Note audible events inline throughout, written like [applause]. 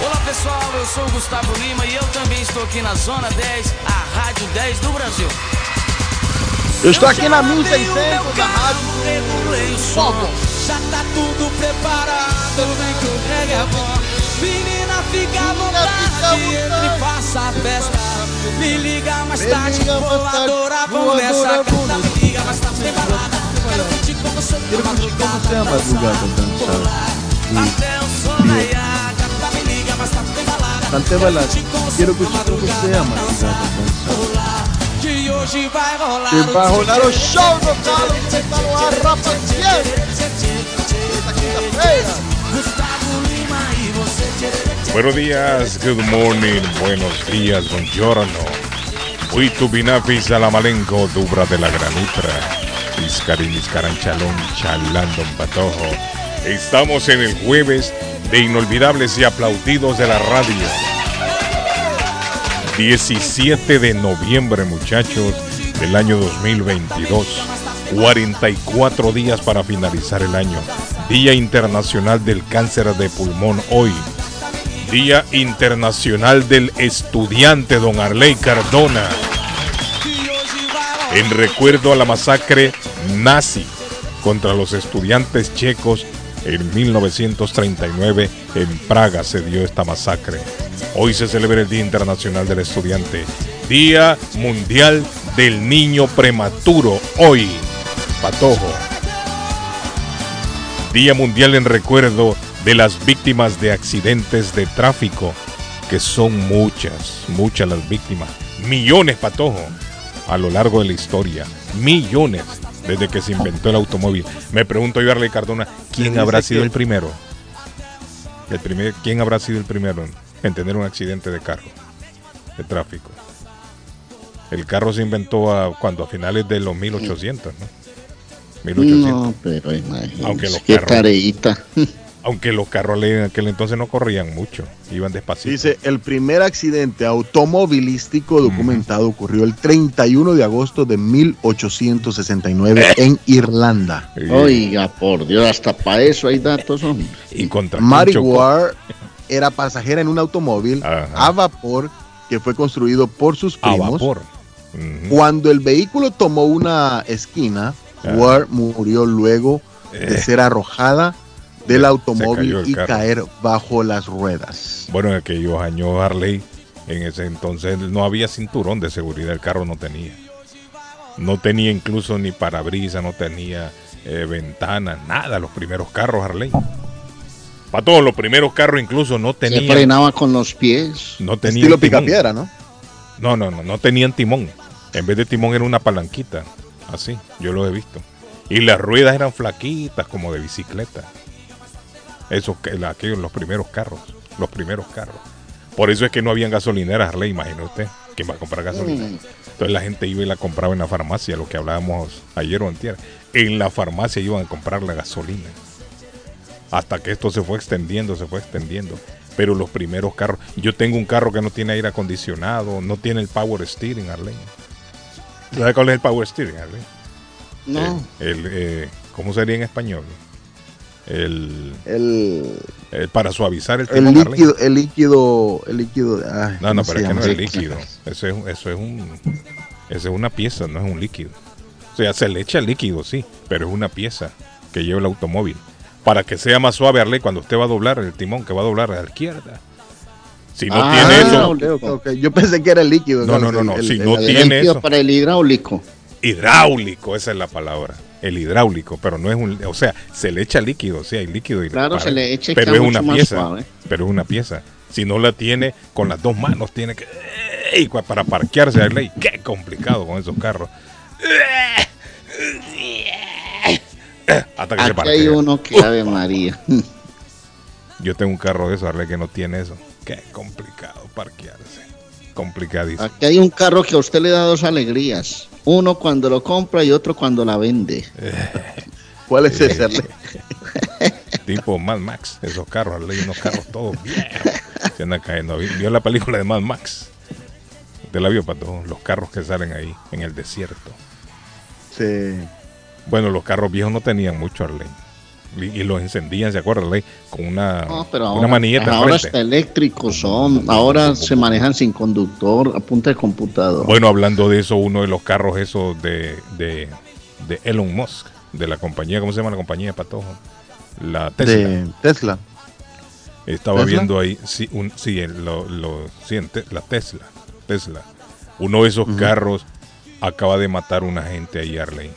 Olá pessoal, eu sou o Gustavo Lima e eu também estou aqui na Zona 10, a Rádio 10 do Brasil. Eu estou aqui na 1600 da Rádio som, já tá tudo preparado, vem que o reggae é bom. Menina, fica à vontade, entre e faça a festa. Me liga mais tarde, voadora, vamos nessa canta. Me liga mais tarde, tem balada, quero curtir com você Quero curtir com você a madrugada. Até o sol raiar, a madrugada dançar. Que hoje vai rolar Que vai rolar o show do Carlos que está no ar, rapaziada. Esta quinta-feira. Gustavo Lima você Buenos días, good morning, buenos días, buongiorno. Muito binafis a la malenco, dubra de la granutra. Iscarín, chalando un patojo. Estamos en el jueves de inolvidables y aplaudidos de la radio. 17 de noviembre, muchachos, del año 2022. 44 días para finalizar el año. Día Internacional del Cáncer de Pulmón hoy. Día Internacional del Estudiante Don Arley Cardona. En recuerdo a la masacre nazi contra los estudiantes checos en 1939 en Praga se dio esta masacre. Hoy se celebra el Día Internacional del Estudiante. Día Mundial del Niño Prematuro. Hoy. Patojo. Día Mundial en recuerdo de las víctimas de accidentes de tráfico, que son muchas, muchas las víctimas. Millones, Patojo, a lo largo de la historia. Millones desde que se inventó el automóvil. Me pregunto yo, Arley Cardona, ¿quién habrá sido que- el primero? El primer, ¿Quién habrá sido el primero en, en tener un accidente de carro, de tráfico? El carro se inventó a, cuando a finales de los 1800, ¿no? 1800. No, pero imagínese. Aunque los qué carros- tareita. Aunque los carros en aquel entonces no corrían mucho, iban despacito. Dice, el primer accidente automovilístico documentado ocurrió el 31 de agosto de 1869 en Irlanda. Oiga, por Dios, hasta para eso hay datos, hombre. y contra Mary? Ward era pasajera en un automóvil Ajá. a vapor que fue construido por sus a primos. vapor. Ujú. Cuando el vehículo tomó una esquina. Ward murió luego de Eh. ser arrojada del Se automóvil y carro. caer bajo las ruedas. Bueno, en aquellos años Harley, en ese entonces no había cinturón de seguridad, el carro no tenía. No tenía incluso ni parabrisas, no tenía eh, ventanas, nada, los primeros carros Harley. Para todos los primeros carros incluso no Se tenían, frenaba con los pies. no tenían Estilo picapiedra, ¿no? No, no, no, no tenían timón. En vez de timón era una palanquita, así, yo lo he visto. Y las ruedas eran flaquitas como de bicicleta. Esos aquellos los primeros carros, los primeros carros. Por eso es que no habían gasolineras, Harley, imagine usted, ¿quién va a comprar gasolina? Mm. Entonces la gente iba y la compraba en la farmacia, lo que hablábamos ayer o antier. En la farmacia iban a comprar la gasolina. Hasta que esto se fue extendiendo, se fue extendiendo. Pero los primeros carros, yo tengo un carro que no tiene aire acondicionado, no tiene el power steering, Arlene. ¿Sabes cuál es el power steering, Arlene? No. El, eh, ¿Cómo sería en español? El, El, el- para suavizar el el líquido, el líquido, el líquido. ay, No, no, ¿cómo se pero es que no es líquido. Eso es, eso es un, eso es una pieza, no es un líquido. O sea, se le echa líquido, sí, pero es una pieza que lleva el automóvil. Para que sea más suave, Arley, cuando usted va a doblar el timón, que va a doblar a la izquierda. Si no Ah, tiene eso. Yo pensé que era el líquido. No, no, no, no, el- si el- no el- tiene- Líquido eso. para el hidráulico. hidráulico, esa es la palabra. El hidráulico, pero no es un, o sea, se le echa líquido, sí, hay líquido. y Claro, para- se le echa y pero es una pieza, suave. pero es una pieza. Si no la tiene con las dos manos, tiene que ¡Ey! para parquearse, Arley, qué complicado con esos carros. Hasta que se Aquí hay parquea. uno que Ave María. Yo tengo un carro de esos, Arley, que no tiene eso. Qué complicado parquearse. Complicadísimo. Aquí hay un carro que a usted le da dos alegrías. Uno cuando lo compra y otro cuando la vende. [laughs] ¿Cuál es ese? [laughs] Tipo Mad Max, esos carros, Arley, unos carros todos viejos. Se andan cayendo. Vi- ¿Vio la película de Mad Max? ¿Usted la vio, Pato? Los carros que salen ahí, en el desierto. Sí. Bueno, los carros viejos no tenían mucho, Arley. Y, y los encendían, ¿se acuerda, Arley? Con una, No, pero una ahora, manilleta ahora enfrente. hasta eléctricos son. Ahora se manejan sin conductor a punta de computador. Bueno, hablando de eso, uno de los carros esos de, de, de Elon Musk, de la compañía, ¿cómo se llama la compañía, Patojo? La Tesla. De Tesla. Estaba ¿Tesla? viendo ahí, sí, un, sí, lo, lo- sí, la Tesla, Tesla. Uno de esos carros acaba de matar una gente ahí, Arley.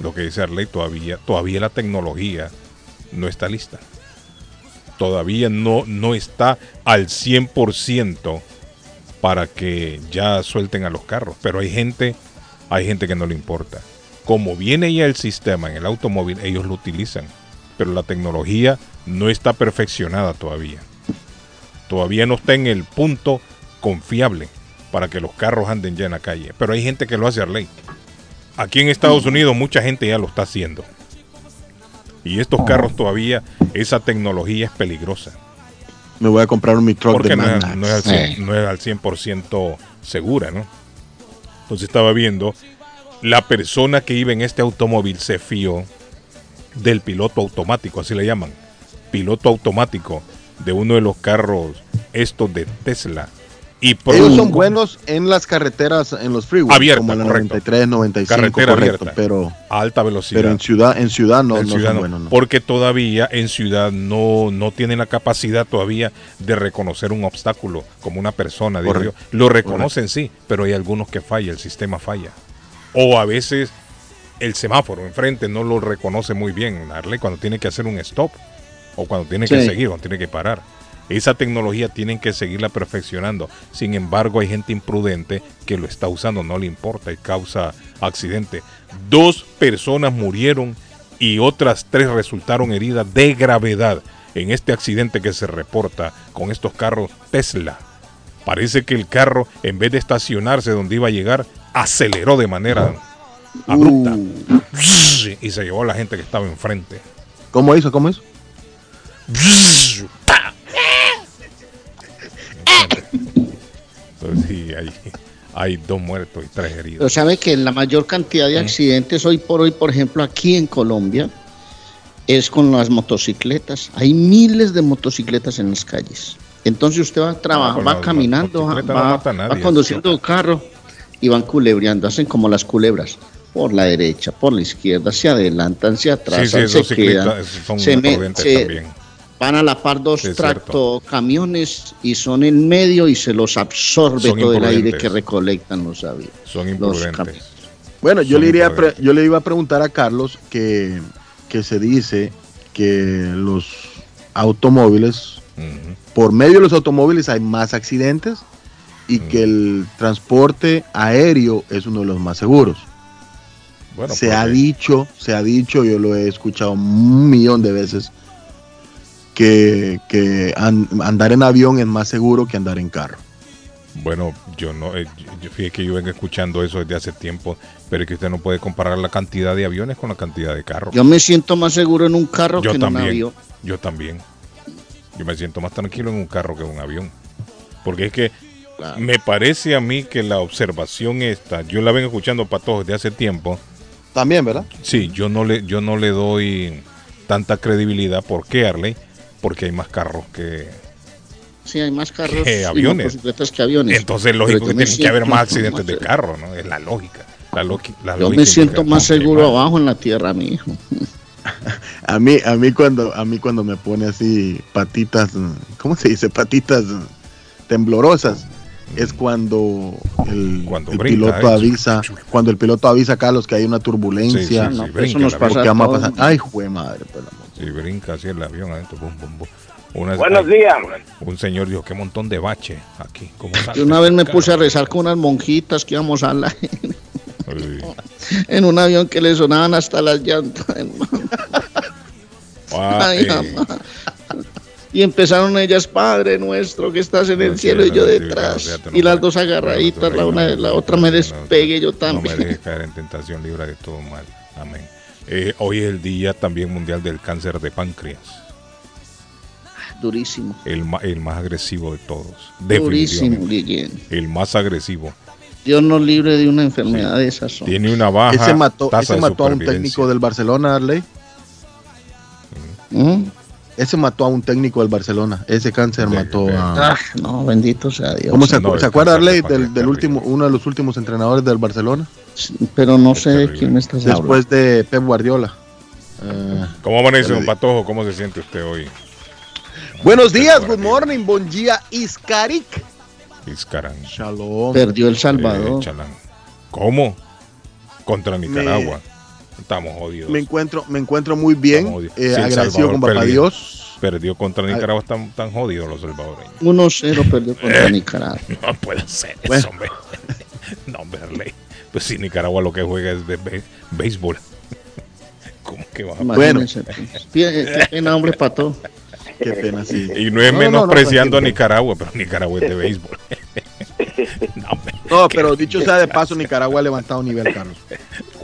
Lo que dice Arley, todavía, todavía la tecnología no está lista. Todavía no, no está al 100% para que ya suelten a los carros. Pero hay gente, hay gente que no le importa. Como viene ya el sistema en el automóvil, ellos lo utilizan. Pero la tecnología no está perfeccionada todavía. Todavía no está en el punto confiable para que los carros anden ya en la calle. Pero hay gente que lo hace a. Aquí en Estados Unidos mucha gente ya lo está haciendo. Y estos carros todavía, esa tecnología es peligrosa. Me voy a comprar un mi truck Porque de no es, no es al Eh. 100%, no es al 100% segura, ¿no? Entonces estaba viendo, la persona que iba en este automóvil se fió del piloto automático, así le llaman, piloto automático de uno de los carros estos de Tesla. Y Ellos son buenos en las carreteras, en los freeways, Abierta, como la correcto. 93, 95, Carretera correcto, abierta. pero, a alta velocidad. pero en ciudad, en ciudad no, En no ciudad son no, buenos. no. Porque todavía en ciudad no, no tienen la capacidad todavía de reconocer un obstáculo como una persona. digo Correcto. yo. Lo reconocen sí, pero hay algunos que falla, el sistema falla. O a veces el semáforo enfrente no lo reconoce muy bien, Arley, cuando tiene que hacer un stop o cuando tiene que seguir, cuando tiene que parar. Esa tecnología tienen que seguirla perfeccionando. Sin embargo, hay gente imprudente que lo está usando, no le importa y causa accidente. Dos personas murieron y otras tres resultaron heridas de gravedad en este accidente que se reporta con estos carros Tesla. Parece que el carro, en vez de estacionarse donde iba a llegar, aceleró de manera abrupta Uh, y se llevó a la gente que estaba enfrente. ¿Cómo hizo? ¿Cómo hizo? Sí, hay, hay dos muertos y tres Pero heridos. sabe que la mayor cantidad de accidentes hoy por hoy, por ejemplo, aquí en Colombia, es con las motocicletas. Hay miles de motocicletas en las calles. Entonces usted va a trabajar, con va caminando, va, no conduciendo un carro y van culebreando, hacen como las culebras. Por la derecha, por la izquierda, se adelantan, se Sí, atrasan, sí, se esos ciclistas quedan. se me- se-. Van a la par dos Sí, es tracto camiones y son en medio y se los absorbe Son todo el aire que recolectan los aviones. Son los imprudentes. Bueno, yo Son le, iría pre- yo le iba a preguntar a Carlos que, que se dice que los automóviles, por medio de los automóviles hay más accidentes y que el transporte aéreo es uno de los más seguros. Bueno, se pues, ha dicho, se ha dicho, yo lo he escuchado un millón de veces, que, que an- andar en avión es más seguro que andar en carro. Bueno, yo no, eh, yo- fíjate que yo vengo escuchando eso desde hace tiempo, pero es que usted no puede comparar la cantidad de aviones con la cantidad de carros. Yo me siento más seguro en un carro Yo que en un avión. Yo también. Yo me siento más tranquilo en un carro que en un avión. Porque es que Claro. me parece a mí que la observación esta, yo la vengo escuchando para todos desde hace tiempo. También, ¿verdad? Sí, yo no le, yo no le doy tanta credibilidad. ¿Por qué, Arley? Porque hay más carros que... Sí, hay más carros ¿Qué, y aviones? que aviones. Entonces es lógico que tienen que haber más accidentes más de carro, ¿no? Es la lógica. La la Yo lógica me siento más seguro abajo en la tierra, mi hijo. [laughs] A mí, a mí cuando, a mí cuando me pone así patitas, ¿cómo se dice? Patitas temblorosas, es cuando el, Cuando el brinca, piloto eh. avisa, cuando el piloto avisa, Carlos, que hay una Sí, turbulencia. sí, no, sí, pero eso brinca nos el pasa avión. ¿Qué va a? Ay, jue madre, pues, amor. Sí, brinca así el avión adentro. bum, bum, bum. Una- Buenos días. Un señor dijo, qué montón de bache aquí. ¿Cómo salta Yo una vez me carro?" puse a rezar con unas monjitas que íbamos a la, en un avión que le sonaban hasta las llantas. hermano. Ay. Y empezaron ellas, Padre nuestro que estás en el cielo y yo detrás. Y las dos agarraditas, la una de la otra me despegué yo No me también. dejes caer en tentación, libra de todo mal. Amén. Eh, hoy es el Día también mundial del cáncer de páncreas. Durísimo. El, más agresivo de todos. Durísimo. Guillén. El más agresivo. Dios nos libre de una enfermedad de esas. son. Tiene una baja Ese mató, tasa ese de mató a un técnico del Barcelona, Arley. ¿Mm? Ese mató a un técnico del Barcelona. Ese cáncer De- mató de- a. Ah, no, bendito sea Dios. ¿Cómo se, No, acu- el ¿se acuerda, Arley, del, del último, uno de los últimos entrenadores del Barcelona? Pero no sé de terrible. quién me estás hablando. Después de Pep Guardiola. Eh, ¿Cómo amanece, don. Patojo? ¿Cómo se siente usted hoy? buenos días, good morning, bon día, Iskarik. Vizcarán. Shalom. Perdió El Eh, Salvador. Chalán. ¿Cómo? Contra Nicaragua. Estamos jodidos. Me encuentro, me encuentro muy bien, eh, agradecido con Papá perdió. Dios. Perdió contra Nicaragua. Están tan jodidos los salvadoreños. 1-0 perdió contra Nicaragua. [laughs] No puede ser Bueno. eso, hombre. [laughs] No, hombre, Arley. Pues si Nicaragua lo que juega es de béisbol. [laughs] ¿Cómo que va a pues. Qué qué pena, [laughs] hombre, pato. Qué pena, sí. Y no es No, no, no, menospreciando a. Nicaragua, pero Nicaragua es de béisbol. [laughs] no, pero dicho sea de paso, Nicaragua ha levantado nivel, Carlos.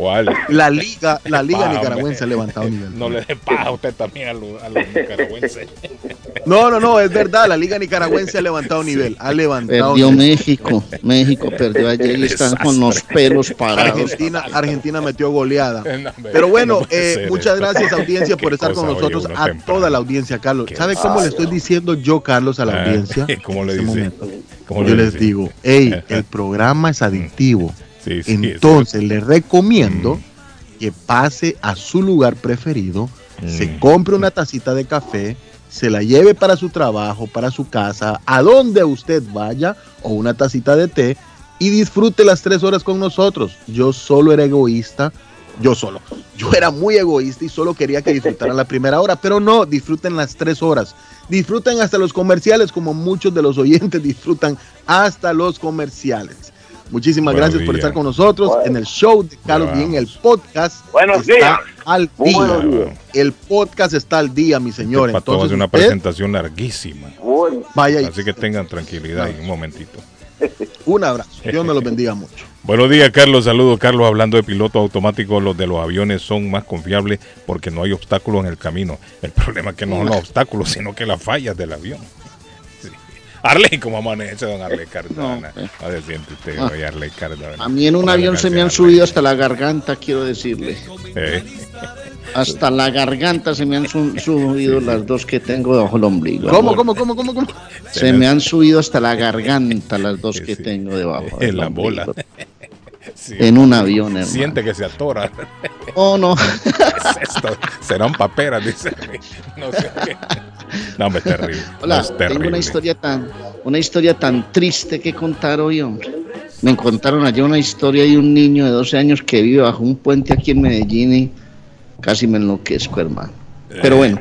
¿Cuál? La liga, la liga nicaragüense ha levantado nivel. No le dé paja a usted también a los, a los nicaragüenses. No, no, no, es verdad, la liga nicaragüense ha levantado nivel, ha levantado Perdió nivel. México. México perdió ayer y están con los pelos parados. Argentina, Argentina metió goleada. Pero bueno, eh, muchas gracias audiencia por estar con nosotros, a temprano. toda la audiencia, Carlos. ¿Sabe cómo le estoy diciendo yo, Carlos, a la Ah, audiencia? ¿Cómo le dice? ¿Cómo Yo le les dice? digo, hey, el programa es adictivo. Sí, sí, Entonces le recomiendo Mm. que pase a su lugar preferido, se Mm. compre una tacita de café, se la lleve para su trabajo, para su casa, a donde usted vaya, o una tacita de té, y disfrute las tres horas con nosotros. Yo solo era egoísta, yo solo. Yo era muy egoísta y solo quería que disfrutaran la primera hora, pero no, disfruten las tres horas. Disfruten hasta los comerciales, como muchos de los oyentes [laughs] disfrutan hasta los comerciales. Muchísimas Buenos gracias por estar con nosotros en el show de Carlos. Bien, el podcast. Buenos está días. Al día. buenos días. El podcast está al día, mi señor. Este a hacer Entonces, una usted presentación larguísima. Bueno, vaya Así que tengan tranquilidad y un momentito. [laughs] un abrazo. Dios me los bendiga mucho. [laughs] Buenos días, Carlos. Saludos, Carlos. Hablando de piloto automático, los de los aviones son más confiables porque no hay obstáculos en el camino. El problema es que no son los obstáculos, sino que las fallas del avión. Arley, ¿cómo amanece, don Arley Cardona? No, eh. No, se siente usted, Ah. Arley Cardona. A mí en un avión se me han subido hasta la garganta, quiero decirle. Eh, Hasta la garganta se me han su- subido las dos que tengo debajo del ombligo. ¿Cómo, cómo, cómo, cómo, cómo? Se me han subido hasta la garganta las dos que sí. tengo debajo. En la bola. Sí. En un avión, hermano. Siente que se atora. Oh, no. [laughs] ¿Qué es esto? Serán paperas, dice. No sé qué. No, es terrible. No, Hola, tengo una historia tan, una historia tan triste que contar hoy, hombre. Me contaron ayer una historia de un niño de 12 años que vive bajo un puente aquí en Medellín y casi me enloquezco, hermano. Pero bueno,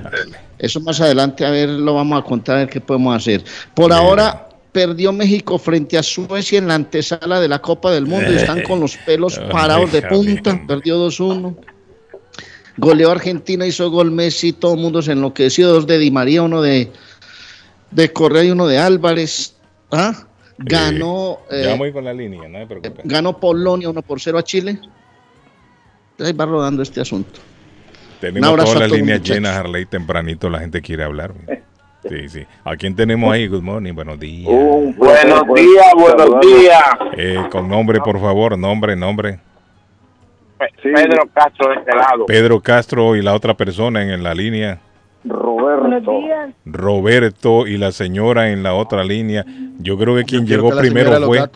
eso más adelante, a ver, lo vamos a contar, a ver qué podemos hacer. Por Bien. ahora, perdió México frente a Suecia en la antesala de la Copa del Mundo y están con los pelos parados de punta. Perdió 2-1. Goleó Argentina, hizo gol Messi, todo el mundo se enloqueció. Dos de Di María, uno de, de Correa y uno de Álvarez. ¿Ah? Ganó, Eh, eh, ya voy con la línea, no me ganó Polonia 1 por 0 a Chile. Ahí va rodando este asunto. Tenemos todas las líneas llenas, Harley, tempranito la gente quiere hablar. Sí, sí. ¿A quién tenemos ahí? Good morning, buenos días. un buenos días, buenos días. Eh, con nombre, por favor, nombre, nombre. Pe- Pedro Castro de este lado. Pedro Castro y la otra persona en, en la línea. Roberto. Roberto y la señora en la otra línea. Yo creo que quien Yo llegó que primero fue,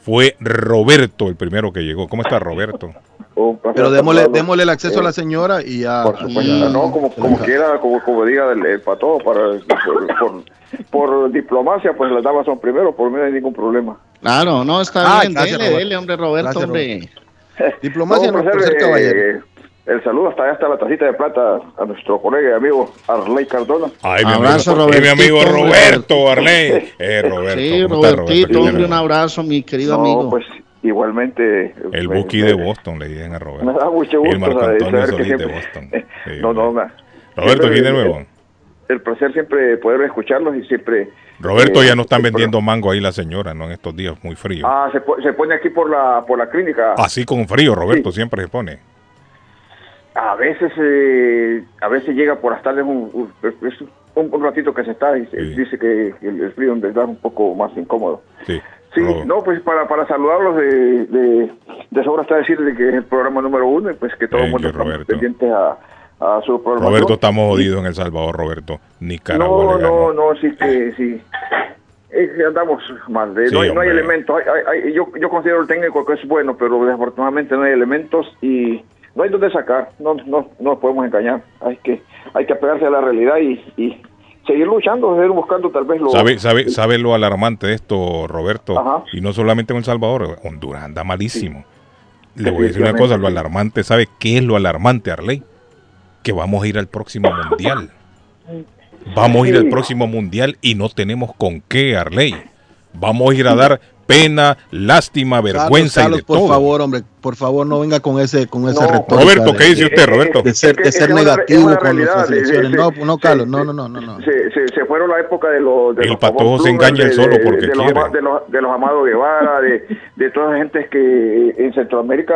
fue Roberto, el primero que llegó. ¿Cómo está Roberto? Un placer Pero démosle, démosle el acceso a la señora y ya. Por supuesto, Mm. no, como, como quiera, como, como diga el, el pato, para, por, por, por diplomacia, pues las damas son primero, por mí no hay ningún problema. Claro, no, está Ah, bien. gracias, dele, Roberto. dele, hombre, Roberto, Gracias, hombre. [laughs] Diplomacia No, no, por ser, eh, caballero. el saludo hasta allá está la tacita de plata a nuestro colega y amigo Arley Cardona. Ay, mi Abrazo, amigo, eh, mi amigo Robertito, hombre. Roberto, Arley. Eh, Roberto. Sí, ¿cómo está, Robertito, Roberto? hombre, un abrazo, mi querido No, amigo. pues igualmente. El Buki de Boston, le dicen a Roberto. Me da mucho gusto El Marco Antonio de Boston. [laughs] Sí, no, no, me- Roberto, ¿quién de nuevo? el placer siempre de poder escucharlos y siempre... Roberto, eh, ya no están vendiendo mango ahí la señora, ¿no? En estos días, muy frío. Ah, se, po- se pone aquí por la, por la clínica. Así con frío, Roberto, Sí. siempre se pone. A veces eh, a veces llega por las tardes un, un, un- un ratito que se está y se Sí. dice que el, el frío es un poco más incómodo. Sí. Sí, Ro- no, pues para, para saludarlos de, de, de sobra está decir de que es el programa número uno y pues que todo el mundo Roberto. pendientes a, a su programa. Roberto, estamos jodidos en El Salvador, Roberto. Nicaragua No, no, no, sí que sí. Es que andamos mal, de- Sí, no, hay, no hay elementos. Hay- hay- hay- yo, yo considero el técnico que es bueno, pero desafortunadamente no hay elementos y no hay donde sacar. No, no, no nos podemos engañar. Hay que, hay que apegarse a la realidad y, y seguir luchando, seguir buscando tal vez lo. ¿Sabe, sabe, ¿Sabe lo alarmante de esto, Roberto? Ajá. Y no solamente en El Salvador, Honduras anda malísimo. Le voy a decir una cosa, lo alarmante, ¿sabe qué es lo alarmante, Arley? Que vamos a ir al próximo mundial. Vamos a ir al próximo mundial y no tenemos con qué, Arley. Vamos a ir a dar pena, lástima, vergüenza Carlos, y de por todo. favor, hombre, por favor, no venga con ese, con ese No, retórica Roberto, ¿qué dice usted, Roberto? de ser, de ser negativo con sí, elecciones. No, Carlos, no, no, no, no, no. Se, se, se fueron la época de los de El los patojo se engaña de- solo de- porque de los, quiere. ama- de los de los Amado Guevara de, de todas las gentes que en Centroamérica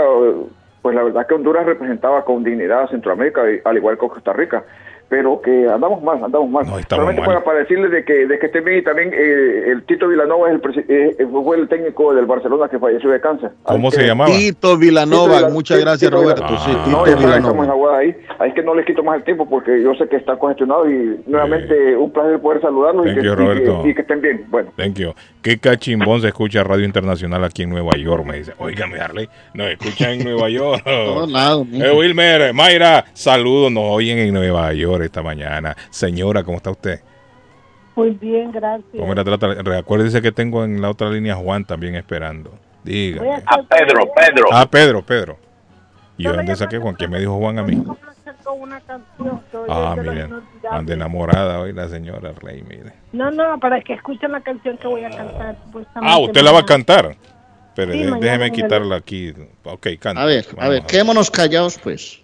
pues la verdad que Honduras representaba con dignidad a Centroamérica y- al igual que Costa Rica pero que andamos mal, andamos mal. No, estamos Solamente mal. para, para decirles de que, de que estén bien y también eh, el Tito Vilanova es el presi- eh, fue el técnico del Barcelona que falleció de cáncer. ¿Cómo Así se que- llamaba? Tito Villanova, Tito Vila- muchas Tito gracias, Roberto. Ah. Sí, no, Tito ya saben, estamos en ahí. Ahí que no les quito más el tiempo porque yo sé que está congestionado y nuevamente un placer poder saludarlos y que, you, y que- Roberto. y que estén bien. Bueno, Thank you. Qué cachimbón se escucha Radio Internacional aquí en Nueva York, me dice. Óigame, Arley, nos escuchan en Nueva [laughs] York. todos lados. Eh, Wilmer, Mayra, saludos, nos oyen en Nueva York esta mañana. Señora, ¿cómo está usted? Muy bien, gracias. ¿Cómo la trata? Recuérdese que tengo en la otra línea a Juan también esperando. Dígame. a hacer- Pedro, Pedro. Ah, Pedro, Pedro. ¿Y Solo dónde saqué Juan? ¿Qué para- me dijo Juan a mí? una canción Ah, miren, anda enamorada hoy la señora Arley, mire. No, no, para que escuchen la canción que voy a cantar. Ah, usted la va a cantar. Pero Sí, déjeme quitarla aquí. Ok, canta. A ver, a ver, quedémonos callados, pues.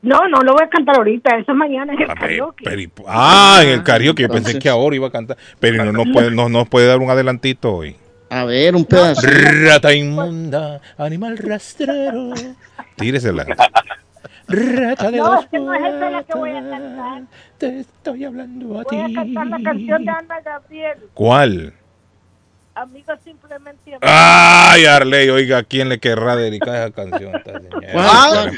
No, no lo voy a cantar ahorita. Eso es mañana en el A ver, karaoke. pero ah, en el karaoke. Yo pensé que ahora iba a cantar. Pero no nos puede, no, nos puede dar un adelantito hoy. A ver, un pedazo. Rata inmunda, animal rastrero. Tíresela. Rata de No, dos es que no es esa la que voy a cantar. Te estoy hablando a ti. Voy a cantar la canción de Ana Gabriel. ¿Cuál? Amigos simplemente amigos. Ay, Arley, oiga, ¿quién le querrá dedicar esa canción? a esta señora?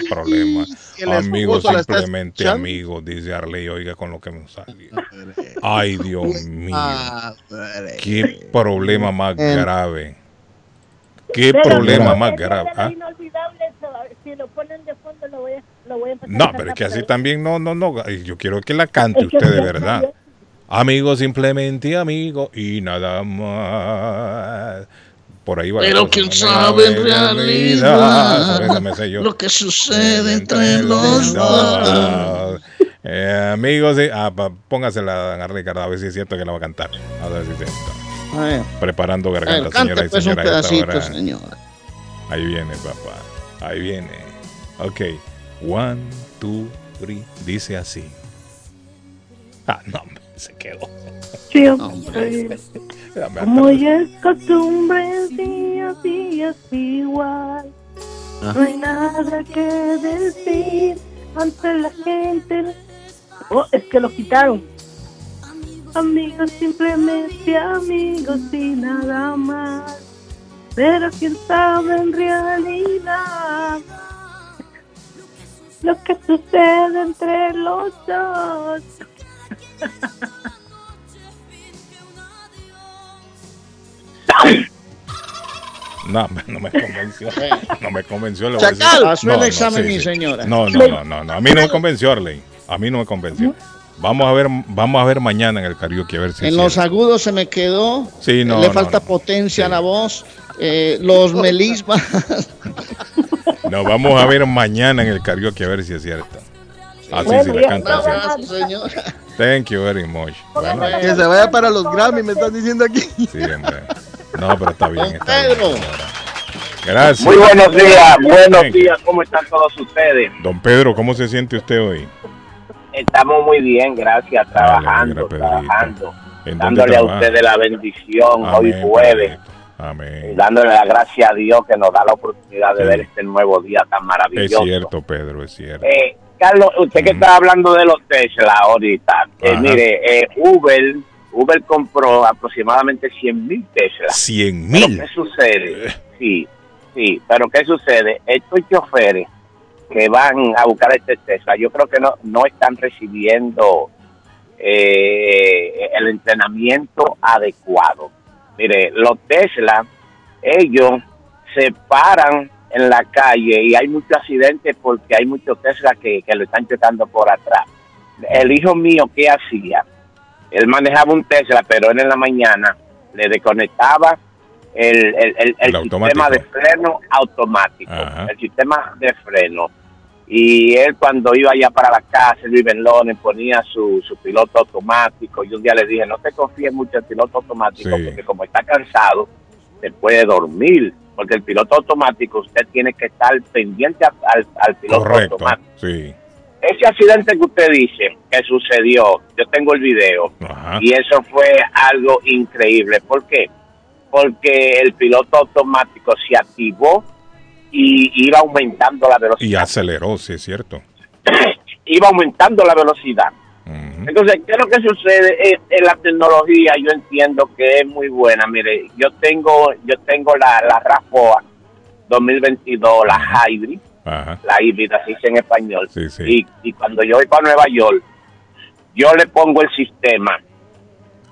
El Amigos, simplemente amigos, dice Arley, oiga, con lo que me salió. Ay, Dios mío. Qué problema más grave. Qué Pero problema más grave. ¿ah? si lo ponen de fondo lo voy a, lo voy a No, pero es que así también no, no, no. Yo quiero que la cante usted de sí, verdad. Amigo, simplemente amigo y nada más. Por ahí va. Pero quién sabe en realidad yo. lo que sucede entre los dos. Eh, amigos, sí. ah, póngasela a Ricardo a ver si es cierto que la va a cantar. A ver si es cierto. A ver, Preparando garganta, señora y pues señora. pedacito, señora. Ahí viene, papá. Ahí viene. Ok. One, two, three. Dice así. Ah, no, se quedó. Dame como ya es costumbre, día a día es igual. No hay nada que decir ante la gente. Oh, es que lo quitaron. Amigos, simplemente amigos y nada más. Pero quién sabe en realidad lo que sucede entre los dos. No, no me convenció. No me convenció. le voy a decir. Chacal, pasó el No, no, examen, sí, mi sí. señora. No, no, no, no, no. A mí no me convenció, Arley. A mí no me convenció. Vamos a ver, vamos a ver mañana en el karaoke a ver si. En los cierto. agudos se me quedó. Sí, no, Le no, falta no. potencia a la voz. eh, los melismas. [laughs] No, vamos a ver mañana en el karaoke a ver si es cierto. Así Bueno, si la canta así. Gracias, señora. Thank you very much. Bueno, Que se vaya para los Grammy, me están diciendo aquí. sí, hombre. No, pero está bien. Está Pedro. Gracias. Muy buenos días, buenos días, ¿cómo están todos ustedes? Don Pedro, ¿cómo se siente usted hoy? Estamos muy bien, gracias, trabajando, trabajando. Dándole a ustedes la bendición hoy jueves. Amén. Dándole la gracia a Dios que nos da la oportunidad de ver este nuevo día tan maravilloso. Es cierto, Pedro, es cierto. Eh, Carlos, usted que está hablando de los Tesla ahorita, eh, mire, eh, Uber, Uber compró aproximadamente 100 mil Tesla. 100 mil. ¿Qué sucede? Sí, sí, pero ¿qué sucede? Estos choferes que van a buscar este Tesla, yo creo que no, no están recibiendo el entrenamiento adecuado. Mire, los Tesla, ellos se paran en la calle y hay muchos accidentes porque hay muchos Tesla que, lo están chocando por atrás. El hijo mío, ¿qué hacía? Él manejaba un Tesla, pero él en la mañana le desconectaba el, sistema de freno automático, el sistema de freno. Y él cuando iba allá para la casa, él vive en Londres, ponía su, su piloto automático. Y un día le dije, no te confíes mucho en el piloto automático, porque como está cansado, se puede dormir porque el piloto automático usted tiene que estar pendiente al, piloto automático. Sí. Ese accidente que usted dice que sucedió, yo tengo el video y eso fue algo increíble. ¿Por qué? Porque el piloto automático se activó y iba aumentando la velocidad. Y aceleró, sí, es cierto. [clears throat] iba aumentando la velocidad. Entonces, ¿qué es lo que sucede? En, la tecnología yo entiendo que es muy buena. Mire, yo tengo yo tengo la, la RAFOA 2022, la Hybrid, la híbrida, así dice en español. Y, y cuando yo voy para Nueva York, yo le pongo el sistema.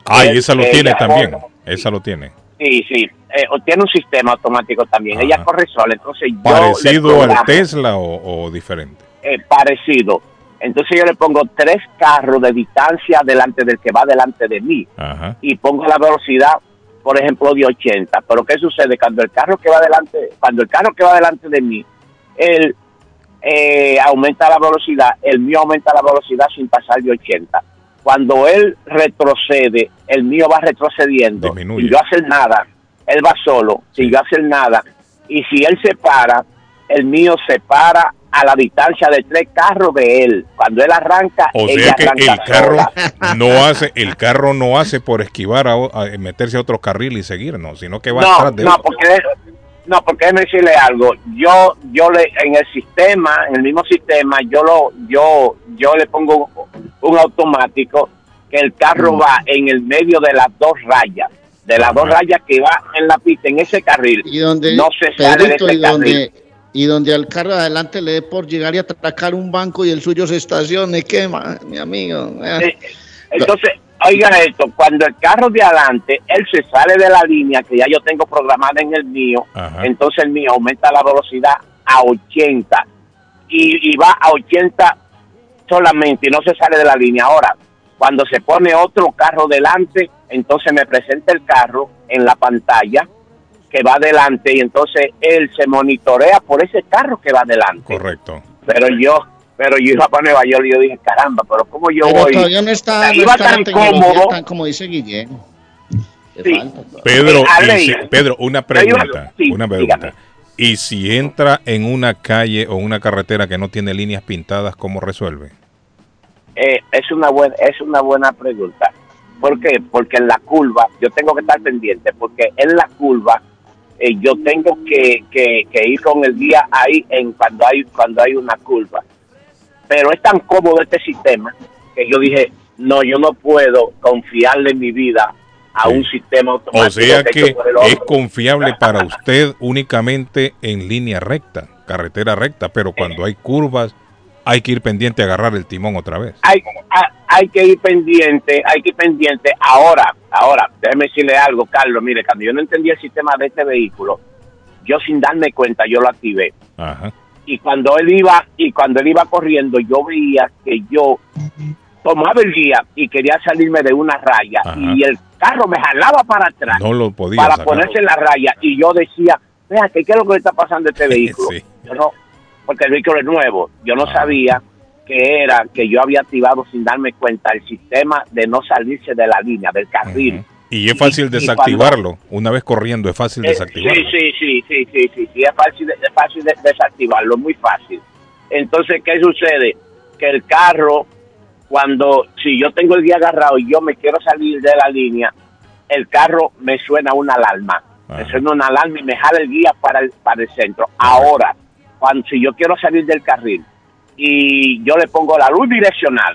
Ah, y esa lo tiene también. esa lo tiene. Sí, sí. Eh, tiene un sistema automático también. Ella corre sola. Entonces ¿Parecido al Tesla o, o diferente? Eh, parecido entonces yo le pongo tres carros de distancia delante del que va delante de mí y pongo la velocidad, por ejemplo, de 80. Pero ¿qué sucede? Cuando el carro que va delante, cuando el carro que va delante de mí, él eh, aumenta la velocidad, el mío aumenta la velocidad sin pasar de 80. Cuando él retrocede, el mío va retrocediendo. y yo hacer nada, él va solo, sin yo hacer nada. Y si él se para, el mío se para a la distancia de tres carros de él. Cuando él arranca, o sea que el carro [laughs] no hace, el carro no hace por esquivar a, meterse a otro carril y seguir, no, sino que va no, atrás de no, porque no, porque déjeme decirle algo. Yo, yo le, en el sistema, en el mismo sistema, yo lo, yo, yo le pongo un, automático que el carro mm. va en el medio de las dos rayas de las dos rayas que va en la pista, en ese carril, ¿Y donde, no se sale de ese carril y donde al carro de adelante le dé por llegar y atracar un banco y el suyo se estacione, quema, mi amigo. Entonces, oiga esto, cuando el carro de adelante, él se sale de la línea que ya yo tengo programada en el mío, entonces el mío aumenta la velocidad a 80 y, y va a 80 solamente y no se sale de la línea. Ahora, cuando se pone otro carro delante, entonces me presenta el carro en la pantalla que va adelante y entonces él se monitorea por ese carro que va adelante. Correcto. Pero yo, pero yo iba para Nueva York y yo dije, caramba, pero como yo voy. Todavía no está, iba tan cómodo. como dice Guillermo. Pedro, Pedro, una pregunta, una pregunta. Y si entra en una calle o una carretera que no tiene líneas pintadas, ¿cómo resuelve? Eh, es una buena, es una buena pregunta. ¿Por qué? Porque en la curva, yo tengo que estar pendiente, porque en la curva eh, yo tengo que, que, ir con el día ahí en cuando hay cuando hay una curva. Pero es tan cómodo este sistema que yo dije, no, yo no puedo confiarle mi vida a un sistema automático. O sea que, es confiable para usted únicamente en línea recta, carretera recta, pero cuando hay curvas hay que ir pendiente a agarrar el timón otra vez. Hay, hay, que ir pendiente, hay que ir pendiente. Ahora, ahora, déjeme decirle algo, Carlos. Mire, cuando yo no entendía el sistema de este vehículo, yo sin darme cuenta, yo lo activé. Y cuando él iba, y cuando él iba corriendo, yo veía que yo tomaba el guía y quería salirme de una raya y el carro me jalaba para atrás no lo podía para ponerse en la raya y yo decía, vea, ¿qué, es lo que le está pasando a este [laughs] vehículo? Yo no, porque el vehículo es nuevo. Yo no ah. sabía que era que yo había activado sin darme cuenta el sistema de no salirse de la línea, del carril. Y es fácil desactivarlo. Una vez corriendo es fácil eh, desactivarlo. Sí, sí, sí, sí, sí, sí, es fácil, es fácil desactivarlo, muy fácil. Entonces, ¿qué sucede? Que el carro cuando si yo tengo el guía agarrado y yo me quiero salir de la línea, el carro me suena una alarma. Me suena una alarma y me jala el guía para el, para el centro. Ahora, cuando si yo quiero salir del carril y yo le pongo la luz direccional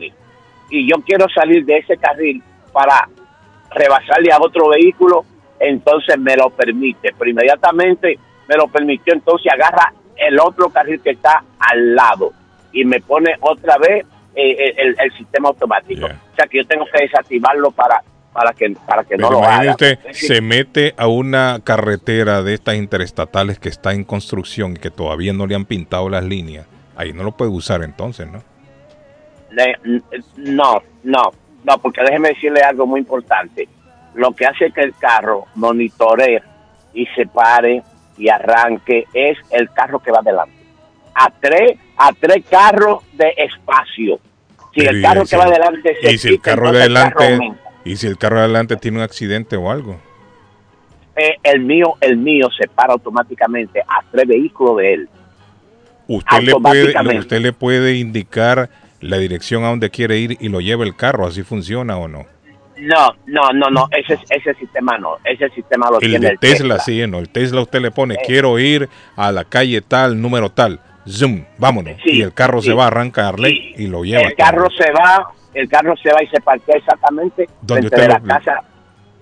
y yo quiero salir de ese carril para rebasarle a otro vehículo, entonces me lo permite. Pero inmediatamente me lo permitió, entonces agarra el otro carril que está al lado y me pone otra vez eh, el, el, sistema automático. O sea que yo tengo que desactivarlo para para que para que no lo haga. Usted se mete a una carretera de estas interestatales que está en construcción y que todavía no le han pintado las líneas. Ahí no lo puede usar entonces, ¿no? no, no, no, porque déjeme decirle algo muy importante. Lo que hace que el carro monitoree y se pare y arranque es el carro que va adelante. A tres, a tres carros de espacio. Si el carro que va adelante se y si el carro de adelante y si el carro de adelante tiene un accidente o algo. Eh, el mío, el mío se para automáticamente a tres vehículos de él. Usted le puede, usted le puede indicar la dirección a donde quiere ir y lo lleva el carro, así funciona o no. No, no, no, no, ese, ese sistema no, ese sistema lo el tiene el Tesla. sí, no, el Tesla usted le pone, eh. quiero ir a la calle tal, número tal, zoom, vámonos, y el carro se va a arrancarle y lo lleva. El carro se va, el carro se va y se parquea exactamente donde usted la casa.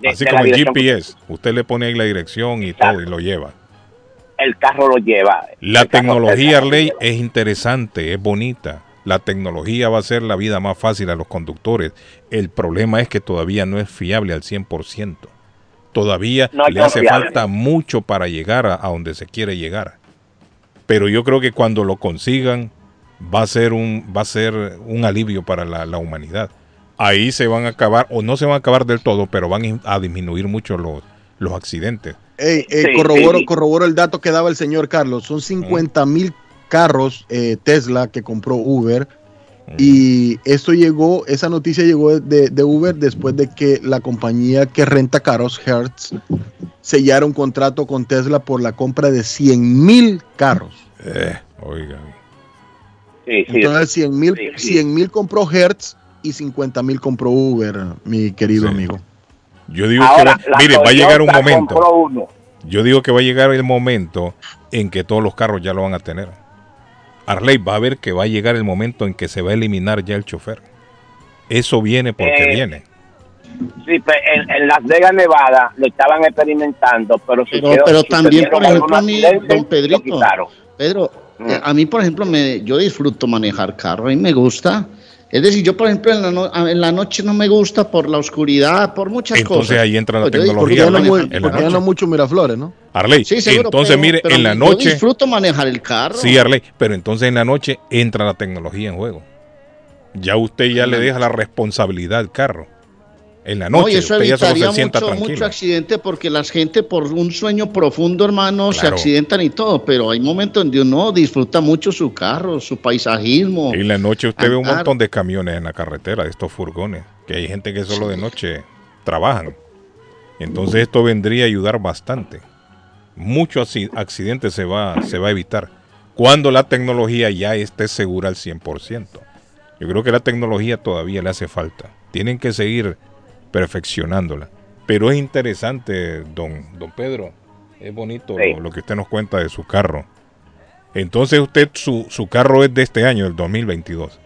así como el GPS, usted le pone ahí la dirección y todo y lo lleva. El carro lo lleva. La tecnología, Arley, es interesante, es bonita la tecnología va a hacer la vida más fácil a los conductores. El problema es que todavía no es fiable al 100%. Todavía le hace falta mucho para llegar a, donde se quiere llegar. Pero yo creo que cuando lo consigan va a ser un, va a ser un alivio para la, humanidad. Ahí se van a acabar, o no se van a acabar del todo, pero van a disminuir mucho los, los accidentes. corroboro, corroboro el dato que daba el señor Carlos. Son 50 mil carros eh, Tesla que compró Uber. Y esto llegó, esa noticia llegó de, Uber después de que la compañía que renta carros, Hertz, sellara un contrato con Tesla por la compra de 100 mil carros. Eh, oiga. Entonces 100 mil compró Hertz y 50 mil compró Uber, mi querido amigo. Yo digo que va, mire, va a llegar un momento. Yo digo que va a llegar el momento en que todos los carros ya lo van a tener. Arley va a ver que va a llegar el momento en que se va a eliminar ya el chofer. Eso viene porque eh, viene. Sí, pues en, Las Vegas, Nevada, lo estaban experimentando, pero, pero, también, por ejemplo, a mí, don Pedrito, Pedro, a mí, por ejemplo, me, yo disfruto manejar carro y me gusta. Es decir, yo, por ejemplo, en la, en la, noche no me gusta por la oscuridad, por muchas cosas. Entonces ahí entra la tecnología. Porque ya no mucho Miraflores, ¿no? Arley, entonces mire, en la noche... Yo disfruto manejar el carro. Sí, Arley, pero entonces en la noche entra la tecnología en juego. Ya usted ya le deja la responsabilidad al carro. En la noche, eso usted ya solo se sienta mucho, mucho accidente porque la gente por un sueño profundo, hermano, se accidentan y todo, pero hay momentos donde uno disfruta mucho su carro, su paisajismo. Y en la noche usted ve un montón de camiones en la carretera, de estos furgones, que hay gente que solo de noche trabajan. Entonces esto vendría a ayudar bastante. Muchos accidentes se va, se va a evitar cuando la tecnología ya esté segura al 100%. Yo creo que la tecnología todavía le hace falta. Tienen que seguir perfeccionándola. Pero es interesante, don, don Pedro, es bonito lo, que usted nos cuenta de su carro. Entonces usted, su, su carro es de este año, del 2022.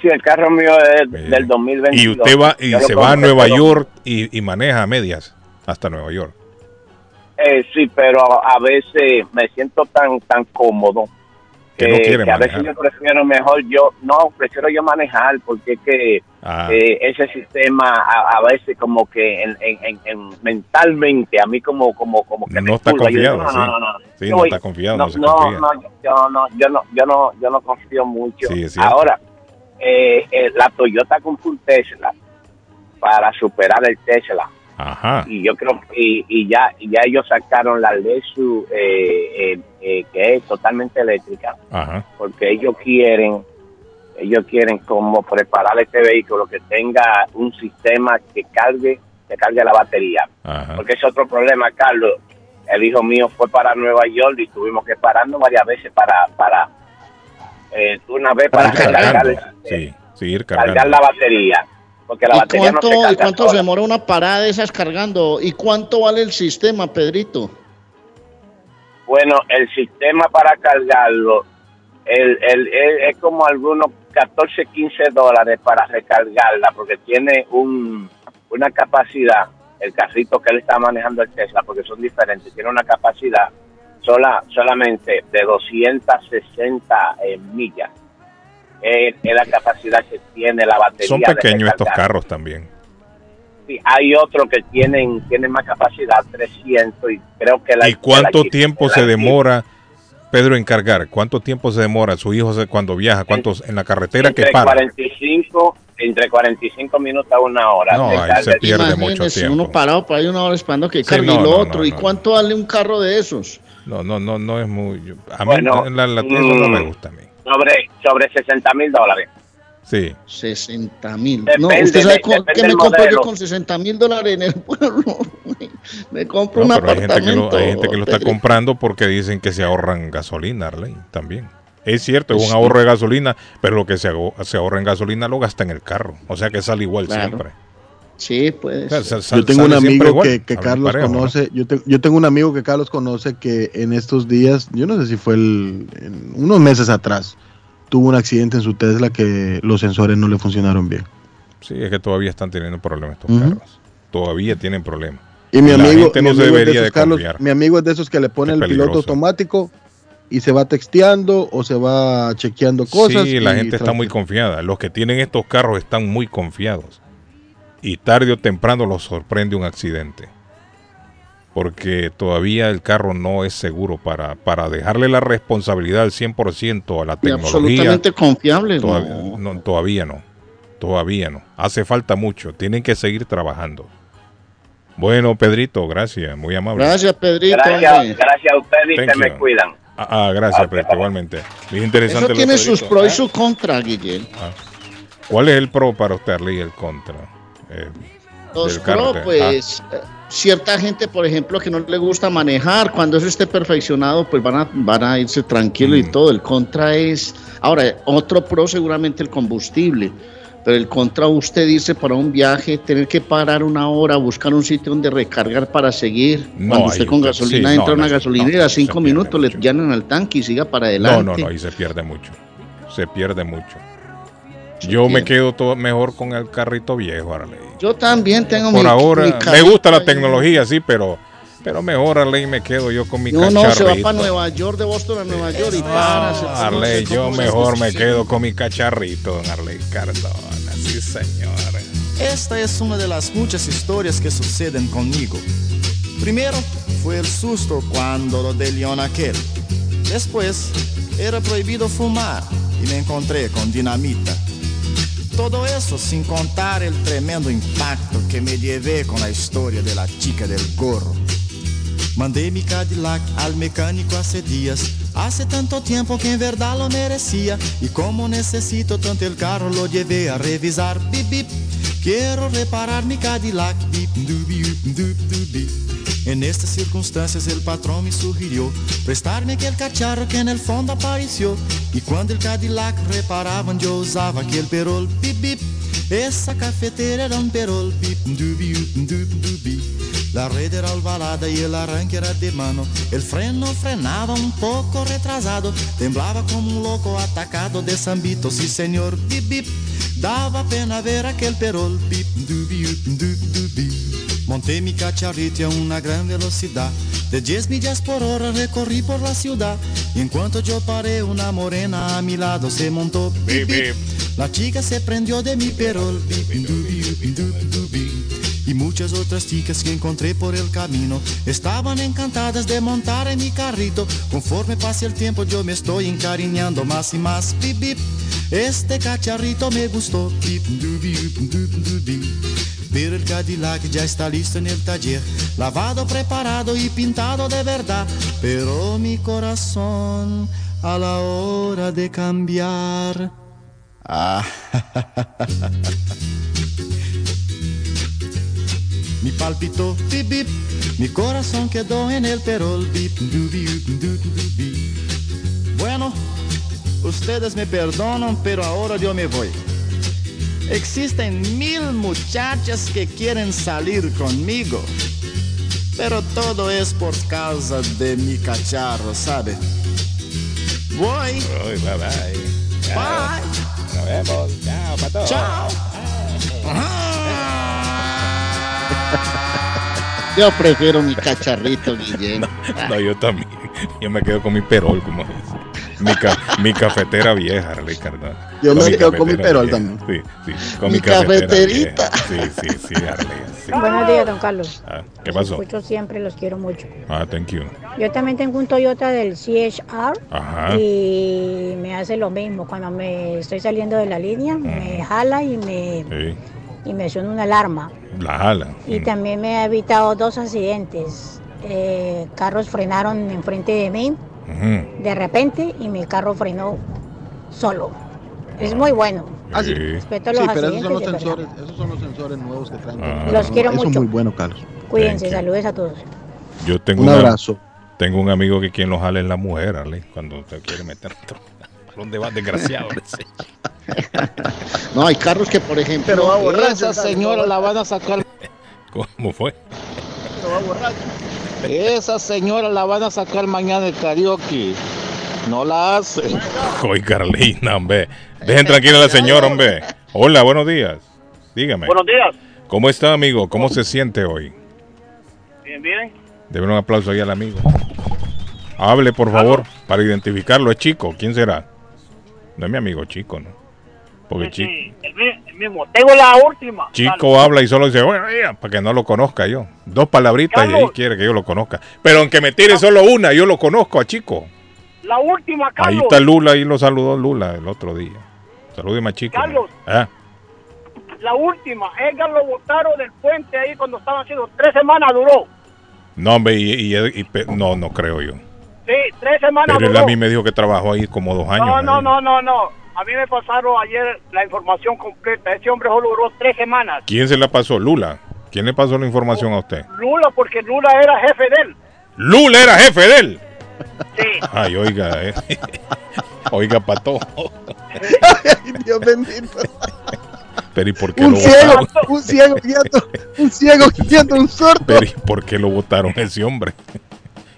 Sí, el carro mío es del 2022. Y usted va y se va a Nueva York y, y, maneja a medias hasta Nueva York. Eh, sí, pero a, veces me siento tan tan cómodo que, a veces yo prefiero mejor yo, no, prefiero yo manejar porque es que ah. eh, ese sistema a, veces como que en, en, mentalmente a mí como como como que no está confiado, no, no, no, sí, no, está confiado, no, no, no, yo no, yo no, yo no, yo no confío mucho. Ahora, eh, eh, la Toyota con full Tesla para superar el Tesla y yo creo y, y ya ya ellos sacaron la Lexus eh, eh, eh, que es totalmente eléctrica. Porque ellos quieren ellos quieren como preparar este vehículo que tenga un sistema que cargue que cargue la batería. Porque es otro problema Carlos. El hijo mío fue para Nueva York y tuvimos que pararnos varias veces para para una vez para, cargar sí cargar la batería. Porque la ¿Y batería cuánto, no se ¿Y carga cuánto se sola. demora una parada de esas cargando? ¿Y cuánto vale el sistema, Pedrito? Bueno, el sistema para cargarlo el, el, el- es como algunos 14, 15 dólares para recargarla, porque tiene un, una capacidad, el carrito que él está manejando el Tesla, porque son diferentes, tiene una capacidad sola solamente de 260 eh, millas. Es, es la capacidad que tiene la batería. Son de pequeños estos carros también. Sí, hay otros que tienen, tienen más capacidad, 300, y creo que la ¿Y cuánto la- tiempo la- se demora, Pedro, en cargar? ¿Cuánto tiempo se demora su hijo se- cuando viaja? ¿Cuántos en la carretera que entre para? 45 entre 45 minutos a una hora. No, Se ahí se el- pierde mucho tiempo. uno parado por ahí una hora esperando que Sí, cargue no, no, otro. no, ¿Y cuánto vale un carro de esos? No, no, no, no es muy. A mí Bueno, la, la no me mm, gusta a mí. Sobre, sobre 60 mil dólares. Sí. 60 mil. No, usted sabe con- que me compro yo con 60 mil dólares en el [laughs] pueblo. me compro No, un pero hay gente, que lo, apartamento. hay gente que lo está comprando porque dicen que se ahorran gasolina, Arley, también. Es cierto, es un sí. ahorro de gasolina, pero lo que se, se ahorra en gasolina lo gasta en el carro. O sea que sale igual Claro. siempre. Sí, puede O sea, ser. sa- sal- Yo tengo un amigo igual, que, que Carlos parejo, ¿no? conoce. Yo, te- yo tengo un amigo que Carlos conoce que en estos días, yo no sé si fue el, en unos meses atrás, tuvo un accidente en su Tesla que los sensores no le funcionaron bien. Sí, es que todavía están teniendo problemas estos Ujú. carros. Todavía tienen problemas. Y mi amigo, mi no amigo es de esos, de Carlos, confiar. mi amigo es de esos que le pone Es el piloto automático y se va texteando o se va chequeando cosas. Sí, la gente está muy confiada. Los que tienen estos carros están muy confiados. Y tarde o temprano los sorprende un accidente. Porque todavía el carro no es seguro para, para dejarle la responsabilidad al 100% a la Y tecnología. absolutamente confiable. Todavía no. no, todavía no. Todavía no. Hace falta mucho. Tienen que seguir trabajando. Bueno, Pedrito, gracias. Muy amable. Gracias, Pedrito. Gracias, gracias a ustedes y se me cuidan. Ah, ah, gracias, Ok, Pedrito, igualmente. Bien interesante. Eso tiene sus pros y Ah. sus contras, Guillén. Ah. ¿Cuál es el pro para usted, Arley, y el contra? Eh, Los pro, pues, eh, cierta gente, por ejemplo, que no le gusta manejar, cuando eso esté perfeccionado, pues van a, van a irse tranquilo y Mm. todo. El contra es, ahora, otro pro seguramente el combustible, pero el contra usted dice para un viaje, tener que parar una hora, buscar un sitio donde recargar para seguir. No, cuando usted con gasolina sí, entra no, a una no, gasolinera, no, cinco minutos, le mucho. llenan al tanque y siga para No, adelante. no, no, ahí se pierde mucho. Se pierde mucho. Yo me quedo todo mejor con el carrito viejo, Arley. Yo también tengo Por mi- ahora, mi me gusta la tecnología, sí, pero, pero mejor, Arley, me quedo yo con mi No, cacharrito. no, se va para Nueva York, de Boston a Nueva York y para. se- Arley, yo mejor me quedo con mi cacharrito, don Arley Cardona. Sí, señor. Esta es una de las muchas historias que suceden conmigo. Primero fue el susto cuando lo de León aquel. Después era prohibido fumar y me encontré con dinamita. Todo eso sin contar el tremendo impacto que me llevé con la historia de la chica del gorro. Mandé mi Cadillac al mecánico hace días. Hace tanto tiempo que en verdad lo merecía. Y como necesito tanto el carro, lo llevé a revisar. Bip, bip. Quiero reparar mi Cadillac. Dubi, dubi. En estas circunstancias el patrón me sugirió prestarme aquel cacharro que en el fondo apareció. Y cuando el Cadillac reparaban yo usaba aquel perol. Bip, bip. Esa cafetera era un perol. Bip, dubi, up, dup, dubi. La red era ovalada y el arranque era de mano. El freno frenaba un poco retrasado. Temblaba como un loco atacado de zambito. Sí, señor, bip, bip. Daba pena ver aquel perol. Dubi, dubi. Monté mi cacharrito a una gran velocidad. De 10 millas por hora recorrí por la ciudad. Y en cuanto yo paré, una morena a mi lado se montó. La chica se prendió de mi perol. Dubi, dup, dubi. Muchas otras chicas que encontré por el camino estaban encantadas de montar en mi carrito. Conforme pase el tiempo yo me estoy encariñando más y más. Bip, bip. Este cacharrito me gustó. Bip. Pero el Cadillac ya está listo en el taller, lavado, preparado y pintado de verdad. Pero mi corazón a la hora de cambiar. Ah. [laughs] Mi palpitó, bip, bip, mi corazón quedó en el perol, bip, dubi, dubi. Bueno, ustedes me perdonan, pero ahora yo me voy. Existen mil muchachas que quieren salir conmigo. Pero todo es por causa de mi cacharro, ¿sabe? Voy. Uy, bye bye. Bye. Nos vemos. Chao, pato. Chao. Yo prefiero mi cacharrito, Guillén. No, yo también. Yo me quedo con mi perol, como dice. Mi, ca- mi cafetera vieja, Ricardo. Yo me quedo con mi perol vieja. también. Sí, sí, con mi, cafeterita. vieja. Sí, sí, sí, Arley. sí. Buenos días, don Carlos. Ah, ¿Qué Los pasó? escucho siempre, los quiero mucho. Ah, thank you. Yo también tengo un Toyota del CHR Ajá. y me hace lo mismo. Cuando me estoy saliendo de la línea, me jala y me, Sí, y me suena una alarma. la jala. Y también me ha evitado dos accidentes. Eh, carros frenaron enfrente de mí de repente y mi carro frenó solo. Es muy bueno. Ah, sí. Sí. Respeto Sí, los pero esos accidentes son los sensores, esos son los sensores nuevos que traen. Ah. Los quiero Eso mucho. muy bueno, Carlos. Cuídense, Thank you. saludos a todos. Yo tengo Un una- abrazo. Tengo un amigo que quien lo jala es la mujer, Arley, cuando te quiere meter otro. ¿Para dónde vas, desgraciado? [laughs] No, hay carros que, por ejemplo, Pero va borracho, esa señora va la van a sacar. ¿Cómo fue? Esa señora la van a sacar mañana de karaoke. No la hace. Hoy, Carlina, hombre. Dejen tranquila a la señora, hombre. Hola, buenos días. Dígame. Buenos días. ¿Cómo está, amigo? ¿Cómo se siente hoy? Bien, bien. Debe un aplauso ahí al amigo. Hable, por favor, para identificarlo. ¿Es chico? ¿Quién será? No es mi amigo chico, ¿no? Porque Sí, chico, el, el mismo. Tengo la última. chico habla y solo dice, bueno, ya", para que no lo conozca yo. Dos palabritas y ahí quiere que yo lo conozca. Pero aunque me tire solo una, yo lo conozco a chico. La última, Ahí Carlos. está Lula, ahí lo saludó Lula el otro día. Saludeme a chico. Carlos. Ah, La última. Edgar lo botaron del puente ahí cuando estaban haciendo. Tres semanas duró. no, hombre, y, y- y- pe- no, no creo yo. Sí, tres semanas Pero él duró. a mí me dijo que trabajó ahí como dos años. no, no, no, no, no. A mí me pasaron ayer la información completa. Ese hombre solo duró tres semanas. ¿Quién se la pasó? Lula. ¿Quién le pasó la información a usted? Lula, porque Lula era jefe de él. Lula era jefe de él. Sí. Ay, oiga, eh. [laughs] oiga, pato. Ay, Dios bendito. Pero ¿y por qué Un lo ciego, votaron? un ciego guiando, un ciego guiando un sordo. Pero ¿y por qué lo votaron ese hombre?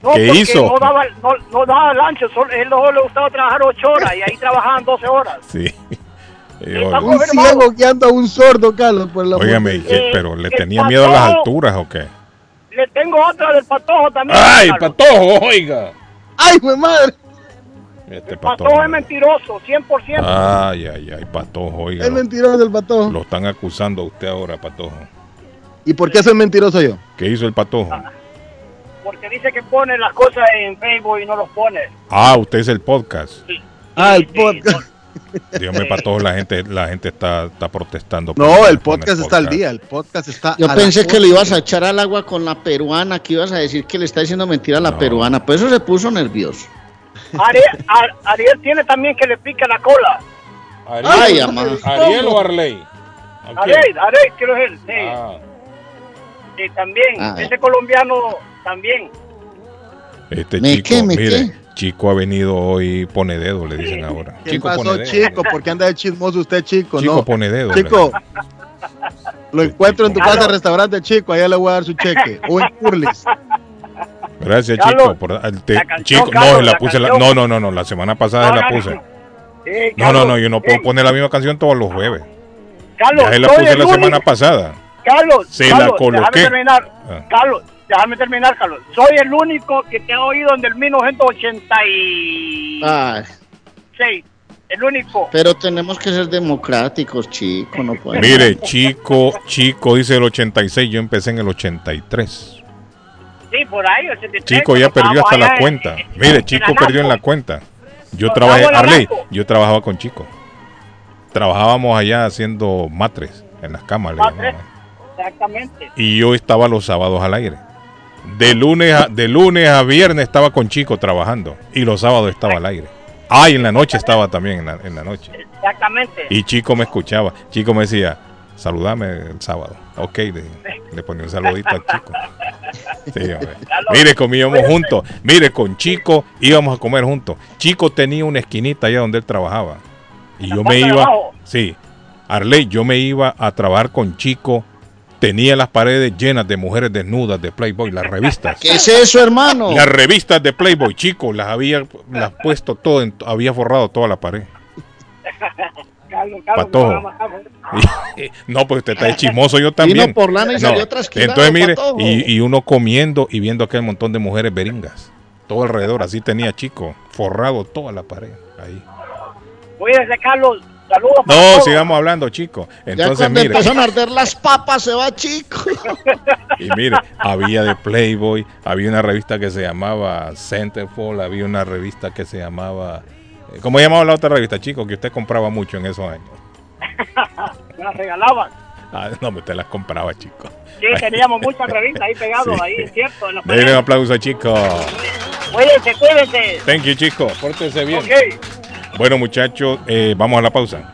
No, ¿Qué porque hizo? No daba, no, no daba el ancho. Solo, él no le gustaba trabajar ocho horas y ahí trabajaban 12 horas. [laughs] Sí. Eh, Está Un ciego guiando a un sordo, Carlos, por la. Eh, ¿pero le el tenía miedo a las alturas o qué? Le tengo otra del patojo también. ¡Ay, Carlos. patojo, oiga! ¡Ay, mi madre! Este Patojo patojo. es mentiroso, 100%. Ay, ay, ay, patojo, oiga. Es mentiroso el patojo. lo están acusando a usted ahora, patojo. ¿Y por qué soy mentiroso yo? ¿Qué hizo el patojo? Porque dice que pone las cosas en Facebook y no los pone. Ah, usted es el podcast. Ah, el podcast. Dios me patojo, [laughs] la gente, la gente está, está protestando. No, el podcast está al día. El podcast está. Yo pensé que le ibas a echar al agua con la peruana, que ibas a decir que le está diciendo mentira a la No. peruana. Por eso se puso nervioso. Ariel, Ar- Ariel tiene también que le pica la cola. Ay, amá. ¿Ariel o Arley? Ariel, Ariel, quiero decir. Sí, Ah, sí, también. Ah. Ese colombiano también. este ¿Me chico, qué, me mire, qué? chico ha venido hoy pone dedo, le dicen ahora. ¿Qué chico pasó, pone dedo. chico? ¿Por qué anda de chismoso usted, chico? Chico no. pone dedo. Chico, lo encuentro en tu casa, restaurante, chico. Allá le voy a dar su cheque. O en Curlis. Gracias, Carlos, chico. Por, te- la canción, chico, Carlos, no, la la puse. la- no, no, no, no, la semana pasada No, se la puse. no. No, Carlos, no, no, yo no puedo poner la misma canción todos los jueves. Carlos, Ya se la puse semana pasada. Carlos, Se la coloqué. déjame terminar. Ah. Carlos, déjame terminar, Carlos. Soy el único que te ha oído en el 1986. Ay, El único. pero tenemos que ser democráticos, chico. No podemos. Mire, chico, chico dice el 86, yo empecé en el 83. Sí, por ahí, 83. Chico ya perdió hasta la cuenta. en- en- Mire, Chico perdió en la cuenta. Yo Nos trabajé, Arley, yo trabajaba con Chico. Trabajábamos allá haciendo matres en las cámaras. le Matres. Exactamente. Y yo estaba los sábados al aire. De lunes a, de lunes a viernes estaba con Chico trabajando. Y los sábados estaba al aire. Ah, y en la noche estaba también, en la, en la noche. Exactamente. Y Chico me escuchaba. Chico me decía, saludame el sábado. Ok, le, le ponía un saludito al Chico. Sí, hombre. Mire, comíamos juntos. Mire, con Chico íbamos a comer juntos. Chico tenía una esquinita allá donde él trabajaba. Y ¿La yo me iba, sí. Arley, yo me iba a trabajar con Chico. Tenía las paredes llenas de mujeres desnudas de Playboy, las revistas. ¿Qué es eso, hermano? Las revistas de Playboy, Chico, las había las puesto todo, en- había forrado toda la pared. Carlos, Carlos, no, pues usted está de chismoso, yo también. Vino por lana y salió trasquilado, Entonces, mire, y uno comiendo y viendo aquel montón de mujeres beringas. Todo alrededor, así tenía Chico, forrado toda la pared. Ahí. Cuídese, Carlos. Saludos. para No, todos. sigamos hablando, chico. ya Entonces, cuando mire, empezaron a arder las papas se va chico. y mire, había de Playboy, había una revista que se llamaba Centerfold, había una revista que se llamaba... eh, ¿Cómo llamaba la otra revista, chico? Que usted compraba mucho en esos años. [laughs] Me las regalaban. Ah, no, usted las compraba, chico. Sí, teníamos muchas revistas ahí pegadas, Sí. ahí, es cierto. Denle un aplauso, chico. Cuídense, cuídense. Thank you, chico. Pórtese bien. Ok. Bueno, muchachos, eh, vamos a la pausa.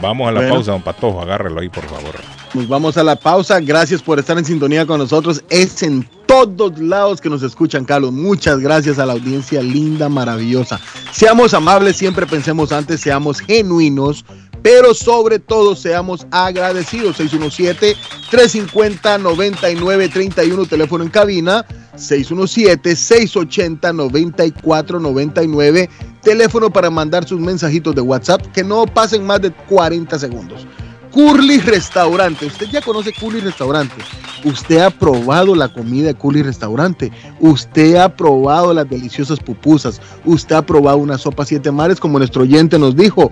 Vamos a la Bueno. pausa, don Patojo, agárrelo ahí, por favor. Nos vamos a la pausa. Gracias por estar en sintonía con nosotros. Es en todos lados que nos escuchan, Carlos. Muchas gracias a la audiencia linda, maravillosa. Seamos amables, siempre pensemos antes, seamos genuinos, pero sobre todo seamos agradecidos. 617-350-9931, teléfono en cabina. 617-680-9499, teléfono para mandar sus mensajitos de WhatsApp que no pasen más de 40 segundos. Curly Restaurante. Usted ya conoce Curly Restaurante. Usted ha probado la comida de Curly Restaurante. Usted ha probado las deliciosas pupusas. Usted ha probado una sopa siete mares, como nuestro oyente nos dijo.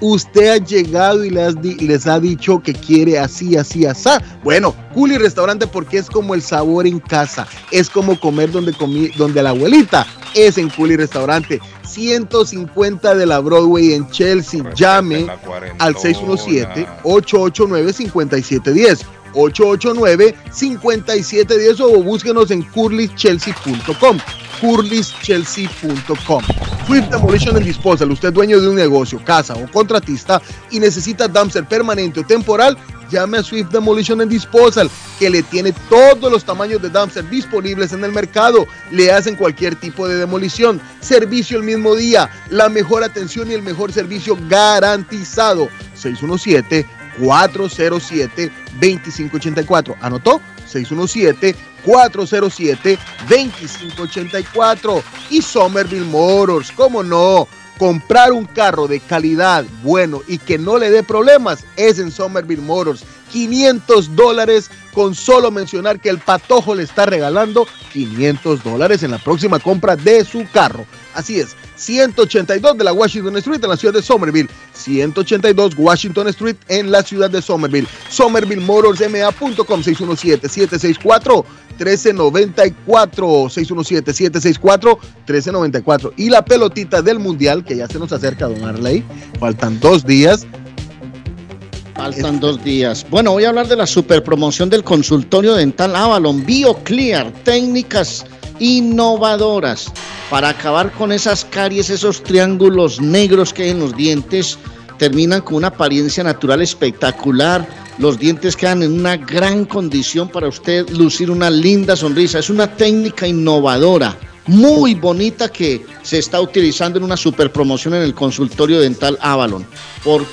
Usted ha llegado y les, ha dicho que quiere así, así, así. Bueno, Curly Restaurante porque es como el sabor en casa. Es como comer donde, comí, donde la abuelita. Es en Curly Restaurante. 150 de la Broadway en Chelsea. Llame al 617-889-5710. 889-5710 o búsquenos en curlyschelsea.com. curlyschelsea.com. Swift Demolition and Disposal. Usted es dueño de un negocio, casa o contratista y necesita dumpster permanente o temporal. Llame a Swift Demolition and Disposal, que le tiene todos los tamaños de dumpster disponibles en el mercado. Le hacen cualquier tipo de demolición. Servicio el mismo día. La mejor atención y el mejor servicio garantizado. 617 407-2584. ¿Anotó? 617-407-2584. Y Somerville Motors, ¿cómo no? Comprar un carro de calidad, bueno y que no le dé problemas es en Somerville Motors. 500 dólares con solo mencionar que el patojo le está regalando 500 dólares en la próxima compra de su carro. Así es, 182 de la Washington Street en la ciudad de Somerville, 182 Washington Street en la ciudad de Somerville, somervillemotorsma.com 617-764 1394 617 1394 y la pelotita del mundial que ya se nos acerca don Arley faltan dos días Faltan dos días. Bueno, voy a hablar de la super promoción del consultorio dental Avalon BioClear, técnicas innovadoras para acabar con esas caries, esos triángulos negros que hay en los dientes. Terminan con una apariencia natural espectacular. Los dientes quedan en una gran condición para usted lucir una linda sonrisa. Es una técnica innovadora muy bonita que se está utilizando en una super promoción en el consultorio dental Avalon. Por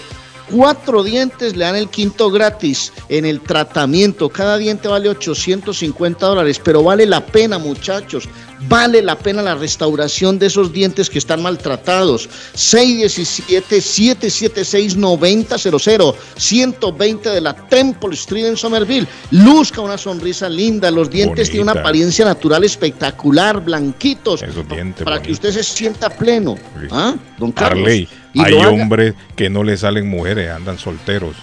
cuatro dientes le dan el quinto gratis en el tratamiento. Cada diente vale 850 dólares, pero vale la pena, muchachos. Vale la pena la restauración de esos dientes que están maltratados. 617-776-9000, 120 de la Temple Street en Somerville. Luzca una sonrisa linda. Los dientes tienen una apariencia natural espectacular, blanquitos, Esos dientes para que usted se sienta pleno. ¿Ah, don Carlos? Arley, Y hay hombres que no le salen mujeres, andan solteros.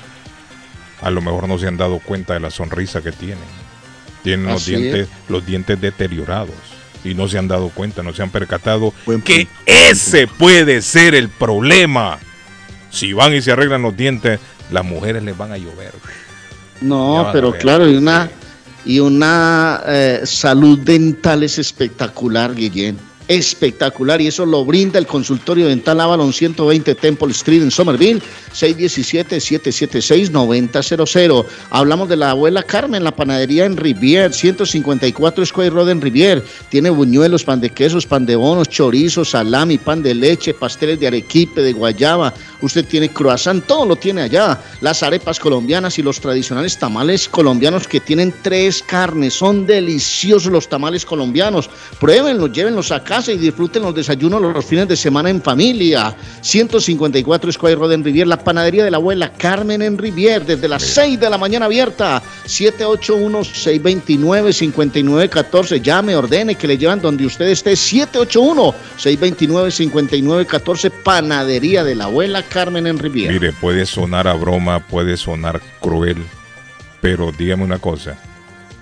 A lo mejor no se han dado cuenta de la sonrisa que tienen. Tienen los es. dientes, los dientes deteriorados. Y no se han dado cuenta, no se han percatado que ese puede ser el problema. Si van y se arreglan los dientes, las mujeres les van a llover. No, pero claro, y una, y una eh, salud dental es espectacular, Guillén. Espectacular y eso lo brinda el consultorio dental Avalon 120 Temple Street en Somerville, 617-776-9000. Hablamos de la abuela Carmen, la panadería en Rivier, 154 Square Road en Rivier. Tiene buñuelos, pan de quesos, pan de bonos, chorizo, salami, pan de leche, pasteles de arequipe, de guayaba. Usted tiene croissant, todo lo tiene allá. Las arepas colombianas y los tradicionales tamales colombianos que tienen tres carnes. Son deliciosos los tamales colombianos. Pruébenlos, llévenlos acá y disfruten los desayunos los fines de semana en familia. 154 Square Road en Rivier, la panadería de la abuela Carmen en Rivier, desde las 6 de la mañana abierta. 781-629-5914. Llame, ordene que le llevan donde usted esté. 781-629-5914, panadería de la abuela Carmen en Rivier. Mire, puede sonar a broma, puede sonar cruel, pero dígame una cosa.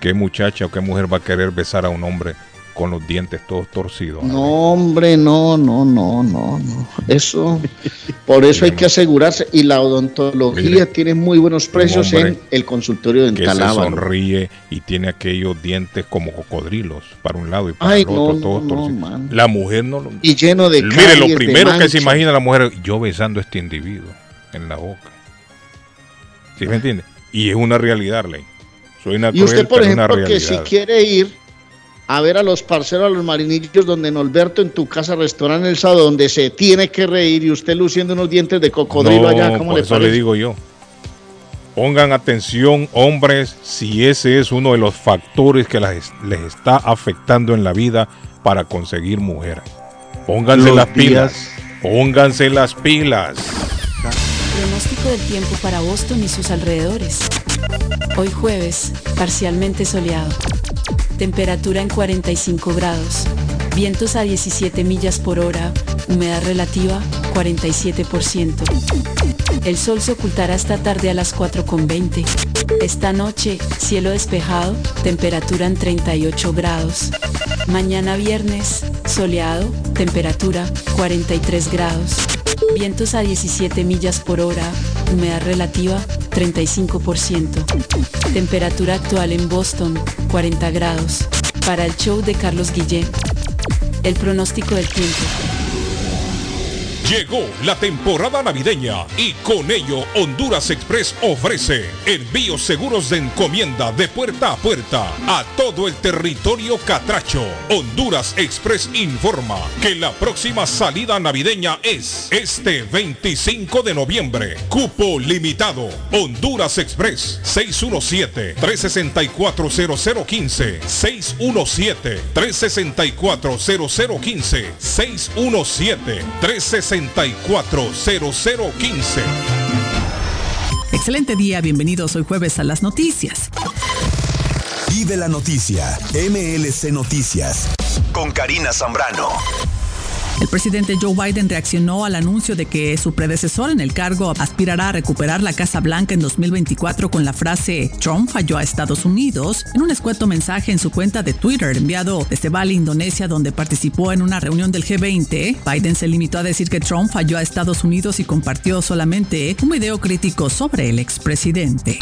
¿Qué muchacha o qué mujer va a querer besar a un hombre con los dientes todos torcidos. No, hombre, no, no, no, no, no. Eso, por eso hay que asegurarse. Y la odontología tiene muy buenos precios en el consultorio dental. Que se sonríe y tiene aquellos dientes como cocodrilos para un lado y para el otro, todos torcidos. La mujer no lo. Y lleno de Mire, lo primero que se imagina la mujer, yo besando a este individuo en la boca. ¿Sí me entiende? Y es una realidad, Ley. Soy una y usted, por ejemplo, que si quiere ir a ver a los parceros, a los marinillos, donde Norberto en tu casa, restaurante El Sábado, donde se tiene que reír y usted luciendo unos dientes de cocodrilo allá, ¿cómo por eso le digo yo. Pongan atención, hombres, si ese es uno de los factores que les, está afectando en la vida para conseguir mujeres. Pónganse las pilas. Pónganse las pilas. Pronóstico del tiempo para Boston y sus alrededores. Hoy jueves, parcialmente soleado. Temperatura en 45 grados. Vientos a 17 millas por hora. Humedad relativa 47%. El sol se ocultará esta tarde a las 4.20. Esta noche, cielo despejado, temperatura en 38 grados. Mañana viernes, soleado, temperatura 43 grados. Vientos a 17 millas por hora, humedad relativa 35%. Temperatura actual en Boston 40 grados. Para el show de Carlos Guillén. El pronóstico del tiempo. Llegó la temporada navideña y con ello Honduras Express ofrece envíos seguros de encomienda de puerta a puerta a todo el territorio catracho. Honduras Express informa que la próxima salida navideña es este 25 de noviembre. Cupo limitado. Honduras Express 617-364-0015. 617-364-0015. 617-364. 640015. Excelente día, bienvenidos hoy jueves a las noticias. Vive la noticia, MLC Noticias, con Karina Zambrano. El presidente Joe Biden reaccionó al anuncio de que su predecesor en el cargo aspirará a recuperar la Casa Blanca en 2024 con la frase Trump falló a Estados Unidos en un escueto mensaje en su cuenta de Twitter enviado desde Bali, Indonesia, donde participó en una reunión del G20. Biden se limitó a decir que Trump falló a Estados Unidos y compartió solamente un video crítico sobre el expresidente.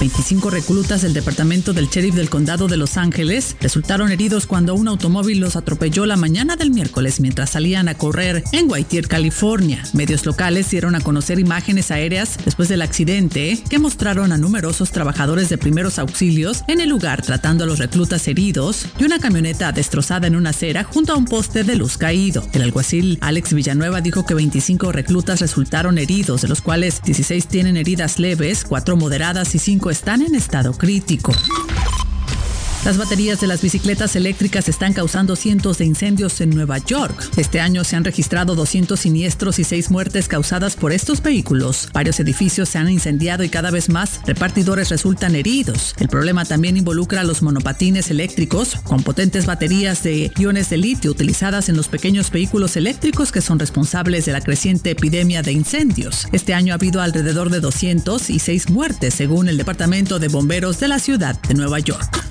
25 reclutas del departamento del sheriff del condado de Los Ángeles resultaron heridos cuando un automóvil los atropelló la mañana del miércoles mientras salían a correr en Whiteyear, California. Medios locales dieron a conocer imágenes aéreas después del accidente que mostraron a numerosos trabajadores de primeros auxilios en el lugar tratando a los reclutas heridos y una camioneta destrozada en una acera junto a un poste de luz caído. El alguacil Alex Villanueva dijo que 25 reclutas resultaron heridos, de los cuales 16 tienen heridas leves, 4 moderadas y 5 están en estado crítico. Las baterías de las bicicletas eléctricas están causando cientos de incendios en Nueva York. Este año se han registrado 200 siniestros y 6 muertes causadas por estos vehículos. Varios edificios se han incendiado y cada vez más repartidores resultan heridos. El problema también involucra a los monopatines eléctricos con potentes baterías de iones de litio utilizadas en los pequeños vehículos eléctricos que son responsables de la creciente epidemia de incendios. Este año ha habido alrededor de 206 muertes según el Departamento de Bomberos de la ciudad de Nueva York.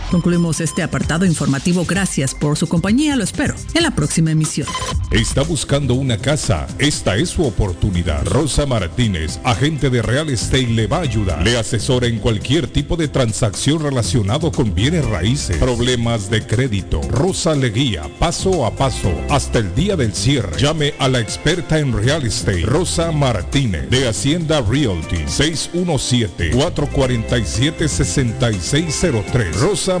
Concluimos este apartado informativo. Gracias por su compañía. Lo espero en la próxima emisión. ¿Está buscando una casa? Esta es su oportunidad. Rosa Martínez, agente de Real Estate, le va a ayudar. Le asesora en cualquier tipo de transacción relacionado con bienes raíces, problemas de crédito. Rosa le guía paso a paso hasta el día del cierre. Llame a la experta en Real Estate, Rosa Martínez, de Hacienda Realty, 617-447-6603. Rosa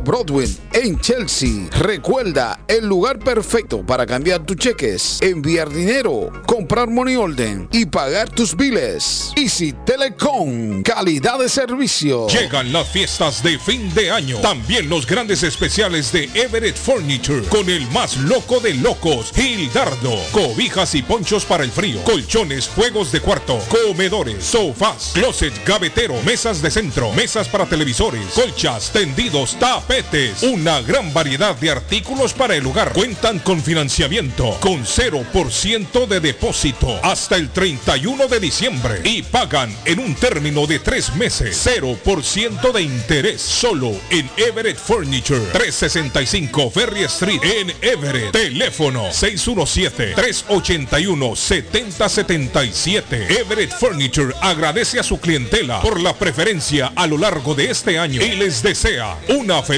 Broadway en Chelsea. Recuerda, el lugar perfecto para cambiar tus cheques, enviar dinero, comprar money order y pagar tus biles. Easy Telecom, calidad de servicio. Llegan las fiestas de fin de año. También los grandes especiales de Everett Furniture con el más loco de locos, Gildardo. Cobijas y ponchos para el frío, colchones, juegos de cuarto, comedores, sofás, closet, gavetero, mesas de centro, mesas para televisores, colchas, tendidos, tapetes. Una gran variedad de artículos para el hogar. Cuentan con financiamiento con 0% de depósito hasta el 31 de diciembre y pagan en un término de tres meses 0% de interés solo en Everett Furniture 365 Ferry Street en Everett. Teléfono 617-381-7077. Everett Furniture agradece a su clientela por la preferencia a lo largo de este año y les desea una feliz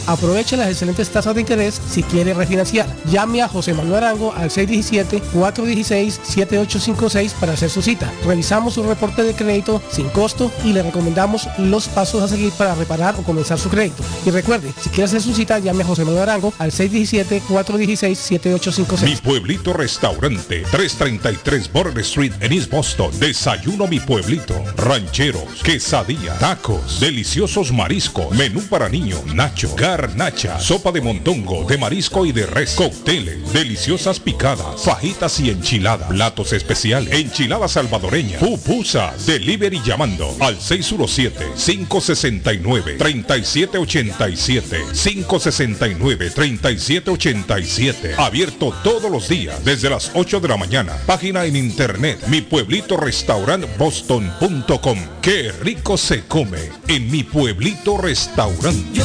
Aproveche las excelentes tasas de interés si quiere refinanciar. Llame a José Manuel Arango al 617-416-7856 para hacer su cita. Revisamos su reporte de crédito sin costo y le recomendamos los pasos a seguir para reparar o comenzar su crédito. Y recuerde, si quiere hacer su cita, llame a José Manuel Arango al 617-416-7856. Mi pueblito restaurante, 333 Border Street en East Boston. Desayuno mi pueblito. Rancheros, quesadilla, tacos, deliciosos mariscos, menú para niños, nacho, garnacha, sopa de montongo, de marisco y de res, cócteles, deliciosas picadas, fajitas y enchiladas, platos especiales, enchilada salvadoreña, pupusas, delivery llamando al 617-569-3787, 569-3787, abierto todos los días desde las 8 de la mañana, página en internet, mi pueblito restaurant boston.com, qué rico se come en mi pueblito restaurante.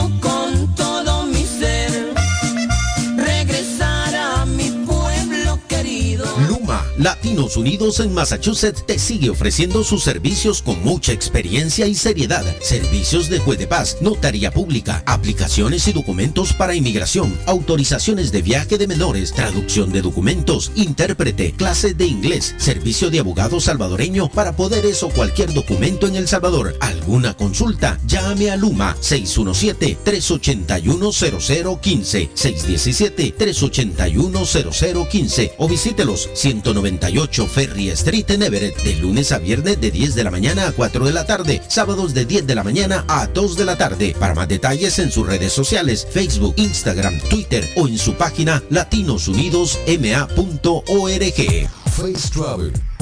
Yo Latinos Unidos en Massachusetts, te sigue ofreciendo sus servicios con mucha experiencia y seriedad. Servicios de juez de paz, notaría pública, aplicaciones y documentos para inmigración, autorizaciones de viaje de menores, traducción de documentos, intérprete, clases de inglés, servicio de abogado salvadoreño para poderes o cualquier documento en El Salvador. ¿Alguna consulta? Llame a Luma 617-381-0015, 617-381-0015 o visítelos 198 Ferry Street en Everett de lunes a viernes de 10 de la mañana a 4 de la tarde, sábados de 10 de la mañana a 2 de la tarde. Para más detalles en sus redes sociales, Facebook, Instagram, Twitter o en su página latinosunidosma.org. Face Travel.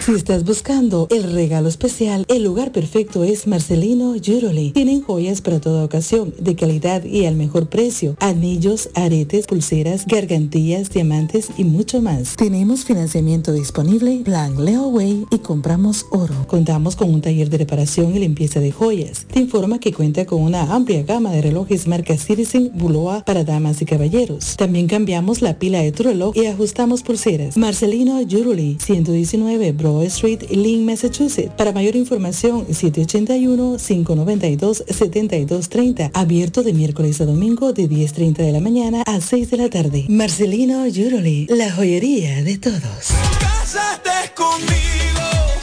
Si estás buscando el regalo especial, el lugar perfecto es Marcelino Jewelry. Tienen joyas para toda ocasión, de calidad y al mejor precio. Anillos, aretes, pulseras, gargantillas, diamantes y mucho más. Tenemos financiamiento disponible, plan Leeway y compramos oro. Contamos con un taller de reparación y limpieza de joyas. Te informa que cuenta con una amplia gama de relojes marca Citizen, Buloa para damas y caballeros. También cambiamos la pila de tu reloj y ajustamos pulseras. Marcelino Jewelry, 119 Bro Street, Lynn, Massachusetts. Para mayor información, 781-592-7230. Abierto de miércoles a domingo de 10.30 de la mañana a 6 de la tarde. Marcelino Jewelry, la joyería de todos.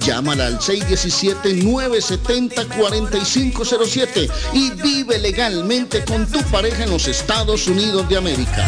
Llámala al 617 970 4507 y vive legalmente con tu pareja en los Estados Unidos de América.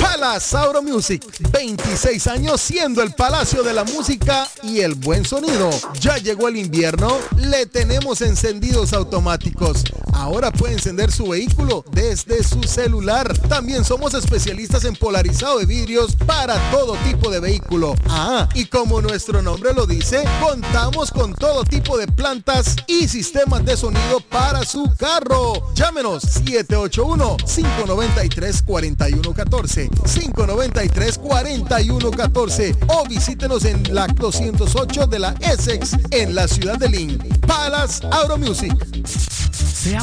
Palace Auro Music, 26 años siendo el palacio de la música y el buen sonido. Ya llegó el invierno, le tenemos encendidos automáticos. Ahora puede encender su vehículo desde su celular. También somos especialistas en polarizado de vidrios para todo tipo de vehículo. Ah, y como nuestro nombre lo dice, contamos con todo tipo de plantas y sistemas de sonido para su carro. Llámenos 781 593 4114 593-4114 o visítenos en la 208 de la Essex en la ciudad de Lynn. Palace Auto Music. ¿Se ha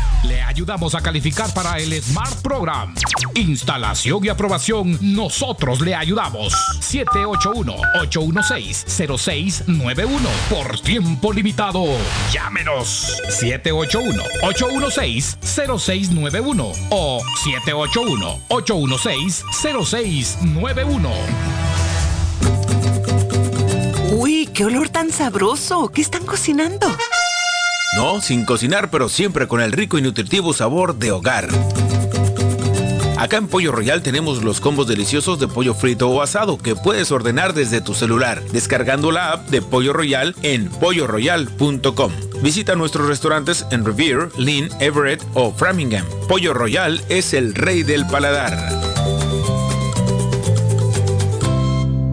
Le ayudamos a calificar para el Smart Program. Instalación y aprobación, nosotros le ayudamos. 781-816-0691. Por tiempo limitado. Llámenos. 781-816-0691 o 781-816-0691. Uy, qué olor tan sabroso. ¿Qué están cocinando? No, sin cocinar, pero siempre con el rico y nutritivo sabor de hogar. Acá en Pollo Royal tenemos los combos deliciosos de pollo frito o asado que puedes ordenar desde tu celular, descargando la app de Pollo Royal en polloroyal.com. Visita nuestros restaurantes en Revere, Lynn, Everett o Framingham. Pollo Royal es el rey del paladar.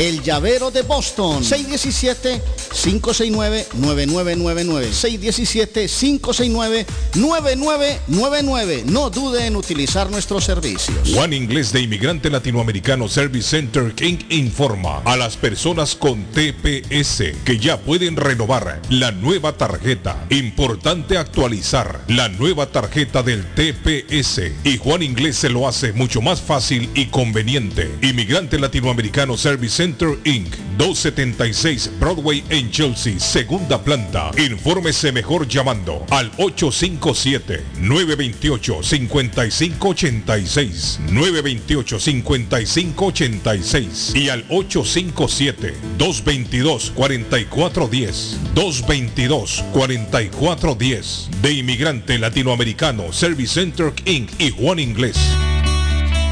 el llavero de Boston. 617-569-9999. 617-569-9999. No dude en utilizar nuestros servicios. Juan Inglés de Inmigrante Latinoamericano Service Center King informa a las personas con TPS que ya pueden renovar la nueva tarjeta. Importante actualizar la nueva tarjeta del TPS. Y Juan Inglés se lo hace mucho más fácil y conveniente. Inmigrante Latinoamericano Service Center Inc. 276 Broadway en Chelsea, segunda planta. Infórmese mejor llamando al 857-928-5586. 928-5586 y al 857-222-4410. 222-4410 de Inmigrante Latinoamericano Service Center Inc. y Juan Inglés.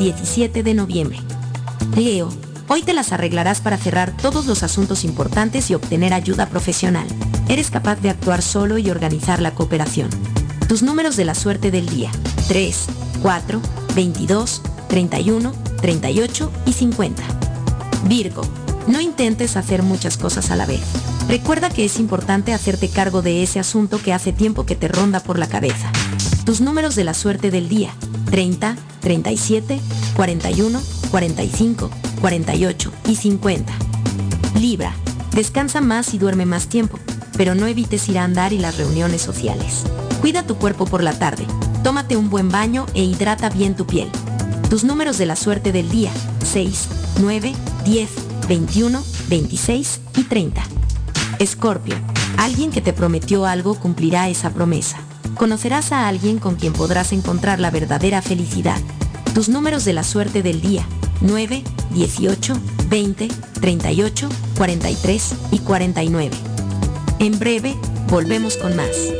17 de noviembre. Leo, hoy te las arreglarás para cerrar todos los asuntos importantes y obtener ayuda profesional. Eres capaz de actuar solo y organizar la cooperación. Tus números de la suerte del día, 3, 4, 22, 31, 38 y 50. Virgo, no intentes hacer muchas cosas a la vez. Recuerda que es importante hacerte cargo de ese asunto que hace tiempo que te ronda por la cabeza. Tus números de la suerte del día, 30, 37, 41, 45, 48 y 50. Libra, descansa más y duerme más tiempo, pero no evites ir a andar y las reuniones sociales. Cuida tu cuerpo por la tarde, tómate un buen baño e hidrata bien tu piel. Tus números de la suerte del día, 6, 9, 10, 21, 26 y 30. Escorpio, alguien que te prometió algo cumplirá esa promesa. Conocerás a alguien con quien podrás encontrar la verdadera felicidad. Tus números de la suerte del día, 9, 18, 20, 38, 43 y 49. En breve, volvemos con más.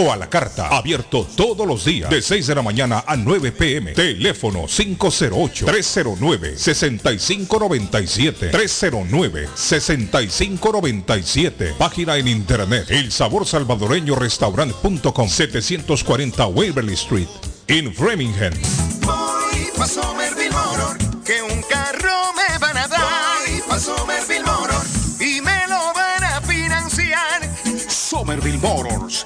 a la carta. Abierto todos los días de 6 de la mañana a 9 pm. Teléfono 508-309-6597. 309-6597. Página en internet. El sabor salvadoreño restaurant.com 740 Waverly Street. En Framingham. Voy pa' Somerville Motor, que un carro me van a dar. Voy pa' Somerville Motor, y me lo van a financiar. Somerville Motors.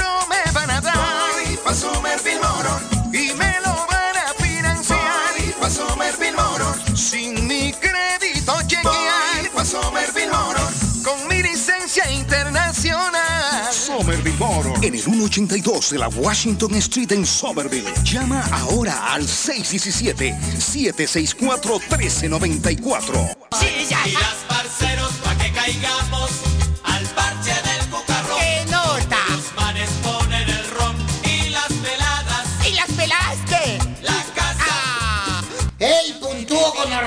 Somerville Motor. En el 182 de la Washington Street en Somerville. Llama ahora al 617-764-1394. Y las parceros pa' que caigamos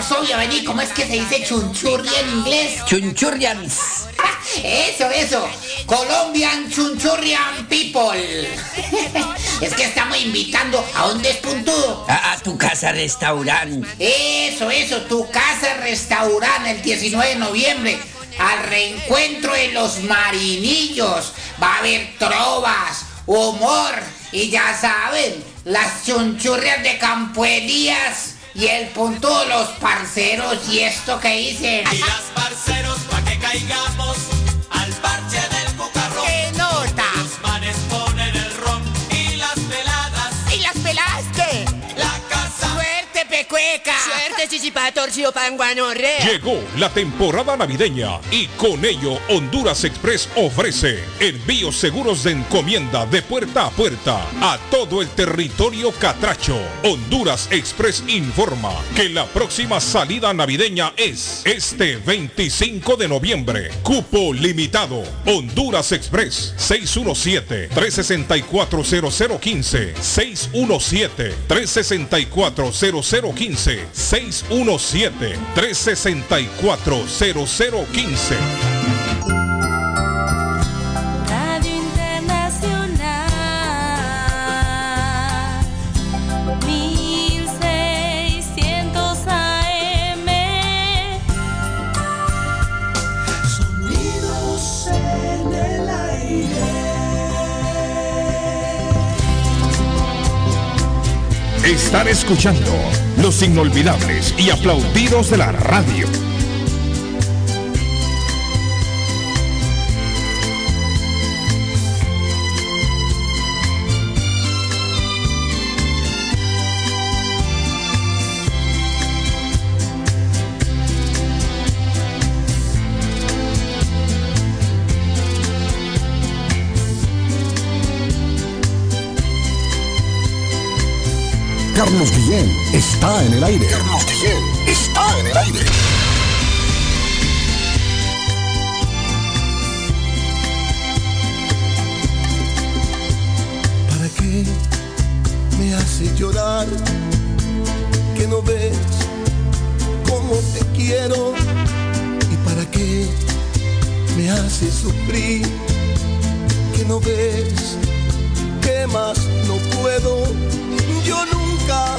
Orsovia! Vení, ¿cómo es que se dice chunchurria en inglés? Chunchurrians. [laughs] Eso, eso. Colombian Chunchurrian People. [laughs] es que estamos invitando. ¿A dónde es puntudo? A, a tu casa restaurante. Eso, eso. Tu casa restaurante el 19 de noviembre. Al reencuentro de los marinillos. Va a haber trovas, humor y ya saben, las chunchurrias de Campo Elías y el punto de los parceros y esto que dicen. Y las parceros pa' que caigamos al parche ¡Suerte, pecueca! Suerte, Llegó la temporada navideña y con ello Honduras Express ofrece envíos seguros de encomienda de puerta a puerta a todo el territorio catracho. Honduras Express informa que la próxima salida navideña es este 25 de noviembre. Cupo limitado. Honduras Express 617-364-0015. 617-364-0015. 617-364-0015. Están escuchando los inolvidables y aplaudidos de la radio. Carlos Guillén está en el aire. Carlos Guillén está en el aire. ¿Para qué me haces llorar? Que no ves cómo te quiero. ¿Y para qué me haces sufrir? Que no ves que más no puedo. Yo nunca,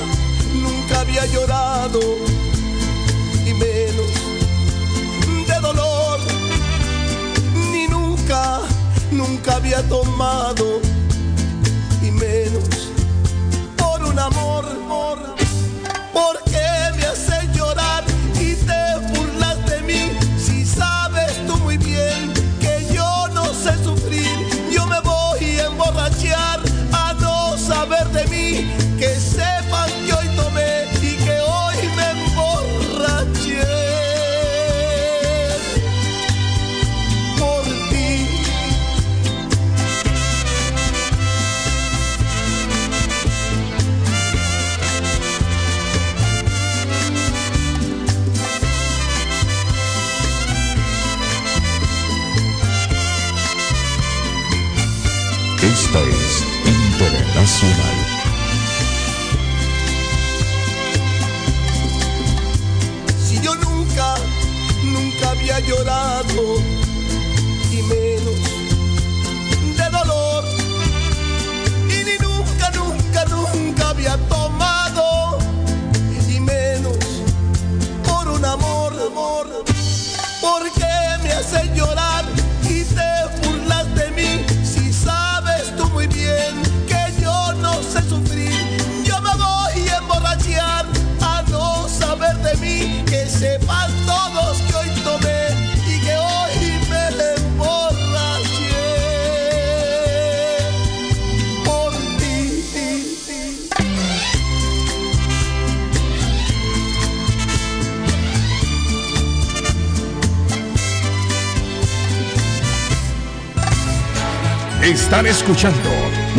nunca había llorado. Y menos de dolor. Ni nunca, nunca había tomado y menos por un amor. ¿Por qué Si yo nunca, nunca había llorado Están escuchando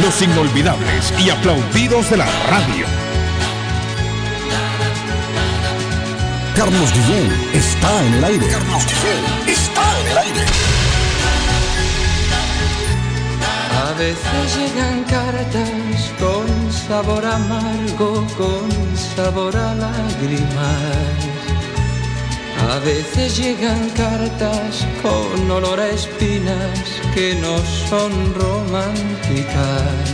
los inolvidables y aplaudidos de la radio. Carlos Guillén está en el aire. Carlos Guillén está en el aire. A veces llegan cartas con sabor amargo, con sabor a lágrimas. A veces llegan cartas con olor a espinas que no son románticas.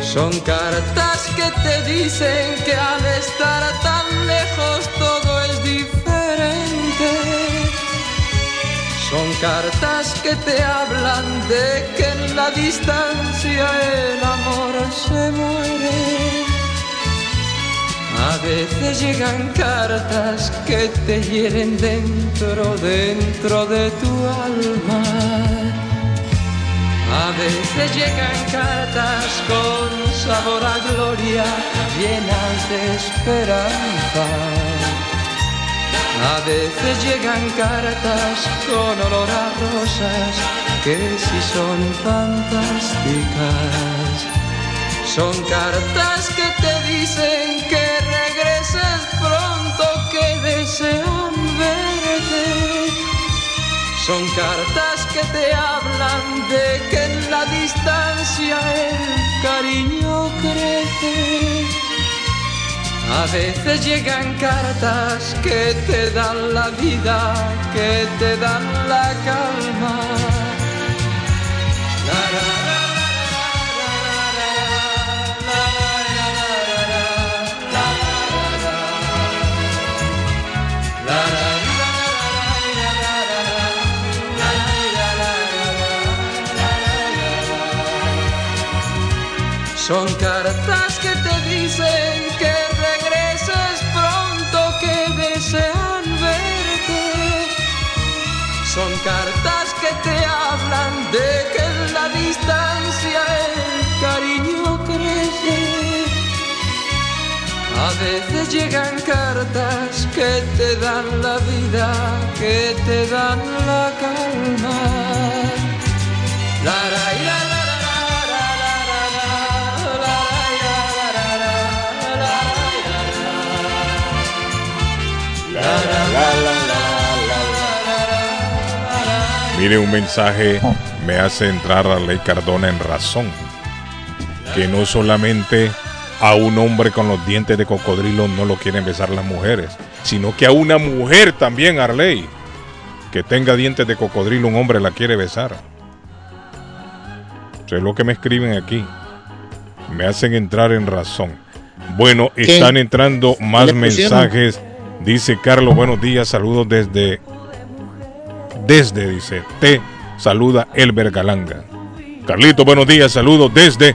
Son cartas que te dicen que al estar tan lejos todo es diferente. Son cartas que te hablan de que en la distancia el amor se muere. A veces llegan cartas que te hieren dentro, dentro de tu alma. A veces llegan cartas con sabor a gloria, llenas de esperanza. A veces llegan cartas con olor a rosas que si son fantásticas. Son cartas que te dicen que regreses pronto, que verte. Son cartas que te hablan de que en la distancia el cariño crece. A veces llegan cartas que te dan la vida, que te dan la calma. Son cartas que te dicen que regreses pronto, que desean verte. Son cartas que te hablan de que en la distancia el cariño crece. A veces llegan cartas que te dan la vida, que te dan la calma. La, Mire, un mensaje me hace entrar a Ley Cardona en razón. Que no solamente a un hombre con los dientes de cocodrilo no lo quieren besar las mujeres, sino que a una mujer también, Arley, que tenga dientes de cocodrilo, un hombre la quiere besar. Eso es lo que me escriben aquí. Me hacen entrar en razón. Bueno, ¿Qué? están entrando más mensajes. Dice Carlos, buenos días, saludos desde desde, dice, te saluda Elber Galanga. Carlito, buenos días, saludos desde,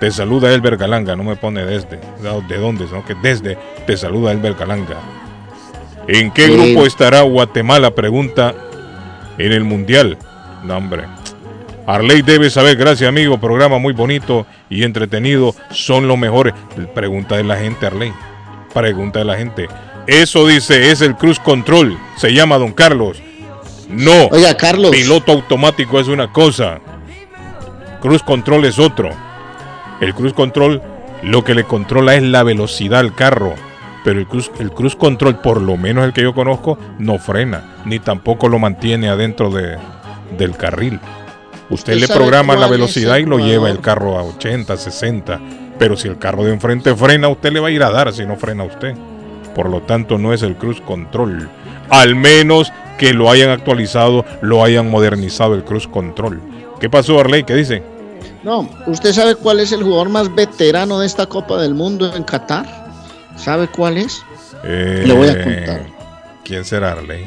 te saluda Elber Galanga, no me pone desde, de dónde, sino que desde, te saluda Elber Galanga. ¿En qué Sí. grupo estará Guatemala? Pregunta en el Mundial. No, hombre. Arley debe saber, gracias amigo, programa muy bonito y entretenido, son los mejores. Pregunta de la gente, Arley. Pregunta de la gente. Eso dice, es el Cruz Control, se llama Don Carlos. No. Oiga, Carlos. Piloto automático es una cosa. Cruz Control es otro. El Cruz Control lo que le controla es la velocidad al carro. Pero el Cruz, el Cruz Control, por lo menos el que yo conozco, no frena. Ni tampoco lo mantiene adentro de, del carril. Usted ¿Usted le programa la velocidad y lo lleva el carro a 80, 60. Pero si el carro de enfrente frena, usted le va a ir a dar si no frena usted. Por lo tanto, no es el Cruise Control. Al menos que lo hayan actualizado, lo hayan modernizado el Cruise Control. ¿Qué pasó, Arley? ¿Qué dice? No, ¿usted sabe cuál es el jugador más veterano de esta Copa del Mundo en Qatar? ¿Sabe cuál es? Le voy a contar. Eh, ¿Quién será Arley?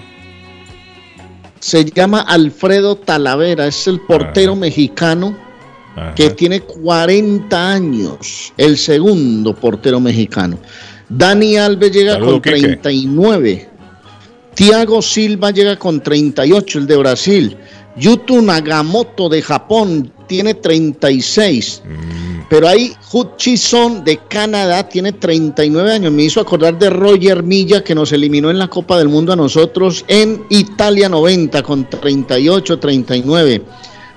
Se llama Alfredo Talavera, es el portero mexicano Ajá. que tiene 40 años, el segundo portero mexicano. Dani Alves llega Saludo, con Quique. 39. Tiago Silva llega con 38, el de Brasil. Yuto Nagamoto de Japón tiene 36. Pero ahí Hutchison de Canadá tiene 39 años. Me hizo acordar de Roger Milla que nos eliminó en la Copa del Mundo a nosotros en Italia 90 con 38, 39.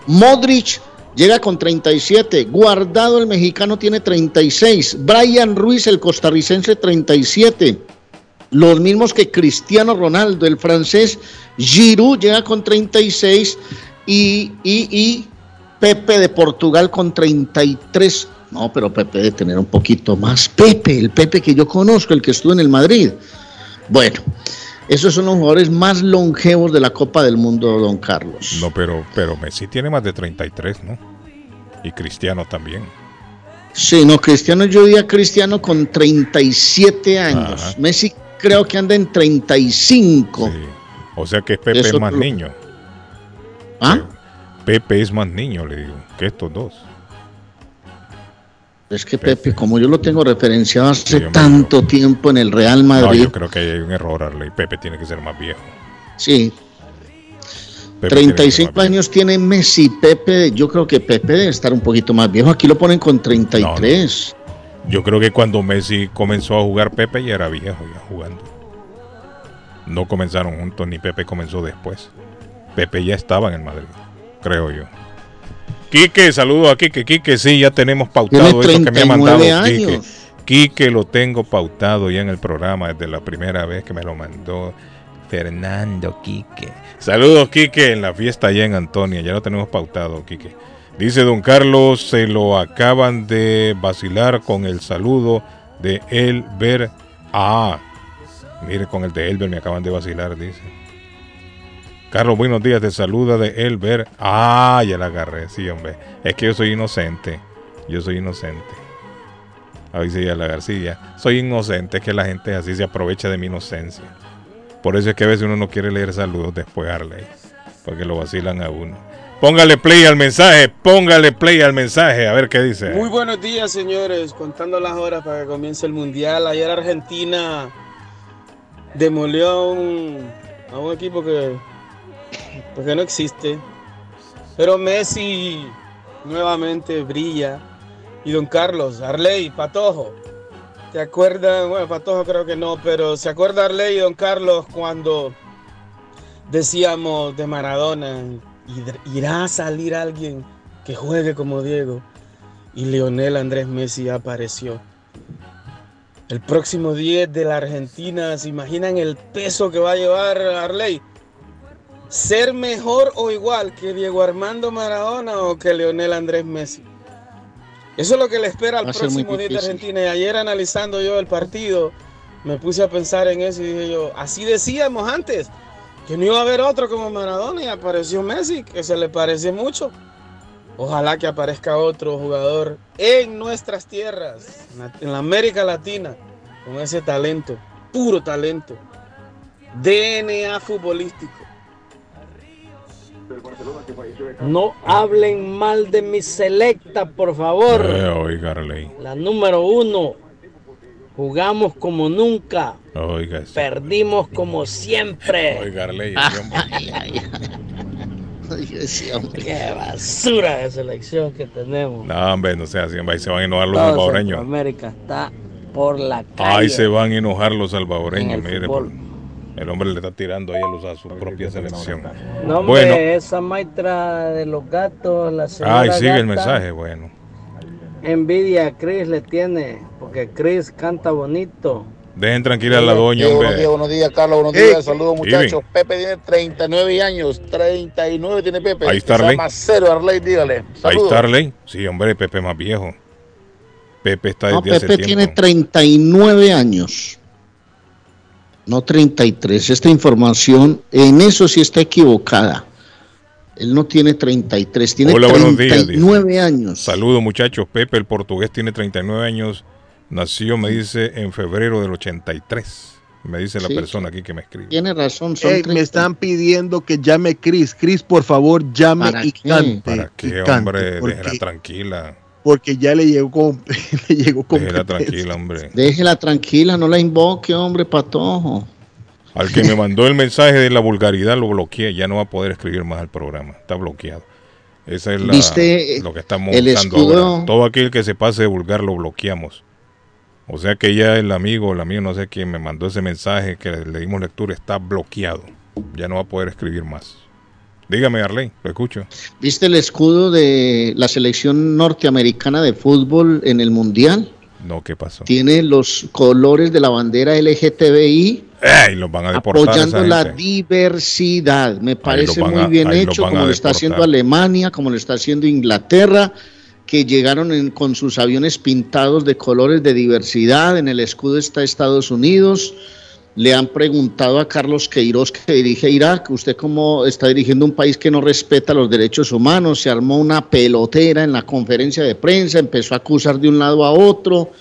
Modric llega con 37. Guardado el mexicano tiene 36. Brian Ruiz el costarricense 37. Los mismos que Cristiano Ronaldo, el francés Giroud llega con 36 y, y, y Pepe de Portugal con 33. No, pero Pepe debe tener un poquito más. Pepe, el Pepe que yo conozco, el que estuvo en el Madrid. Bueno, esos son los jugadores más longevos de la Copa del Mundo, don Carlos. No, pero, pero Messi tiene más de 33, ¿no? Y Cristiano también. Sí, no, Cristiano, yo di a Cristiano con 37 años. Ajá. Messi creo que anda en 35. O sea que Pepe Es es más niño. ¿Ah? Pepe es más niño, le digo, que estos dos. Es que Pepe, como yo lo tengo referenciado hace Sí, tanto tiempo en el Real No, Madrid, yo creo que hay un error, Arley. Pepe tiene que ser más viejo. sí. Pepe tiene que ser 35 más años tiene Messi, Pepe, yo creo que Pepe debe estar un poquito más viejo. Aquí lo ponen con 33. Yo creo que cuando Messi comenzó a jugar, Pepe ya era viejo ya jugando. No comenzaron juntos, ni Pepe comenzó después. Pepe ya estaba en el Madrid, creo yo. Quique, saludo a Quique. Quique, sí, ya tenemos pautado eso que me ha mandado 39 Quique. años. Quique lo tengo pautado ya en el programa desde la primera vez que me lo mandó Fernando Quique. Saludos, Quique, en la fiesta allá en Antonia. Ya lo tenemos pautado, Quique. Dice don Carlos, se lo acaban de vacilar con el saludo de Elber. Ah, mire, con el de Elber me acaban de vacilar, dice. Carlos, buenos días, te saluda de Elber. Ah, ya la agarré, sí, hombre. Es que yo soy inocente. Yo soy inocente. Ahí sí, ya la García. Soy inocente, es que la gente así se aprovecha de mi inocencia. Por eso es que a veces uno no quiere leer saludos después, Arley. Porque lo vacilan a uno. Póngale play al mensaje, póngale play al mensaje, a ver qué dice. Muy buenos días, señores. Contando las horas para que comience el mundial. Ayer Argentina demolió a un, a un equipo que, pues, que no existe. Pero Messi nuevamente brilla. Y don Carlos, Arley, Patojo. ¿Te acuerdan? Bueno, Patojo creo que no, pero ¿se acuerda Arley y don Carlos cuando decíamos de Maradona? "Id- ¿Irá a salir alguien que juegue como Diego? Y Lionel Andrés Messi apareció. El próximo 10 de la Argentina, ¿se imaginan el peso que va a llevar Arley? ¿Ser mejor o igual que Diego Armando Maradona o que Lionel Andrés Messi? Eso es lo que le espera al próximo 10 de. Argentina. Y ayer analizando yo el partido, me puse a pensar en eso y dije yo, así decíamos antes, que no iba a haber otro como Maradona y apareció Messi, que se le parece mucho. Ojalá que aparezca otro jugador en nuestras tierras, en la- América Latina, con ese talento, puro talento, DNA futbolístico. No hablen mal de mi selecta, por favor. Eh, oiga. La número uno. Jugamos como nunca. Oiga, Perdimos como siempre. [laughs] oiga, Arley. [laughs] Qué basura de selección que tenemos. No, hombre, no sea así, hombre, ahí se van a enojar los Todo salvadoreños. Centroamérica está por la calle. Ahí se van a enojar los salvadoreños, el mire. por- el hombre le está tirando ahí a, los, a su propia selección. No, hombre, bueno, esa maestra de los gatos, la señora ay, sigue el mensaje, bueno. Envidia a Chris le tiene, porque Chris canta bonito. Dejen tranquila a la doña, buenos hombre. días, buenos días, Carlos. Buenos días, saludos, muchachos. Pepe tiene 39 años. 39 tiene Pepe. Ahí está Arley. cero, Arley, dígale. Ahí está Arley. Sí, hombre, Pepe más viejo. Pepe está desde No, hace Pepe tiempo. tiene 39 años. No 33. Esta información, en eso sí está equivocada. Él no tiene 33, tiene Hola, buenos días. dice. 39 años. Saludos, muchachos. Pepe, el portugués, tiene 39 años. Nació, me dice, en febrero del 83. Me dice la Sí. persona aquí que me escribe. Tiene razón, son me 30. están pidiendo que llame Chris. Chris, por favor, llame ¿Para y qué? cante. ¿Para qué, cante, hombre? porque, Déjela tranquila. porque ya le llegó, [laughs] le llegó Déjela tranquila, hombre. Déjela tranquila, no la invoque, hombre, patojo. Al que me mandó el mensaje de la vulgaridad lo bloqueé. Ya no va a poder escribir más al programa. Está bloqueado. Esa es la, ¿Viste lo que estamos el usando escudo? ahora. Todo aquel que se pase de vulgar lo bloqueamos. O sea que ya el amigo, el amigo, no sé quién me mandó ese mensaje que le dimos lectura, está bloqueado. Ya no va a poder escribir más. Dígame, Arley, lo escucho. ¿Viste el escudo de la selección norteamericana de fútbol en el Mundial? No, ¿qué pasó? Tiene los colores de la bandera LGTBI ¡Ey! Los van a deportar. a apoyando la diversidad. Me parece muy bien hecho, como lo está haciendo Alemania, como lo está haciendo Inglaterra, que llegaron en- con sus aviones pintados de colores de diversidad. En el escudo está Estados Unidos. Le han preguntado a Carlos Queiroz, que dirige Irak, usted cómo está dirigiendo un país que no respeta los derechos humanos. Se armó una pelotera en la conferencia de prensa, empezó a acusar de un lado a otro.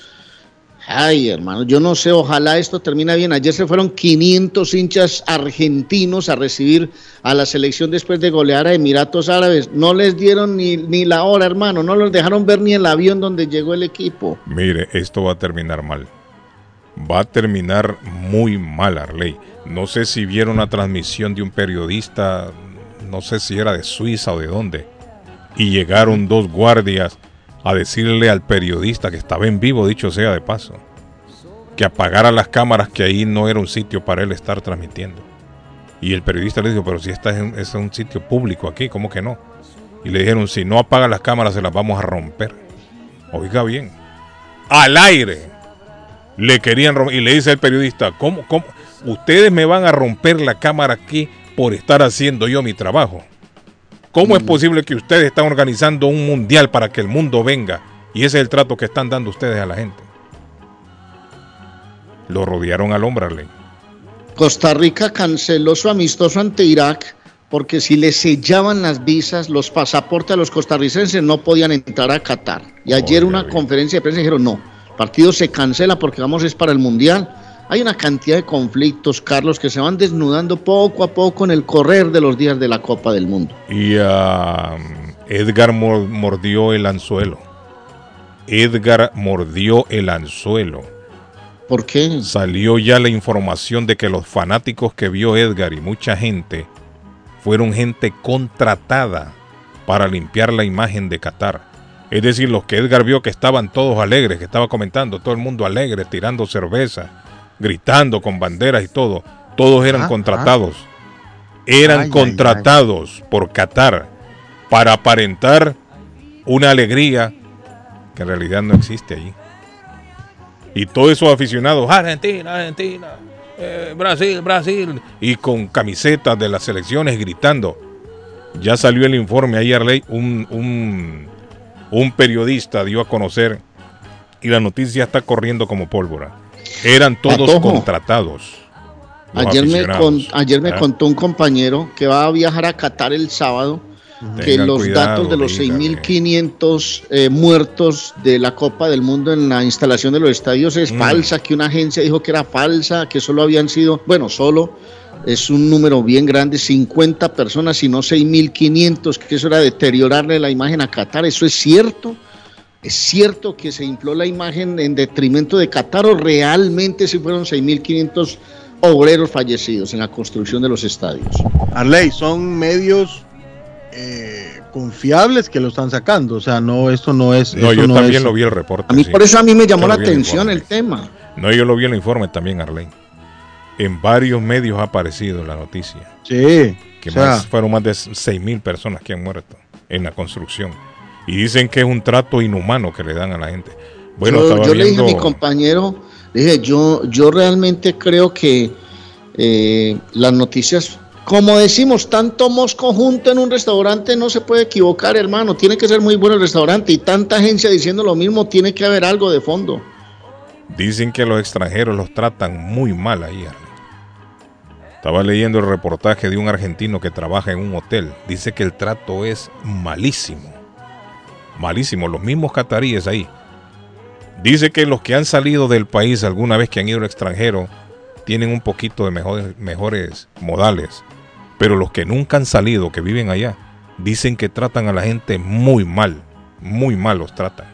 Ay, hermano, yo no sé, ojalá esto termine bien. Ayer se fueron 500 hinchas argentinos a recibir a la selección después de golear a Emiratos Árabes. No les dieron ni, ni la hora, hermano, no los dejaron ver ni el avión donde llegó el equipo. Mire, esto va a terminar mal. Va a terminar muy mal, Arley. No sé si vieron la transmisión de un periodista no sé si era de Suiza o de dónde, y llegaron dos guardias a decirle al periodista que estaba en vivo, dicho sea de paso, que apagara las cámaras, que ahí no era un sitio para él estar transmitiendo. Y el periodista le dijo, pero si esta es un, es un sitio público aquí, ¿cómo que no? Y le dijeron, si no apaga las cámaras se las vamos a romper. Oiga bien, al aire le querían romper. Y le dice el periodista, ¿cómo, cómo? Ustedes me van a romper la cámara aquí por estar haciendo yo mi trabajo. ¿Cómo es posible que ustedes están organizando un mundial para que el mundo venga? Y ese es el trato que están dando ustedes a la gente. Lo rodearon al hombre. Costa Rica canceló su amistoso ante Irak porque si le sellaban las visas, los pasaportes a los costarricenses no podían entrar a Qatar. Y ayer una conferencia de prensa dijeron, no, el partido se cancela porque vamos es para el Mundial. Hay una cantidad de conflictos, Carlos, que se van desnudando poco a poco en el correr de los días de la Copa del Mundo. Y ah, Edgar mor- mordió el anzuelo. Edgar mordió el anzuelo. ¿Por qué? Salió ya la información de que los fanáticos que vio Edgar y mucha gente fueron gente contratada para limpiar la imagen de Qatar. Es decir, los que Edgar vio que estaban todos alegres, que estaba comentando, todo el mundo alegre, tirando cerveza, gritando con banderas y todo, todos eran Ah, contratados. Eran Ay, ay, contratados por Qatar para aparentar una alegría que en realidad no existe allí. Y todos esos aficionados, Argentina, Argentina, eh, Brasil, Brasil, y con camisetas de las selecciones gritando. Ya salió el informe ayer, Ley, un, un, un periodista dio a conocer y la noticia está corriendo como pólvora. Eran todos Patojo. contratados. Ayer me, con- ayer me ¿Ah? contó un compañero que va a viajar a Qatar el sábado, que Tengan los cuidado, datos de los dígale. 6.500 eh, muertos de la Copa del Mundo en la instalación de los estadios es Mm. falsa, que una agencia dijo que era falsa, que solo habían sido, bueno, solo es un número bien grande, 50 personas y no 6.500, que eso era deteriorarle la imagen a Qatar, ¿eso es cierto? ¿Es cierto que se infló la imagen en detrimento de Qatar o realmente si fueron 6.500 obreros fallecidos en la construcción de los estadios? Arley, son medios eh, confiables que lo están sacando. O sea, no, esto no es. No, yo no también es- lo vi el reporte. A mí sí. por eso a mí me llamó Yo la el atención el tema. No, yo lo vi en el informe también, Arlene. En varios medios ha aparecido la noticia. Sí. Que o sea, más, fueron más de 6 mil personas que han muerto en la construcción. Y dicen que es un trato inhumano que le dan a la gente. Bueno, yo, estaba yo le dije a mi compañero, le dije, yo, yo realmente creo que eh, las noticias, como decimos, tanto mosco junto en un restaurante no se puede equivocar, hermano. Tiene que ser muy bueno el restaurante y tanta agencia diciendo lo mismo, tiene que haber algo de fondo. Dicen que los extranjeros los tratan muy mal ahí. Estaba leyendo el reportaje de un argentino que trabaja en un hotel. Dice que el trato es malísimo. Malísimo. Los mismos cataríes ahí. Dice que los que han salido del país alguna vez que han ido al extranjero tienen un poquito de mejores, mejores modales. Pero los que nunca han salido, que viven allá, dicen que tratan a la gente muy mal. Muy mal los tratan.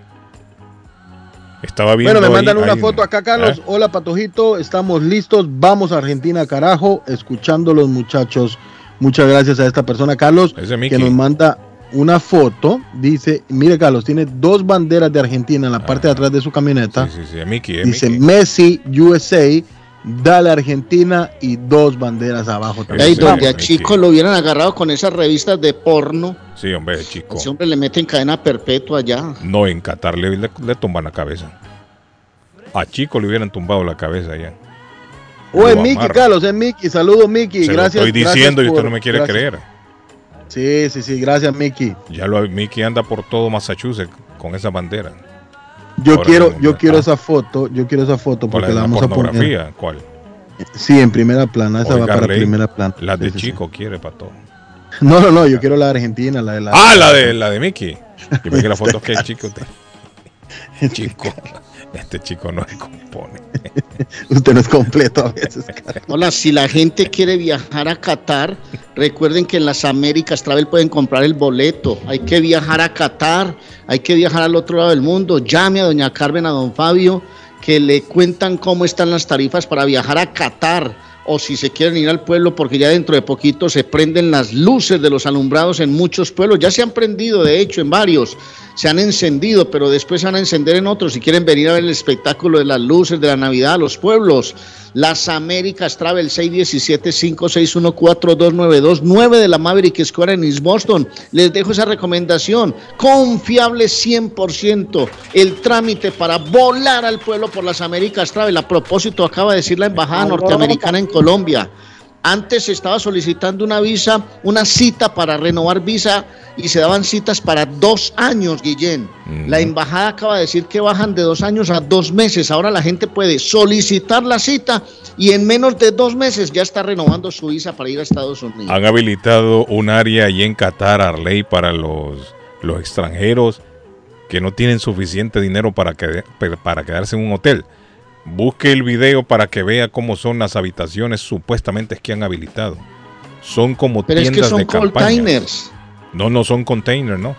Estaba viendo Bueno, me ahí- mandan una ahí- foto acá, Carlos. ¿Ah? Hola, Patojito. Estamos listos. Vamos a Argentina, carajo. Escuchando los muchachos. Muchas gracias a esta persona, Carlos, que nos manda una foto. Dice, mire, Carlos, tiene dos banderas de Argentina en la parte de atrás de su camioneta. Sí, sí, es Mickey, es Dice Mickey. Messi, USA, dale Argentina y dos banderas abajo Ahí también. donde a Vamos. Chico lo hubieran agarrado con esas revistas de porno, Sí, hombre, chico. ese hombre le meten cadena perpetua allá. No, en Qatar le, le, le tumban la cabeza. A Chico le hubieran tumbado la cabeza ya. O es Lo Miki. Carlos, es Miki. Saludos, Miki. Gracias. lo estoy gracias diciendo y usted no me quiere gracias. creer. Sí, sí, sí. Gracias, Miki. Ya lo Mickey anda por todo Massachusetts con esa bandera. Yo Ahora quiero, yo quiero esa foto. Yo quiero esa foto ¿Cuál porque es la vamos a poner. ¿Cuál? Sí, en primera plana. Esa va para primera plana. La de sí, sí. Chico quiere para todo. No, no, no. Yo quiero la de Argentina, la de la. Ah, la de la de Mickey. Yo que la foto que el chico te- [laughs] Chico. Este chico no se compone. [laughs] Usted no es completo a veces. [laughs] Carlos. Hola, si la gente quiere viajar a Qatar, recuerden que en las Américas Travel pueden comprar el boleto. Hay que viajar a Qatar, hay que viajar al otro lado del mundo. Llame a doña Carmen, a don Fabio, que le cuentan cómo están las tarifas para viajar a Qatar. o si se quieren ir al pueblo, porque ya dentro de poquito se prenden las luces de los alumbrados en muchos pueblos. Ya se han prendido, de hecho, en varios. Se han encendido, pero después se van a encender en otros. Si quieren venir a ver el espectáculo de las luces de la Navidad a los pueblos. Las Américas Travel 617-561-4292, 9 de la Maverick Square en East Boston. Les dejo esa recomendación. Confiable 100%. El trámite para volar al pueblo por las Américas Travel. A propósito, acaba de decir la Embajada Norteamericana en Colombia. Antes se estaba solicitando una visa, una cita para renovar visa y se daban citas para dos años, Guillén. La embajada acaba de decir que bajan de dos años a dos meses. Ahora la gente puede solicitar la cita y en menos de dos meses ya está renovando su visa para ir a Estados Unidos. Han habilitado un área allí en Qatar, Arley, para los, los extranjeros que no tienen suficiente dinero para, que- para quedarse en un hotel. Busque el video para que vea cómo son las habitaciones supuestamente que han habilitado. Son como Pero es tiendas que son de containers. No, no son containers, no.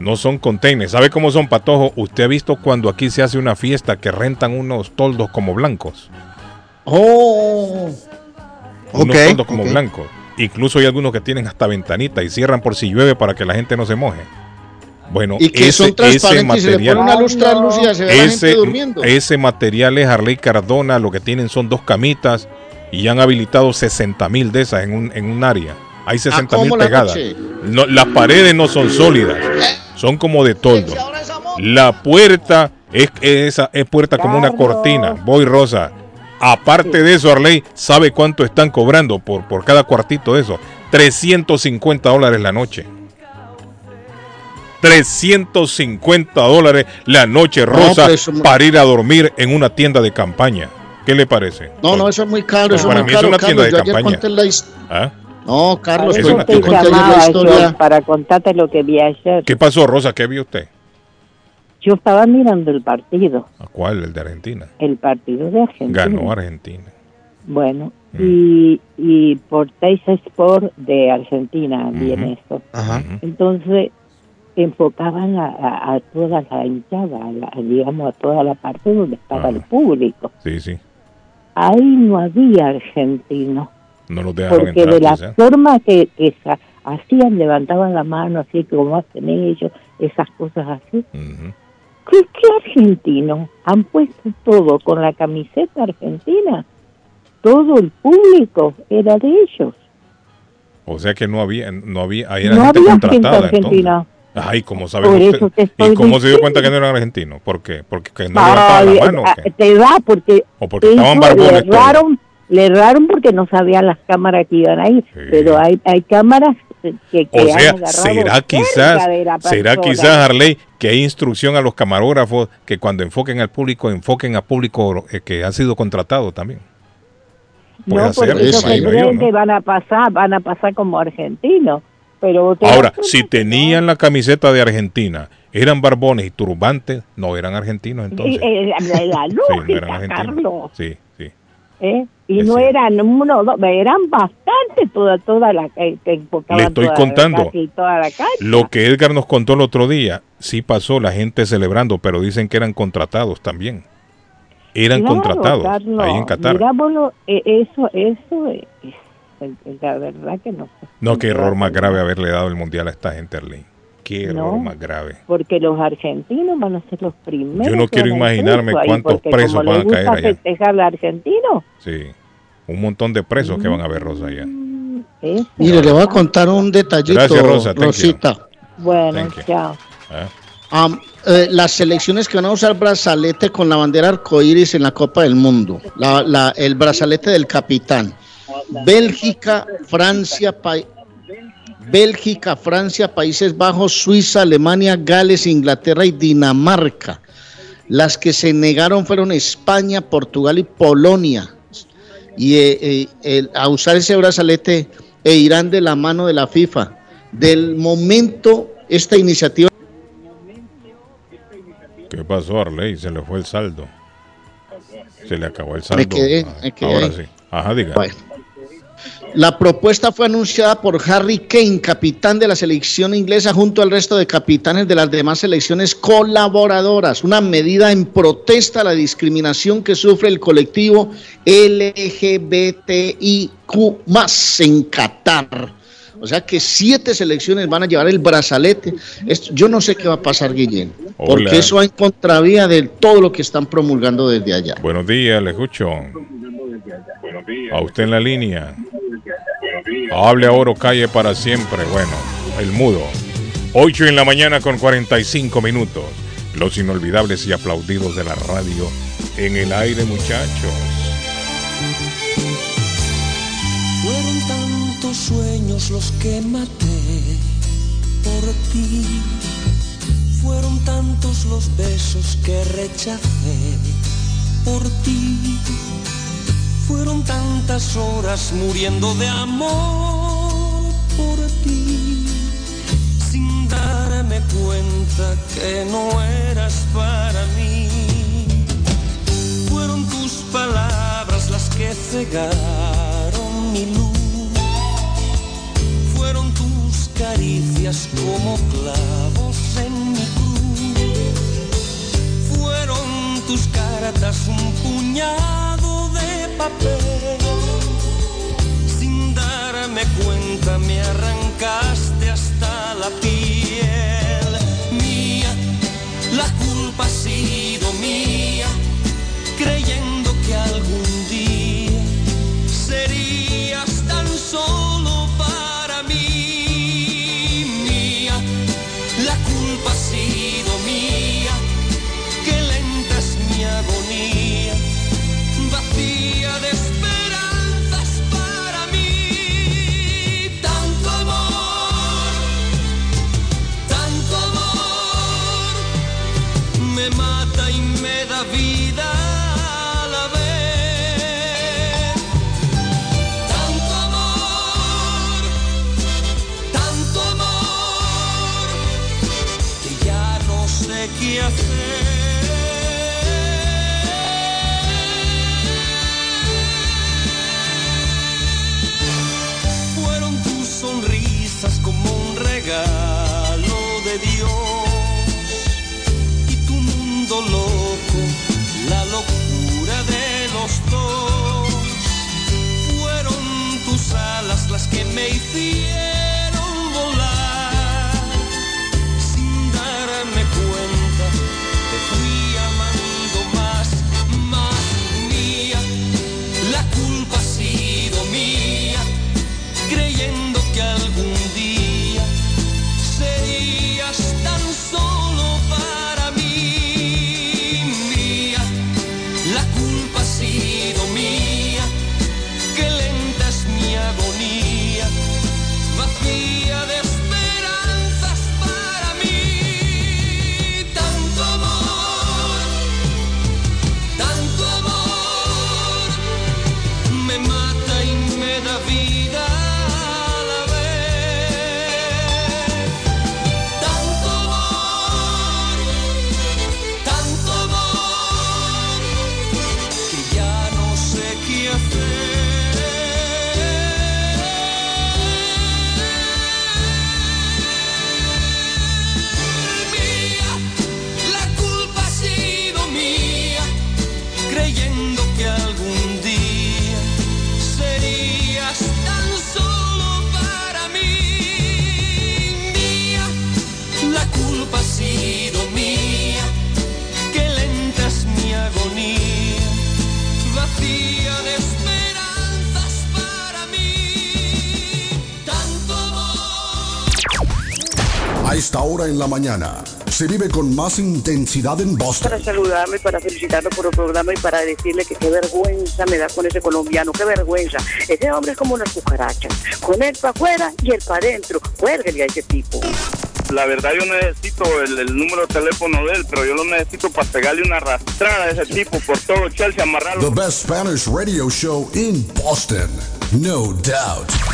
No son containers. ¿Sabe cómo son, Patojo? Usted ha visto cuando aquí se hace una fiesta que rentan unos toldos como blancos. Oh. Unos toldos como blancos. Incluso hay algunos que tienen hasta ventanita y cierran por si llueve para que la gente no se moje. Bueno, Y que son transparentes y se le material, pone una luz translúcida y se ve la gente ese, durmiendo. ese material es Harley Cardona, lo que tienen son dos camitas y han habilitado 60 mil de esas en un, en un área. Hay 60 mil cómo la pegadas. No, las paredes no son sólidas, son como de toldo. La puerta es, esa, es puerta como una cortina. Voy Rosa. Aparte de eso, Arley, ¿sabe cuánto están cobrando por, por cada cuartito de eso? 350 dólares la noche. 350 dólares la noche, No, Rosa, eso- para ir a dormir en una tienda de campaña. ¿Qué le parece? No, no, eso es muy caro. Eso Para es muy mí es caro, una tienda Carlos. de Yo ayer campaña. la his- ¿Ah? No, Carlos, Es una yo conté ayer la llamaba, historia. para contarte lo que vi ayer. ¿Qué pasó, Rosa? ¿Qué vio usted? Yo estaba mirando el partido, ¿A cuál? El de Argentina. el partido de Argentina. Ganó Argentina. Bueno, Mm. y, y por Teis Sport de Argentina viene esto. Entonces enfocaban a, a- a toda la hinchada, a la- digamos a toda la parte donde estaba el público. Sí, sí. Ahí no había argentinos, No los porque entrar. de la quizá. forma que, hacían, levantaban la mano así como hacen ellos, esas cosas así. ¿Qué, qué argentinos? Han puesto todo con la camiseta argentina. Todo el público era de ellos. O sea que no había, no había, ahí era No gente había gente contratada. entonces. Ay, ¿cómo sabe usted? ¿Y cómo se dio cuenta que no eran argentinos? ¿Por qué? ¿Porque que no levantaban Ay, la mano? o ah, qué? te da porque, ¿O porque estaban barbones le erraron, le erraron porque no sabían las cámaras que iban ahí. Pero hay, hay cámaras que, que O sea, será quizás, la será quizás, Harley, que hay instrucción a los camarógrafos que cuando enfoquen al público, enfoquen a público eh, que ha sido contratado también. Puede No, porque imagino yo, creen ¿no? que van a pasar, van a pasar como argentinos. Pero Ahora, si tenían la camiseta de Argentina, eran barbones y turbantes, no eran argentinos entonces. Y, eh, la, [laughs] Sí, no eran argentinos. Carlos. Sí, sí. ¿eh? Y no eran uno, dos, eran bastante toda, toda la que, enfocaban Le estoy toda- contando. casi toda la calle. Lo que Edgar nos contó el otro día, sí pasó la gente celebrando, pero dicen que eran contratados también. Eran Claro, contratados Carlos, ahí en Qatar. mirámoslo, eh, eso, eso es, es- la verdad que no. No, qué error más grave haberle dado el mundial a esta gente, Arlene. Qué error No. más grave. Porque los argentinos van a ser los primeros. Yo no quiero van a ir imaginarme cuántos presos van a caer gusta allá. festejar al argentino. Sí. Un montón de presos que van a ver Rosa allá. Mire, le voy a contar un detallito, Gracias, Rosa. Rosita. Bueno, chao. Ah. Am, eh, las selecciones que van a usar brazalete con la bandera arcoíris en la Copa del Mundo, la- la- el brazalete del capitán. Bélgica, Francia, Pa- Bélgica, Francia, Países Bajos, Suiza, Alemania, Gales, Inglaterra y Dinamarca. Las que se negaron fueron España, Portugal y Polonia. Y eh, eh, a usar ese brazalete e irán de la mano de la FIFA. Del momento, esta iniciativa ¿Qué pasó, Arley? Se le fue el saldo. Se le acabó el saldo. Me quedé, Ah, me quedé Ahora sí. Ajá, diga. Bueno. La propuesta fue anunciada por Harry Kane, capitán de la selección inglesa, junto al resto de capitanes de las demás selecciones colaboradoras. Una medida en protesta a la discriminación que sufre el colectivo LGBTIQ en Qatar. O sea que siete selecciones van a llevar el brazalete. Esto- yo no sé qué va a pasar, Guillén, Hola. porque eso va en contravía de todo lo que están promulgando desde allá. Buenos días, le escucho. A usted en la línea. Hable ahora o calle para siempre. Bueno, el mudo. 8 en la mañana con 45 minutos. Los inolvidables y aplaudidos de la radio en el aire, muchachos. Fueron tantos sueños los que maté por ti. Fueron tantos los besos que rechacé por ti. Fueron tantas horas muriendo de amor por ti. Sin darme cuenta que no eras para mí. Fueron tus palabras las que cegaron mi luz. Fueron tus caricias como clavos en mi cruz. Fueron tus cartas un puñado Sin darme cuenta me arrancaste hasta la piel. Macy's. Mañana se vive con más intensidad en Boston. Para saludarlo y para felicitarlo por el programa y para decirle que qué vergüenza me da con ese colombiano, qué vergüenza. Ese hombre es como una cucaracha, con él para afuera y él para adentro. Cuélguele a ese tipo. La verdad yo necesito el, el número de teléfono de él, pero yo lo necesito para pegarle una arrastrada a ese tipo por todo Chelsea, amarrarlo. The best Spanish radio show in Boston. No doubt.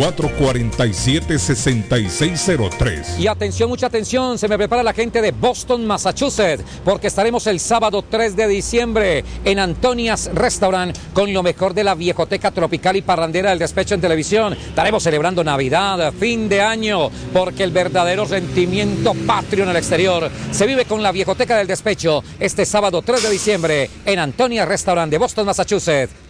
617-447-6603. Y atención, mucha atención, se me prepara la gente de Boston, Massachusetts, porque estaremos el sábado 3 de diciembre en Antonias Restaurant con lo mejor de la viejoteca tropical y parrandera del despecho en televisión. Estaremos celebrando Navidad, fin de año, porque el verdadero sentimiento patrio en el exterior se vive con la viejoteca del despecho este sábado 3 de diciembre en Antonias Restaurant de Boston, Massachusetts.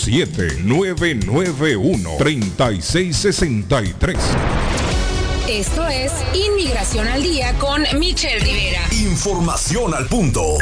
857-991-3663. Esto es Inmigración al Día con Michelle Rivera. Información al punto.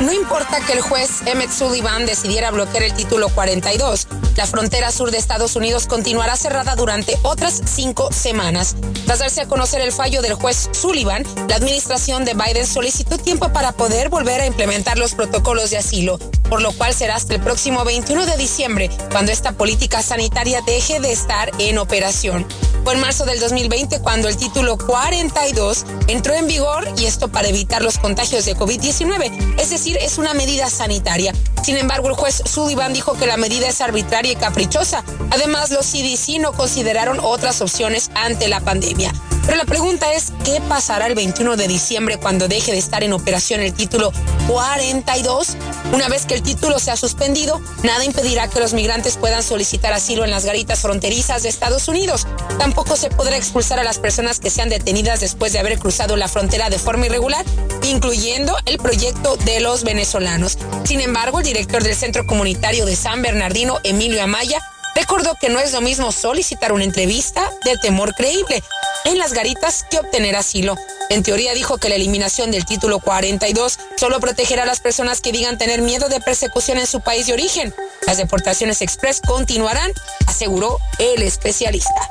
No importa que el juez Emmett Sullivan decidiera bloquear el título 42, la frontera sur de Estados Unidos continuará cerrada durante otras cinco semanas. Tras darse a conocer el fallo del juez Sullivan, la administración de Biden solicitó tiempo para poder volver a implementar los protocolos de asilo, por lo cual será hasta el próximo 21 de diciembre cuando esta política sanitaria deje de estar en operación. Fue en marzo del 2020 cuando el título 42 entró en vigor y esto para evitar los contagios de COVID-19, es decir, es una medida sanitaria. Sin embargo, el juez Sullivan dijo que la medida es arbitraria y caprichosa. Además, los CDC no consideraron otras opciones ante la pandemia. Pero la pregunta es, ¿qué pasará el 21 de diciembre cuando deje de estar en operación el título 42? Una vez que el título sea suspendido, nada impedirá que los migrantes puedan solicitar asilo en las garitas fronterizas de Estados Unidos. Tampoco se podrá expulsar a las personas que sean detenidas después de haber cruzado la frontera de forma irregular, incluyendo el proyecto de los venezolanos. Sin embargo, el director del Centro Comunitario de San Bernardino, Emilio Amaya, recordó que no es lo mismo solicitar una entrevista de temor creíble en las garitas que obtener asilo. En teoría dijo que la eliminación del título 42 solo protegerá a las personas que digan tener miedo de persecución en su país de origen. Las deportaciones express continuarán, aseguró el especialista.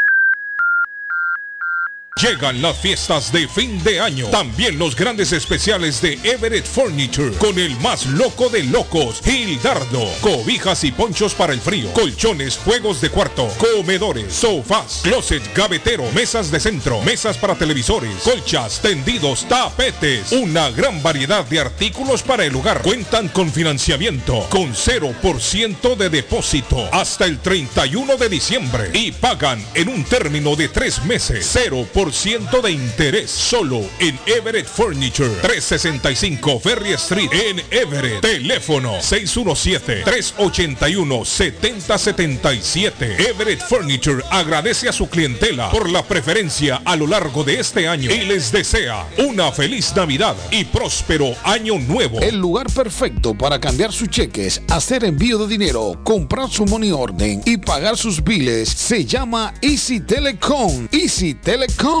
Llegan las fiestas de fin de año. También los grandes especiales de Everett Furniture. Con el más loco de locos, Gildardo. Cobijas y ponchos para el frío. Colchones, juegos de cuarto, comedores, sofás, closet, gavetero, mesas de centro, mesas para televisores, colchas, tendidos, tapetes. Una gran variedad de artículos para el hogar. Cuentan con financiamiento con 0% de depósito hasta el 31 de diciembre. Y pagan en un término de tres meses. 0% de interés solo en Everett Furniture 365 Ferry Street en Everett. Teléfono 617-381-7077. Everett Furniture agradece a su clientela por la preferencia a lo largo de este año y les desea una feliz Navidad y próspero año nuevo. El lugar perfecto para cambiar sus cheques, hacer envío de dinero, comprar su money orden y pagar sus biles se llama Easy Telecom. Easy Telecom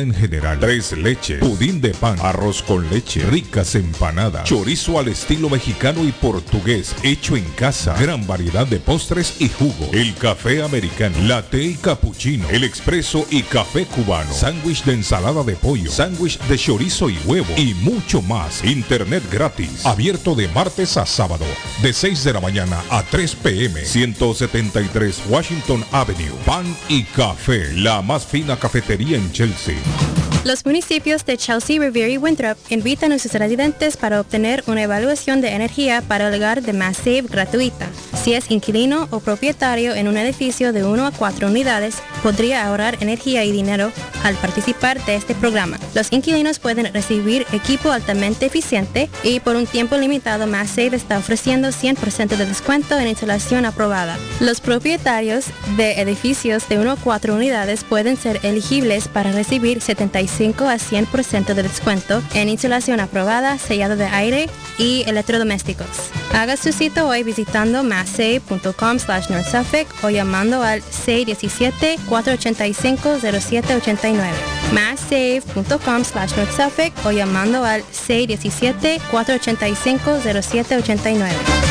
en general. Tres leches. Pudín de pan. Arroz con leche. Ricas empanadas. Chorizo al estilo mexicano y portugués. Hecho en casa. Gran variedad de postres y jugo. El café americano. Latte y cappuccino. El expreso y café cubano. Sándwich de ensalada de pollo. Sándwich de chorizo y huevo. Y mucho más. Internet gratis. Abierto de martes a sábado. De 6 de la mañana a 3 pm. 173 Washington Avenue. Pan y café. La más fina cafetería en Chelsea. Bye. Los municipios de Chelsea, Revere y Winthrop invitan a sus residentes para obtener una evaluación de energía para el hogar de Mass Save gratuita. Si es inquilino o propietario en un edificio de 1 a 4 unidades, podría ahorrar energía y dinero al participar de este programa. Los inquilinos pueden recibir equipo altamente eficiente y por un tiempo limitado Mass Save está ofreciendo 100% de descuento en instalación aprobada. Los propietarios de edificios de 1 a 4 unidades pueden ser elegibles para recibir 75 a 100% de descuento en insulación aprobada, sellado de aire y electrodomésticos. Haga su cita hoy visitando massafe.com slash Suffolk o llamando al 617-485-0789. massafe.com slash Suffolk o llamando al 617-485-0789.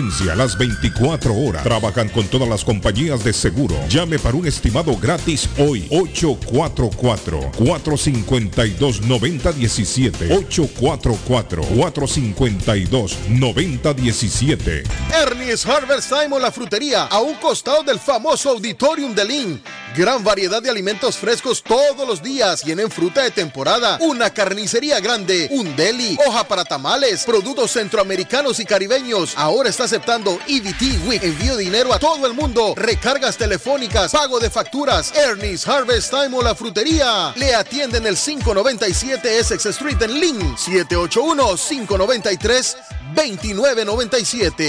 las 24 horas. Trabajan con todas las compañías de seguro. Llame para un estimado gratis hoy. 844-452-9017. 844-452-9017. Ernie's Harvest Time o la frutería, a un costado del famoso Auditorium de Lynn. Gran variedad de alimentos frescos todos los días. Tienen fruta de temporada, una carnicería grande, un deli, hoja para tamales, productos centroamericanos y caribeños. Ahora está aceptando EBT Week. Envío dinero a todo el mundo. Recargas telefónicas, pago de facturas. Ernie's Harvest Time o la frutería. Le atienden el 597 Essex Street en Lynn. 781-593. 2997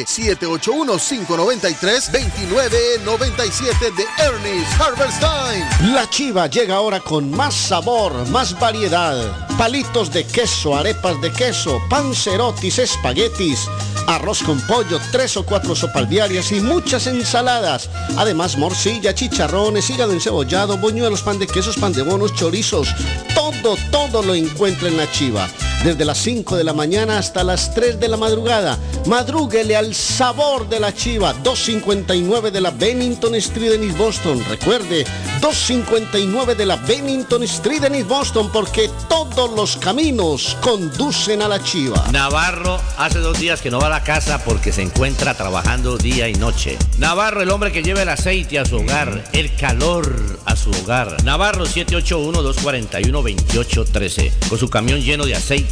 781-593-2997 de Ernest Harvest Time. La chiva llega ahora con más sabor, más variedad. Palitos de queso, arepas de queso, pancerotis, espaguetis, arroz con pollo, tres o cuatro sopas diarias y muchas ensaladas. Además, morcilla, chicharrones, hígado encebollado, boñuelos, pan de quesos, pan de bonos, chorizos. Todo, todo lo encuentra en la chiva. Desde las 5 de la mañana hasta las 3 de la madrugada. Madrúguele al sabor de la chiva. 259 de la Bennington Street en East Boston. Recuerde, 259 de la Bennington Street en East Boston porque todos los caminos conducen a la chiva. Navarro hace dos días que no va a la casa porque se encuentra trabajando día y noche. Navarro, el hombre que lleva el aceite a su hogar, el calor a su hogar. Navarro 781-241-2813, con su camión lleno de aceite.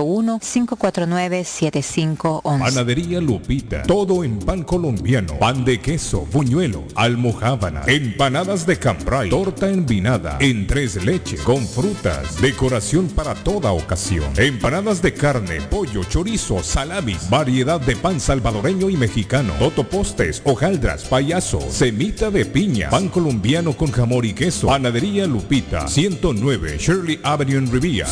781-549-7511. Panadería Lupita. Todo en pan colombiano. Pan de queso, buñuelo, almohábana, empanadas de cambray, torta envinada, en tres leches, con frutas, decoración para toda ocasión. Empanadas de carne, pollo, chorizo, salamis, variedad de pan salvadoreño y mexicano, totopostes, hojaldras, payaso, semita de piña, pan colombiano con jamón y queso. Panadería Lupita. 109 Shirley Avenue en Rivia.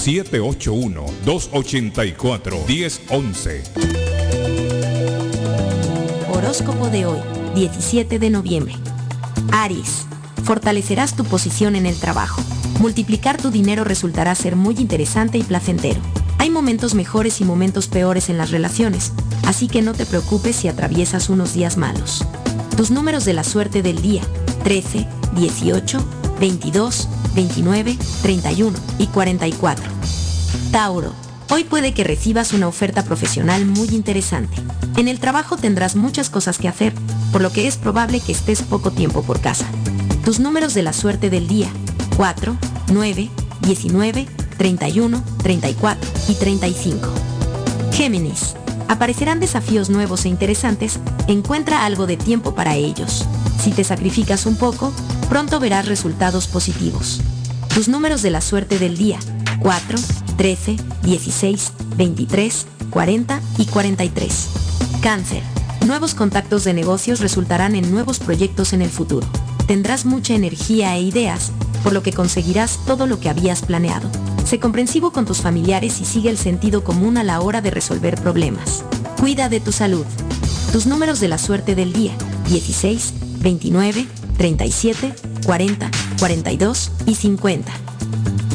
781-284-1011. Horóscopo de hoy, 17 de noviembre. Aries, fortalecerás tu posición en el trabajo. Multiplicar tu dinero resultará ser muy interesante y placentero. Hay momentos mejores y momentos peores en las relaciones, así que no te preocupes si atraviesas unos días malos. Tus números de la suerte del día, 13, 18, 22, 29, 31 y 44. Tauro, hoy puede que recibas una oferta profesional muy interesante. En el trabajo tendrás muchas cosas que hacer, por lo que es probable que estés poco tiempo por casa. Tus números de la suerte del día, 4, 9, 19, 31, 34 y 35. Géminis, aparecerán desafíos nuevos e interesantes, encuentra algo de tiempo para ellos. Si te sacrificas un poco, pronto verás resultados positivos. Tus números de la suerte del día, 4, 13, 16, 23, 40 y 43. Cáncer. Nuevos contactos de negocios resultarán en nuevos proyectos en el futuro. Tendrás mucha energía e ideas, por lo que conseguirás todo lo que habías planeado. Sé comprensivo con tus familiares y sigue el sentido común a la hora de resolver problemas. Cuida de tu salud. Tus números de la suerte del día, 16, 29, 37, 40, 42 y 50.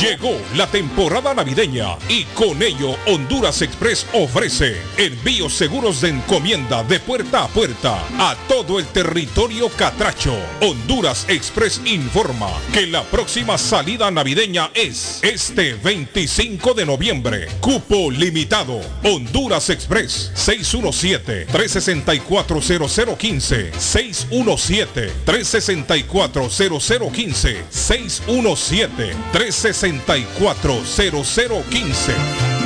Llegó la temporada navideña y con ello Honduras Express ofrece envíos seguros de encomienda de puerta a puerta a todo el territorio catracho. Honduras Express informa que la próxima salida navideña es este 25 de noviembre. Cupo limitado. Honduras Express 617-364-0015. 617-364-0015. 617-364-0015.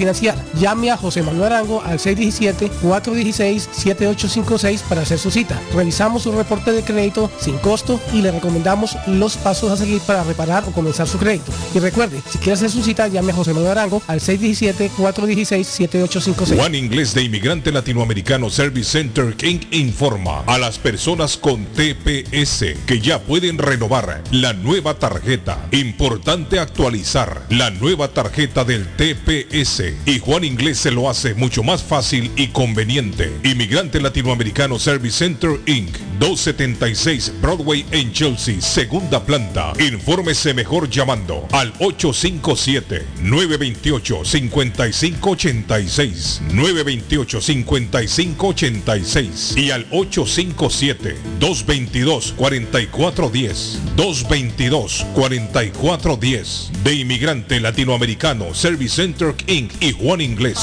Llame a José Manuel Arango al 617-416-7856 para hacer su cita. Revisamos su reporte de crédito sin costo y le recomendamos los pasos a seguir para reparar o comenzar su crédito. Y recuerde, si quiere hacer su cita, llame a José Manuel Arango al 617-416-7856. Juan Inglés de Inmigrante Latinoamericano Service Center King informa a las personas con TPS que ya pueden renovar la nueva tarjeta. Importante actualizar la nueva tarjeta del TPS Y Juan Inglés se lo hace mucho más fácil y conveniente. Inmigrante Latinoamericano Service Center Inc. 276 Broadway en Chelsea, segunda planta. Infórmese mejor llamando al 857-928-5586. 928-5586 y al 857-222-4410. 222-4410 de Inmigrante Latinoamericano Service Center Inc. y Juan Inglés.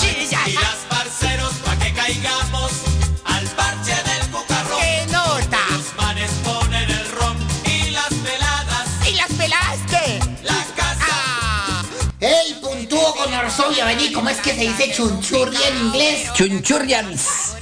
Y las parceros pa' que caigamos al parche del cucarrón. ¡Qué nota! Los manes ponen el ron y las peladas. ¿Y las pelaste? La casa. ¡Ey, puntúo con Orsovia! Vení, ¿cómo es que se dice chunchurria en inglés? Chunchurrians.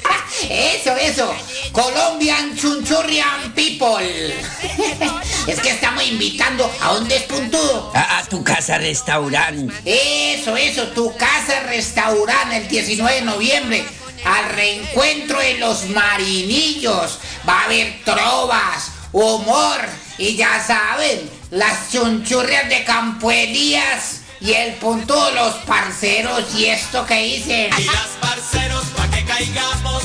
Eso, eso. Colombian Chunchurrian People. [laughs] es que estamos invitando a un despuntudo. A, a tu casa restaurante. Eso, eso, tu casa restaurante el 19 de noviembre. Al reencuentro de los marinillos. Va a haber trovas, humor y ya saben, las chunchurrias de Campo Elías y el punto de los parceros y esto que dicen. Y las parceros pa' que caigamos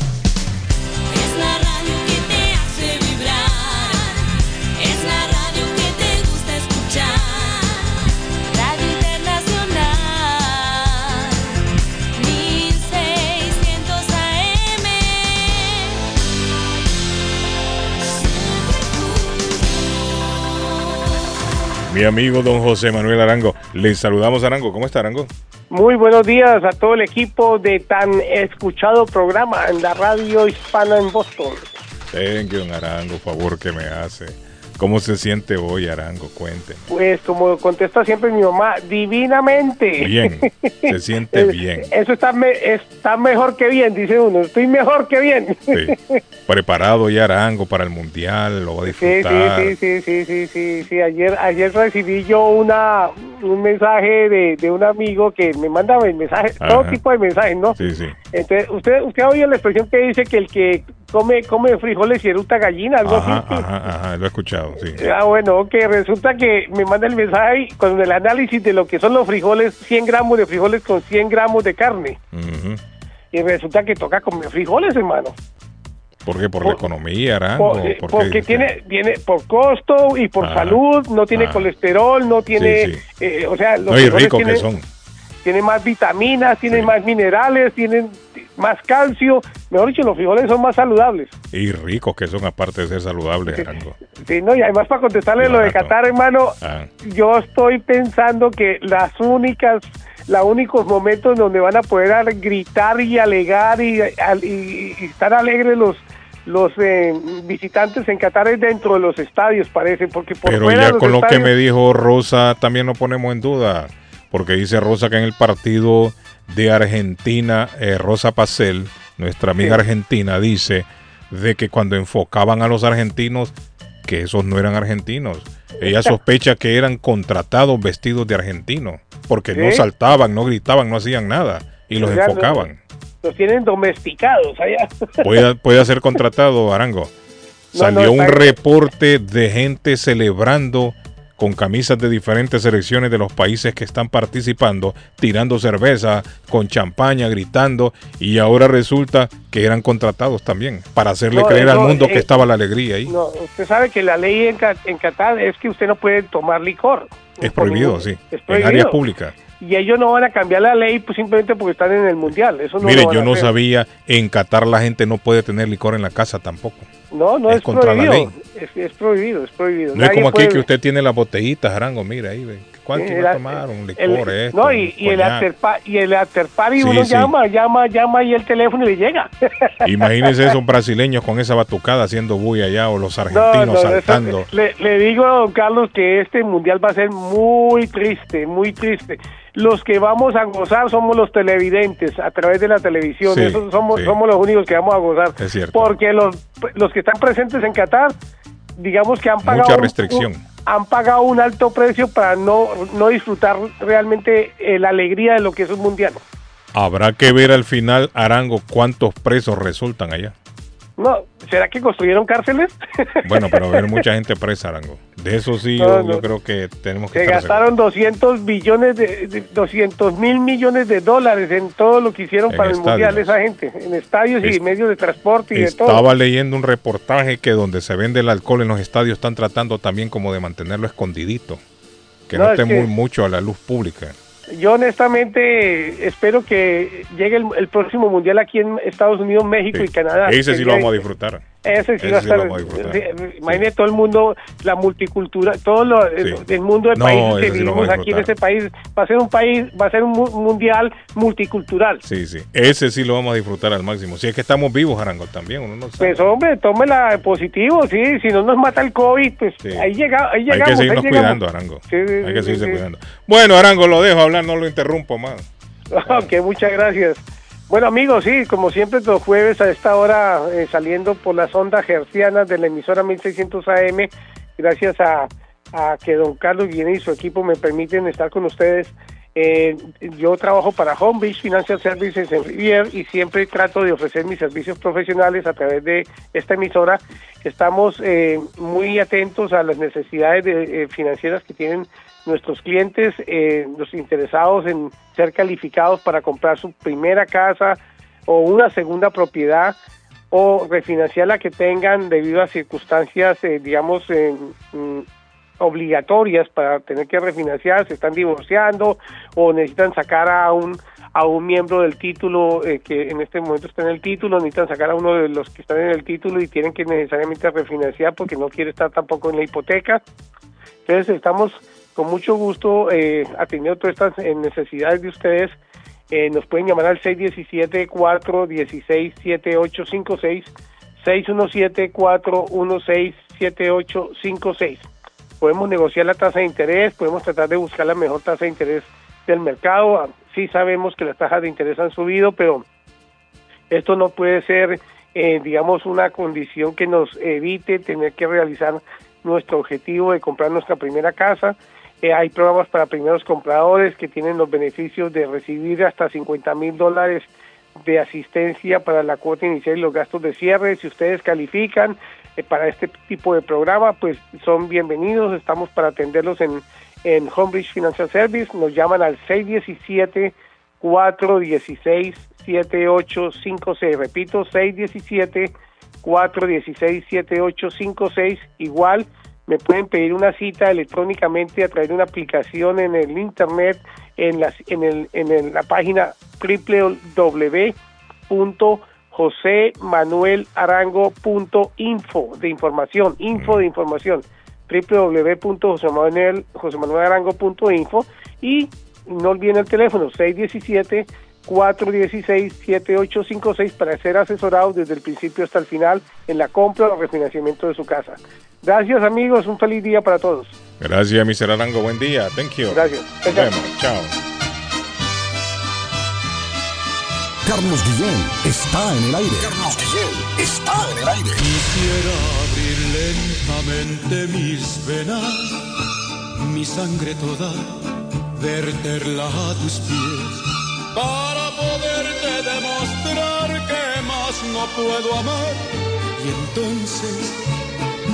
Mi amigo don José Manuel Arango. Le saludamos Arango. ¿Cómo está Arango? Muy buenos días a todo el equipo de tan escuchado programa en la radio hispana en Boston. Thank you, Arango, favor que me hace. ¿Cómo se siente hoy, Arango? Cuente. Pues como contesta siempre mi mamá, divinamente. Bien, se siente [laughs] bien. Eso está, me- está mejor que bien, dice uno. Estoy mejor que bien. Sí. [laughs] Preparado ya Arango para el mundial, lo va a Sí, disfrutar. sí, sí, sí, sí, sí, sí. Ayer, ayer recibí yo una, un mensaje de, de un amigo que me manda mensajes, todo tipo de mensajes, ¿no? Sí, sí. Entonces, usted, usted ha oído la expresión que dice que el que come, come frijoles y eruta gallina, algo Ajá, así. ajá, ajá, lo he escuchado, sí. [laughs] Ah, bueno, que resulta que me manda el mensaje con el análisis de lo que son los frijoles, 100 gramos de frijoles con 100 gramos de carne. Y resulta que toca comer frijoles, hermano. ¿Por qué? ¿Por la economía, Arango? Por- eh, ¿Por qué porque tiene, viene por costo y por Ah, salud, no tiene ah. colesterol, no tiene, Sí, sí. eh, o sea, los No, y rico que tienen- son. tienen más vitaminas, tienen más minerales, tienen más calcio. Mejor dicho, los frijoles son más saludables. Y ricos que son, aparte de ser saludables, Arango. Sí, no, y además para contestarle lo de Qatar, hermano, Ah. yo estoy pensando que las únicas, los únicos momentos donde van a poder gritar y alegar y, y- y estar alegres los los eh, visitantes en Qatar es dentro de los estadios, parece, porque por Pero fuera ya los con lo que me dijo Rosa, también lo ponemos en duda. Porque dice Rosa que en el partido de Argentina, eh, Rosa Pacel, nuestra amiga Sí. argentina, dice de que cuando enfocaban a los argentinos, que esos no eran argentinos. Ella sospecha que eran contratados vestidos de argentinos, porque no saltaban, no gritaban, no hacían nada y los enfocaban. los tienen domesticados allá. Puede, [laughs] puede ser contratado, Arango. No, Salió no, un reporte de gente celebrando con camisas de diferentes selecciones de los países que están participando, tirando cerveza, con champaña, gritando, y ahora resulta que eran contratados también para hacerle No, creer al mundo eh, que estaba la alegría ahí. No, usted sabe que la ley en, en Qatar es que usted no puede tomar licor. es prohibido, sí, Es en áreas públicas. Y ellos no van a cambiar la ley pues simplemente porque están en el mundial. Eso no Mire, yo no hacer. sabía, en Qatar la gente no puede tener licor en la casa tampoco. No, no es es, contra la prohibido. Es, es prohibido, es prohibido. No es como aquí puede- que usted tiene las botellitas, Arango, mira ahí, ve. ¿cuánto va a tomar? Un el- licor, esto, no, y, y el after y el after party Sí, uno sí. llama, llama, llama y el teléfono le llega. [laughs] Imagínense esos brasileños con esa batucada haciendo bulla allá o los No, argentinos no, saltando. le, le digo a don Carlos que este mundial va a ser muy triste, muy triste. Los que vamos a gozar somos los televidentes a través de la televisión. Sí, Esos somos, sí. somos los únicos que vamos a gozar. Es cierto. Porque los, los que están presentes en Qatar, digamos que han pagado Mucha restricción. un- han pagado un alto precio para no, no disfrutar realmente eh, la alegría de lo que es un mundial. Habrá que ver al final, Arango, cuántos presos resultan allá. No, ¿será que construyeron cárceles? [laughs] Bueno, pero haber mucha gente presa, Arango. De eso sí, No, yo, no. yo creo que tenemos que Se estar gastaron 200 billones de, de- 200 mil millones de dólares en todo lo que hicieron En para el mundial esa gente, en estadios y medios de transporte y de todo. Estaba leyendo un reportaje que donde se vende el alcohol en los estadios están tratando también como de mantenerlo escondidito, que no, No, es esté que- muy mucho a la luz pública. Yo honestamente espero que llegue el, el próximo mundial aquí en Estados Unidos, México Sí. y Canadá. Ese sí lo vamos a disfrutar. Ese sí Ese va a sí lo estar. sí, Imagine todo el mundo, la multicultura, todo lo, el, el mundo de No, países que sí vivimos aquí en este país. Va a ser un país, va a ser un mu- mundial multicultural. Sí, sí. Ese sí lo vamos a disfrutar al máximo. Si es que estamos vivos, Arango, también. Uno no sabe. Pues hombre, tómela positivo, sí, si no nos mata el COVID, pues ahí, llega, ahí Hay llegamos. que ahí seguirnos cuidando, Arango. Sí, sí, Hay que sí, seguirse sí. cuidando. Bueno, Arango, lo dejo hablar, no lo interrumpo más. [laughs] Ok, muchas gracias. Bueno amigos, sí, como siempre los jueves a esta hora eh, saliendo por las ondas hercianas de la emisora 1600 AM, gracias a, que don Carlos Guillén y su equipo me permiten estar con ustedes. Eh, yo trabajo para Home Beach Financial Services en Rivier y siempre trato de ofrecer mis servicios profesionales a través de esta emisora. Estamos eh, muy atentos a las necesidades de, eh, financieras que tienen nuestros clientes, eh, los interesados en ser calificados para comprar su primera casa o una segunda propiedad o refinanciar la que tengan debido a circunstancias, eh, digamos, eh, mm, obligatorias para tener que refinanciar, se están divorciando o necesitan sacar a un a un miembro del título eh, que en este momento está en el título, necesitan sacar a uno de los que están en el título y tienen que necesariamente refinanciar porque no quiere estar tampoco en la hipoteca. Entonces estamos con mucho gusto eh, atendiendo todas estas eh, necesidades de ustedes. Eh, nos pueden llamar al 617-416-7856, 617-416-7856. Podemos negociar la tasa de interés, podemos tratar de buscar la mejor tasa de interés del mercado. Ah, Sí sabemos que las tasas de interés han subido, pero esto no puede ser, eh, digamos, una condición que nos evite tener que realizar nuestro objetivo de comprar nuestra primera casa. Hay programas para primeros compradores que tienen los beneficios de recibir hasta 50 mil dólares de asistencia para la cuota inicial y los gastos de cierre. Si ustedes califican eh, para este tipo de programa, pues son bienvenidos. Estamos para atenderlos en, en Homebridge Financial Service. Nos llaman al 617 416 7856. Repito, 617 416 7856. Igual me pueden pedir una cita electrónicamente a través de una aplicación en el internet en la, página www.josemanuelarango.info de información, info de información www.josemanuelarango.info y no olviden el teléfono 617 416-7856 para ser asesorados desde el principio hasta el final en la compra o refinanciamiento de su casa. Gracias amigos, un feliz día para todos. Gracias, Mr. Arango. Buen día. Thank you. Gracias. Nos vemos. Chao. Carlos Guillén está en el aire. Carlos Guillén está en el aire. Quisiera abrir lentamente mis venas, mi sangre toda, verterla a tus pies, para poderte demostrar que más no puedo amar y entonces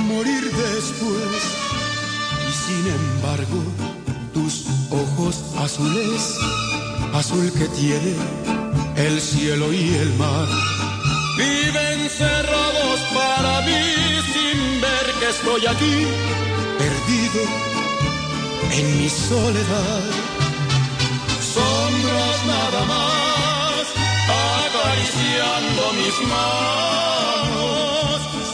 morir después. Y sin embargo, tus ojos azules, azul que tiene el cielo y el mar, viven cerrados para mí sin ver que estoy aquí, perdido en mi soledad. Sombras nada más, acariciando mis manos.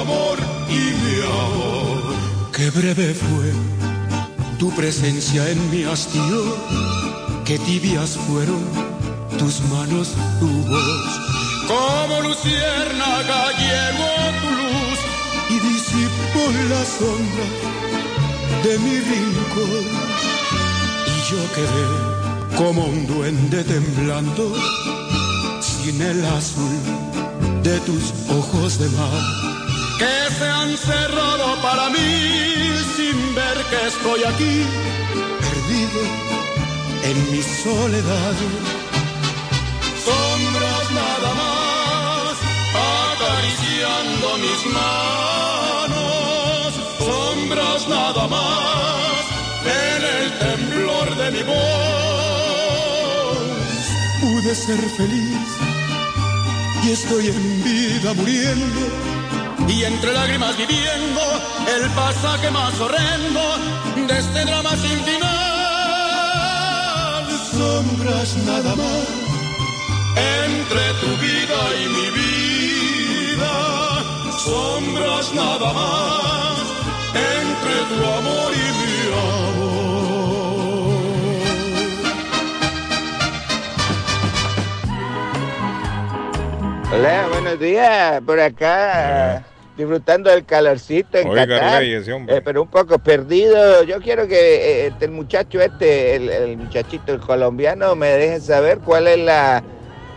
amor y mi amor. Qué breve fue tu presencia en mi hastío, qué tibias fueron tus manos, tu voz. Como luciérnaga llegó tu luz y disipó la sombra de mi rincón y yo quedé como un duende temblando sin el azul de tus ojos de mar que se han cerrado para mí sin ver que estoy aquí perdido en mi soledad. Sombras nada más acariciando mis manos. Sombras nada más en el temblor de mi voz. Pude ser feliz y estoy en vida muriendo y entre lágrimas viviendo el pasaje más horrendo de este drama sin final. Sombras nada más entre tu vida y mi vida. Sombras nada más entre tu amor y mi Hola, buenos días. Por acá, disfrutando del calorcito en Oiga, Qatar, Reyes, hombre. eh, pero un poco perdido. Yo quiero que eh, este, el muchacho este, el, el muchachito el colombiano, me deje saber cuál es la,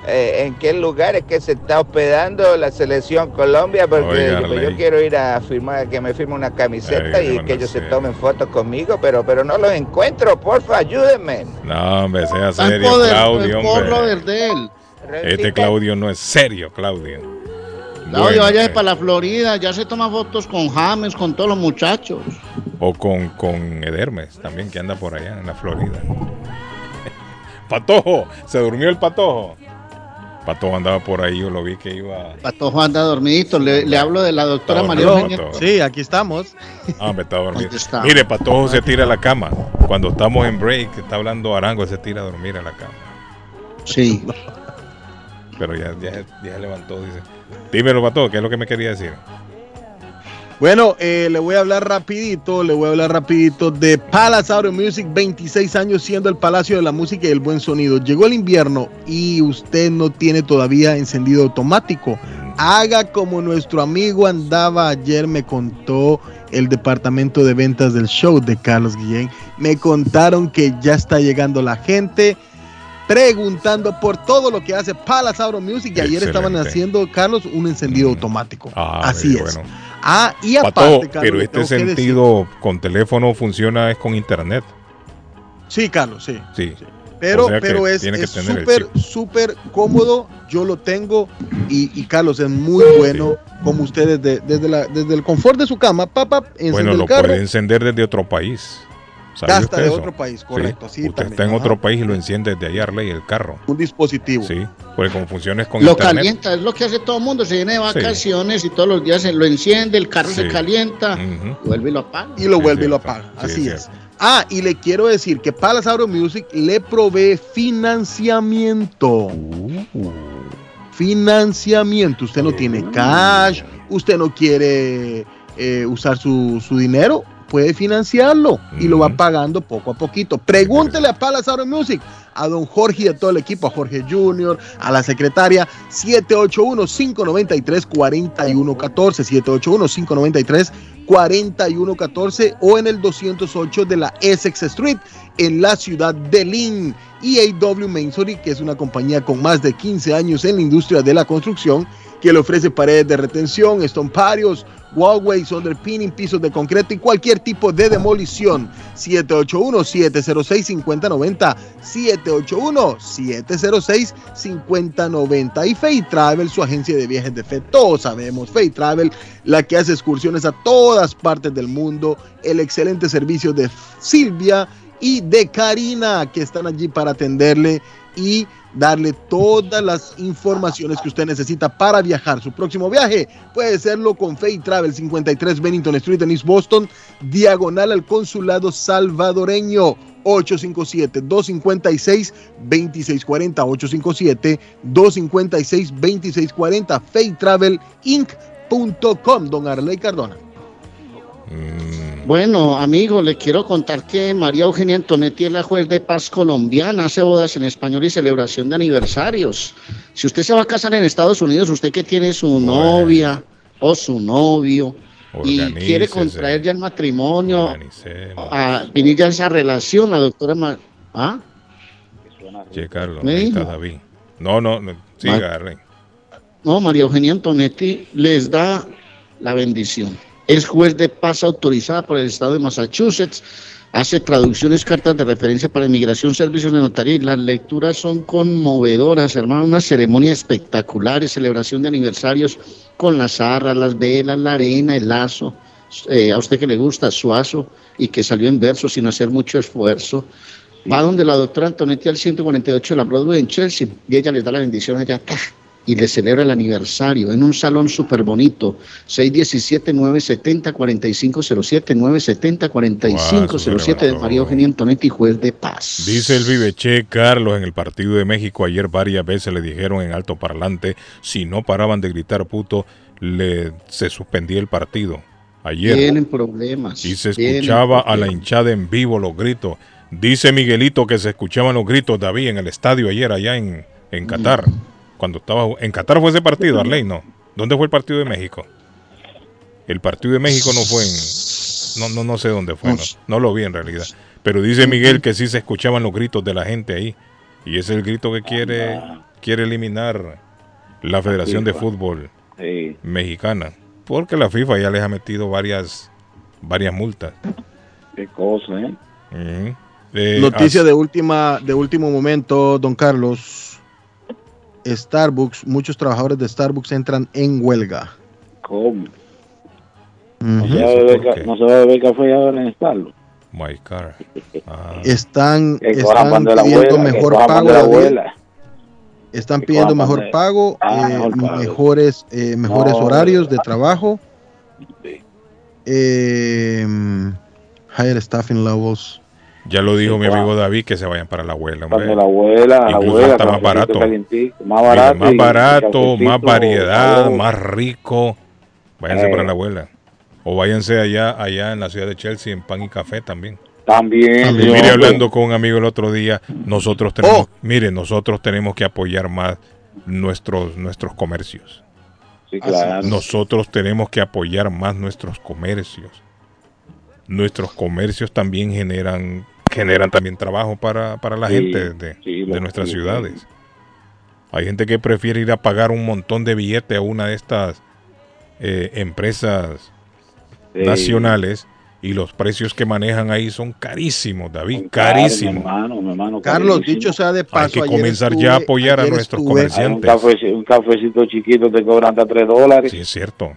eh, en qué lugares que se está hospedando la selección Colombia, porque Oiga, yo, quiero ir a firmar, que me firme una camiseta Ay, y que ellos se tomen fotos conmigo, pero, pero no los encuentro. Porfa, ayúdenme. No, hombre, sea serio, Claudio, hombre. Este Claudio no es serio, Claudio. Claudio, Bueno, vaya eh, para la Florida, ya se toma fotos con James, con todos los muchachos. O con, con Edermes también, que anda por allá en la Florida. [laughs] Patojo, se durmió el patojo. Patojo andaba por ahí, yo lo vi que iba. Patojo anda dormidito, le, le hablo de la doctora María Eugenia. Sí, aquí estamos. Ah, me está dormido. Mire, Patojo se tira a la cama. Cuando estamos en break, está hablando Arango, se tira a dormir a la cama. Sí. Pero ya, ya, ya se levantó, dice. Dímelo, Patojo, ¿qué es lo que me quería decir? Bueno, eh, le voy a hablar rapidito, le voy a hablar rapidito de Palace Audio Music, 26 años siendo el Palacio de la Música y el Buen Sonido. Llegó el invierno y usted no tiene todavía encendido automático. Haga como nuestro amigo andaba ayer, me contó el departamento de ventas del show de Carlos Guillén. Me contaron que ya está llegando la gente preguntando por todo lo que hace Palace Audio Music y ayer estaban haciendo, Carlos, un encendido automático. Ah, Así very es. bueno. Ah, y aparte, Carlos, pero este sentido con teléfono funciona es con internet. Sí, Carlos, sí. Sí. Pero, O sea que pero es súper, súper cómodo. Yo lo tengo y, y Carlos es muy bueno. Como ustedes desde, desde, la- desde el confort de su cama, papá, enciende Bueno, lo carro. puede encender desde otro país. ¿Sabía Gasta usted de eso? otro país, correcto, sí, usted también, está en ajá. otro país y lo enciende desde allá, Arley, el carro. Un dispositivo. Sí, porque como funciona es con Lo internet. calienta, es lo que hace todo el mundo, se viene de Sí. vacaciones y todos los días se lo enciende, el carro se calienta, vuelve y lo apaga. y lo vuelve y lo apaga. Sí, Así es. Ah, y le quiero decir que Palace Audio Music le provee financiamiento. Financiamiento. Usted no tiene cash, usted no quiere eh, usar su, su dinero. Puede financiarlo y lo va pagando poco a poquito. Pregúntele a Palace Auto Music, a don Jorge y a todo el equipo, a Jorge Junior, a la secretaria, 781-593-4114, 781-593-4114 o en el 208 de la Essex Street en la ciudad de Lynn. EAW Masonry, que es una compañía con más de 15 años en la industria de la construcción, que le ofrece paredes de retención, estomparios, wallways, underpinning, pisos de concreto y cualquier tipo de demolición. 781-706-5090, 781-706-5090. Y Fay Travel, su agencia de viajes de fe, todos sabemos, Fay Travel, la que hace excursiones a todas partes del mundo, el excelente servicio de Silvia y de Karina, que están allí para atenderle y darle todas las informaciones que usted necesita para viajar. Su próximo viaje puede serlo con Fay Travel 53 Bennington Street en East Boston, diagonal al consulado salvadoreño. 857-256-2640, 857-256-2640, faytravelinc.com, don Arley Cardona. Bueno, amigo, le quiero contar que María Eugenia Antonetti es la juez de paz colombiana, hace bodas en español y celebración de aniversarios. Si usted se va a casar en Estados Unidos, usted que tiene su novia o su novio y quiere contraer ya el matrimonio, a venir ya esa relación, la doctora Ma- ¿Ah? Che, Carlos, ¿Me ahí está dijo? David. No, no, no siga, Arley. No, María Eugenia Antonetti les da la bendición. Es juez de paz autorizada por el estado de Massachusetts. Hace traducciones, cartas de referencia para inmigración, servicios de notaría. Y las lecturas son conmovedoras, hermano. Una ceremonia espectacular, celebración de aniversarios con las arras, las velas, la arena, el lazo. Eh, a usted que le gusta, suazo, y que salió en verso sin hacer mucho esfuerzo. Va donde la doctora Antonetti al 148 de la Broadway en Chelsea y ella les da la bendición allá. Y le celebra el aniversario en un salón súper bonito. 617-970-4507, 970-4507 de María Eugenia Antonetti, juez de paz. Dice el Viveche Carlos en el partido de México ayer varias veces le dijeron en alto parlante si no paraban de gritar puto le se suspendía el partido ayer Tienen problemas. y se escuchaba a la hinchada en vivo los gritos. Dice Miguelito que se escuchaban los gritos David en el estadio ayer allá en, en Qatar. Cuando estaba en Qatar fue ese partido, Arley, no. ¿Dónde fue el partido de México? El partido de México no fue en no no no sé dónde fue, no, no lo vi en realidad. Pero dice Miguel que sí se escuchaban los gritos de la gente ahí y ese es el grito que quiere quiere eliminar la Federación de Fútbol Sí. Mexicana, porque la FIFA ya les ha metido varias varias multas. Qué cosa, ¿eh? Eh, Noticia de última de último momento, don Carlos. Starbucks, muchos trabajadores de Starbucks entran en huelga. ¿Cómo? No se va a beber ca- no se va a beber café ahora en Starbucks. My car. Ah. Están, pidiendo abuela, mejor pago. abuela. Están pidiendo cojan pan mejor de- pago, Ah, eh, mejor pago. mejores, eh, mejores No, horarios de trabajo. Eh, higher staffing levels. Ya lo dijo Sí, mi amigo David que se vayan para la abuela. Hombre. de la abuela, la Incluso abuela. hasta más barato. Más barato. más barato, más variedad, más rico. Váyanse Eh. para la abuela. O váyanse allá, allá en la ciudad de Chelsea en pan y café también. También. Y sí, mire, hablando con un amigo el otro día, nosotros tenemos, Oh. mire, nosotros tenemos que apoyar más nuestros, nuestros comercios. Sí, claro. Nosotros tenemos que apoyar más nuestros comercios. Nuestros comercios también generan, generan también trabajo para, para la Sí, gente de, sí, de nuestras sí, ciudades. Hay gente que prefiere ir a pagar un montón de billetes a una de estas eh, empresas Sí. nacionales y los precios que manejan ahí son carísimos, David, carísimos. Carlos, dicho sea de paso, Hay que comenzar estuve- ya a apoyar a nuestros estuve- Hay un, comerciantes. cafecito, un cafecito chiquito te cobran hasta 3 dólares. Sí, es cierto.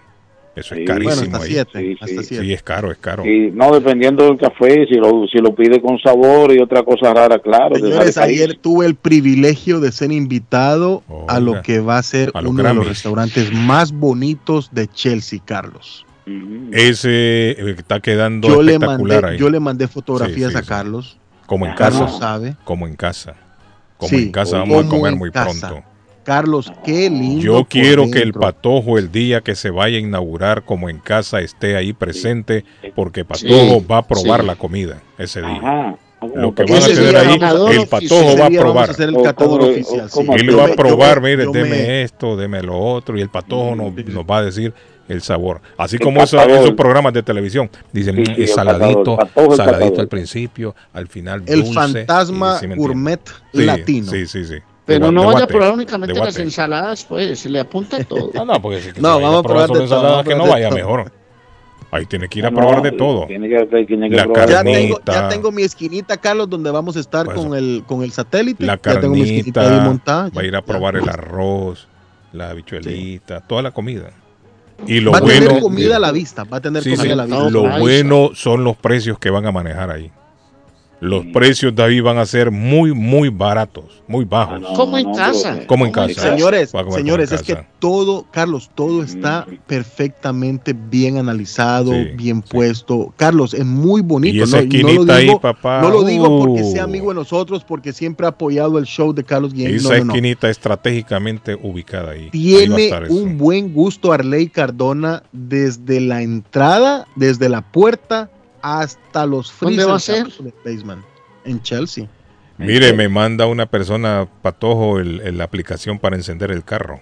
Eso es carísimo. Bueno, hasta ahí. siete, Sí, hasta sí. siete. Sí, es caro, es caro. Y no, dependiendo del café, si lo, si lo pide con sabor y otra cosa rara, claro. Señores, ayer tuve el privilegio de ser invitado a lo que va a ser a uno de los restaurantes más bonitos de Chelsea, Carlos. Ujú. Ese eh, está quedando Yo le, espectacular mandé, ahí. yo le mandé fotografías Sí, sí, a. Carlos. Como en Carlos casa. sabe. Como en casa. Como Sí, en casa vamos a comer muy casa. pronto. Carlos, qué lindo. Yo quiero que el patojo el día que se vaya a inaugurar como en casa esté ahí presente porque patojo Sí, va a probar sí. la comida ese día. Ajá. Lo que van a tener ahí, el patojo va a probar. hacer el catador oficial, sí. Él va a probar, yo mire, yo deme me- esto, deme lo otro, y el patojo nos, nos va a decir el sabor. Así El como esos, programas de televisión. Dicen, Sí, "Mm, sí, es el saladito, catador, patojo, el saladito catador. al principio, al final El fantasma gourmet Sí, latino. Sí, sí, sí. Pero De no vaya a probar únicamente las ensaladas, pues, se le apunta [laughs] todo. No, no, porque si que No, vamos a probar solo de todo, ensalada, vamos a que no probar de vaya todo. mejor. Ahí tiene que ir a No, probar de todo. Tiene que, tiene que La probar. Ya carnita. tengo, ya tengo mi esquinita, Carlos, donde vamos a estar Pues, con el con el satélite. La ya tengo mi esquinita ahí carnita, montada. va a ir a probar el arroz, la habichuelita, toda la comida. Y lo va a bueno, tener comida a la vista. Va a tener Sí, comida sí, a la vista. lo bueno son los precios que van a manejar ahí. Los precios, David, van a ser muy, muy baratos, muy bajos. Como en casa. Como en casa. Señores, señores, es que todo, Carlos, todo está perfectamente bien analizado, Sí, bien puesto. Carlos, es muy bonito. Y esa no, no lo esquinita ahí, digo, papá, no lo digo porque uh. sea amigo de nosotros, porque siempre ha apoyado el show de Carlos Guillén. Esa No, no, no. esquinita estratégicamente ubicada ahí. Tiene un buen gusto Arley Cardona desde la entrada, desde la puerta hasta los ¿Dónde va a freezers ser? de Baseman, en Chelsea. Mire, me manda una persona, Patojo, el, el- la aplicación para encender el carro.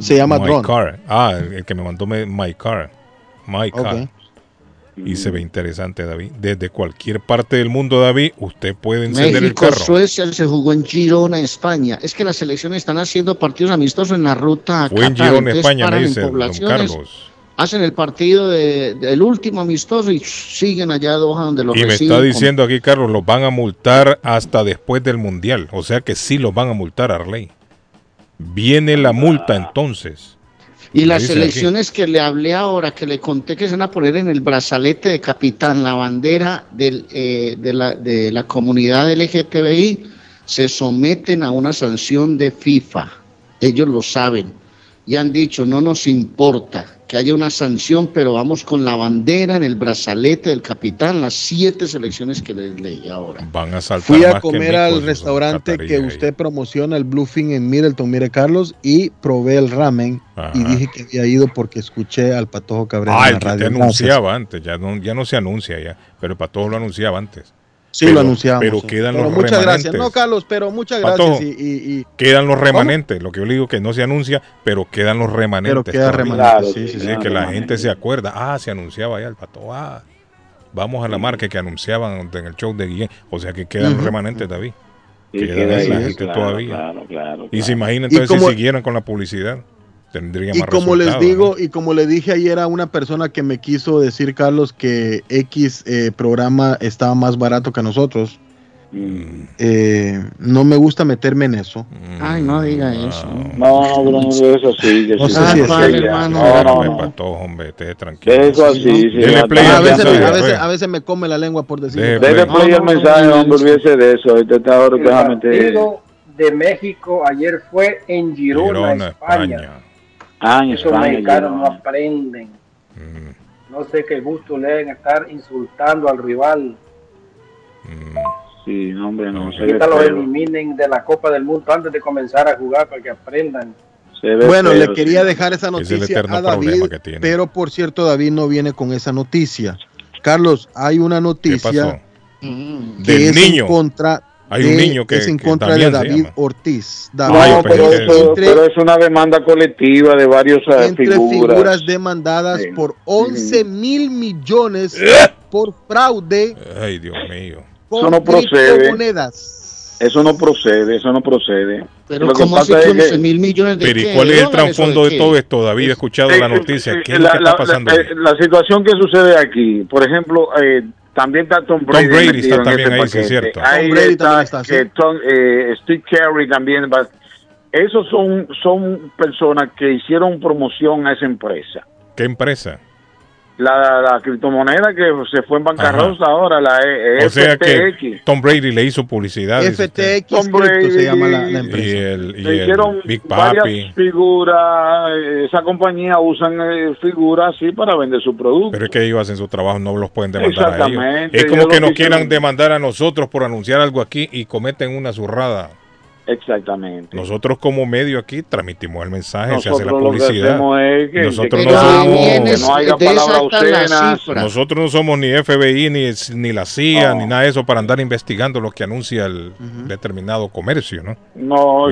Se llama My Drone. Car. Ah, el que me mandó me- My Car. My Car. Y se ve interesante, David. Desde cualquier parte del mundo, David, usted puede encender el México, carro. Suecia se jugó en Girona, España. Es que las selecciones están haciendo partidos amistosos en la ruta Fue en Girona, España, me dice don Carlos. Hacen el partido de- del último amistoso y siguen allá a Doha donde los Y me está con- diciendo aquí, Carlos, los van a multar hasta después del Mundial. O sea que sí los van a multar, Arley. Viene la multa entonces. Y las aquí. selecciones que le hablé ahora, que le conté que se van a poner en el brazalete de capitán la bandera del, eh, de, la, de la comunidad LGTBI, se someten a una sanción de FIFA. Ellos lo saben. Y han dicho, no nos importa que haya una sanción, pero vamos con la bandera en el brazalete del capitán, las siete selecciones que les leí ahora. Van a saltar Fui a más que comer al restaurante que ahí. usted promociona, el Bluefin en Middleton, mire Carlos, y probé el ramen Ajá. y dije que había ido porque escuché al Patojo Cabrera Ah, en el la que radio. te Gracias. anunciaba antes, ya no, ya no se anuncia ya, pero para todos lo anunciaba antes. Sí, Pero- lo anunciamos. Pero sí. quedan Pero los muchas remanentes. gracias. No, Carlos, pero muchas Patojo, gracias. Y, y- y- Quedan los remanentes, lo que yo le digo que no se anuncia, pero quedan los remanentes. Pero queda remanentes, sí, sí, sí. que la gente se acuerda, ah, se anunciaba ya el pato, ah, vamos a la marca que anunciaban en el show de Guillén, o sea que quedan los Ujú. remanentes, David. Sí, Quedan queda ahí la gente claro, todavía. claro, claro, Y se imagina entonces si siguieran con la publicidad, tendría y más como les digo, y como le dije ayer a una persona que me quiso decir, Carlos, que X eh, programa estaba más barato que nosotros. Mm. eh, no me gusta meterme en eso. Ay, no diga eso. No, Bruno, eso sí. que No sí, sé si es. No, no, no. Patojo, hombre, esté tranquilo. Eso así, sí. A, veces, me- a, veces, a veces me come la lengua por decir. Dele play. play al mensaje, hombre, olvídese de eso. Ahorita está ahora, El déjame de México ayer fue en Girona, Girona, España. Ah, en Esos España. mexicanos no aprenden. Mm, No sé qué gusto le deben estar insultando al rival. mm. Sí, no, hombre, no. Se Ahorita los eliminen de la Copa del Mundo antes de comenzar a jugar para que aprendan. Bueno, feo, le quería sí. dejar esa noticia a David, pero por cierto, David no viene con esa noticia. Carlos, hay una ¿Qué noticia pasó? Que Del es niño. en contra Hay un de, niño que- es en contra de David. Ortiz. David No, pero, pero- entre, pero es una demanda colectiva de varios eh, entre figuras. figuras. demandadas Sí. por 11 mil millones ¡Eh! por fraude Ay, Dios mío. Eso no procede. criptomonedas. Eso no procede, eso no procede. Pero Lo ¿cómo es que- 11 mil millones de Pero ¿y qué? cuál ¿De es el trasfondo de qué? todo esto, David? He escuchado Eh, la eh, noticia. eh, ¿Qué es la, lo que la- está pasando? la- eh, la situación que sucede aquí, por ejemplo, eh, también está Tom Brady. Brady metido está en también este ahí, sí, es paquete. cierto. Ahí Tom Brady está, también está, sí. Tom- eh, Steve Carey también. va- Esos son, son personas que hicieron promoción a esa empresa. ¿Qué empresa? La, la criptomoneda que se fue en bancarrota ahora, la e, O sea FTX. que Tom Brady le hizo publicidad. FTX Tom Crypto se Brady llama la, la Y empresa. el, y el hicieron Big varias Papi. figuras, eh, esa compañía usan eh, figuras así para vender su producto. Pero es que ellos hacen su trabajo, no los pueden demandar a ellos. Exactamente, Es como ellos que nos quieran demandar a nosotros por anunciar algo aquí y cometen una zurrada. Exactamente. Nosotros como medio aquí transmitimos el mensaje, se hace la Nosotros que publicidad. es que- nosotros no es- somos, no nosotros no somos ni FBI ni, ni la CIA ni nada de eso para andar investigando lo que anuncia el determinado comercio, ¿no?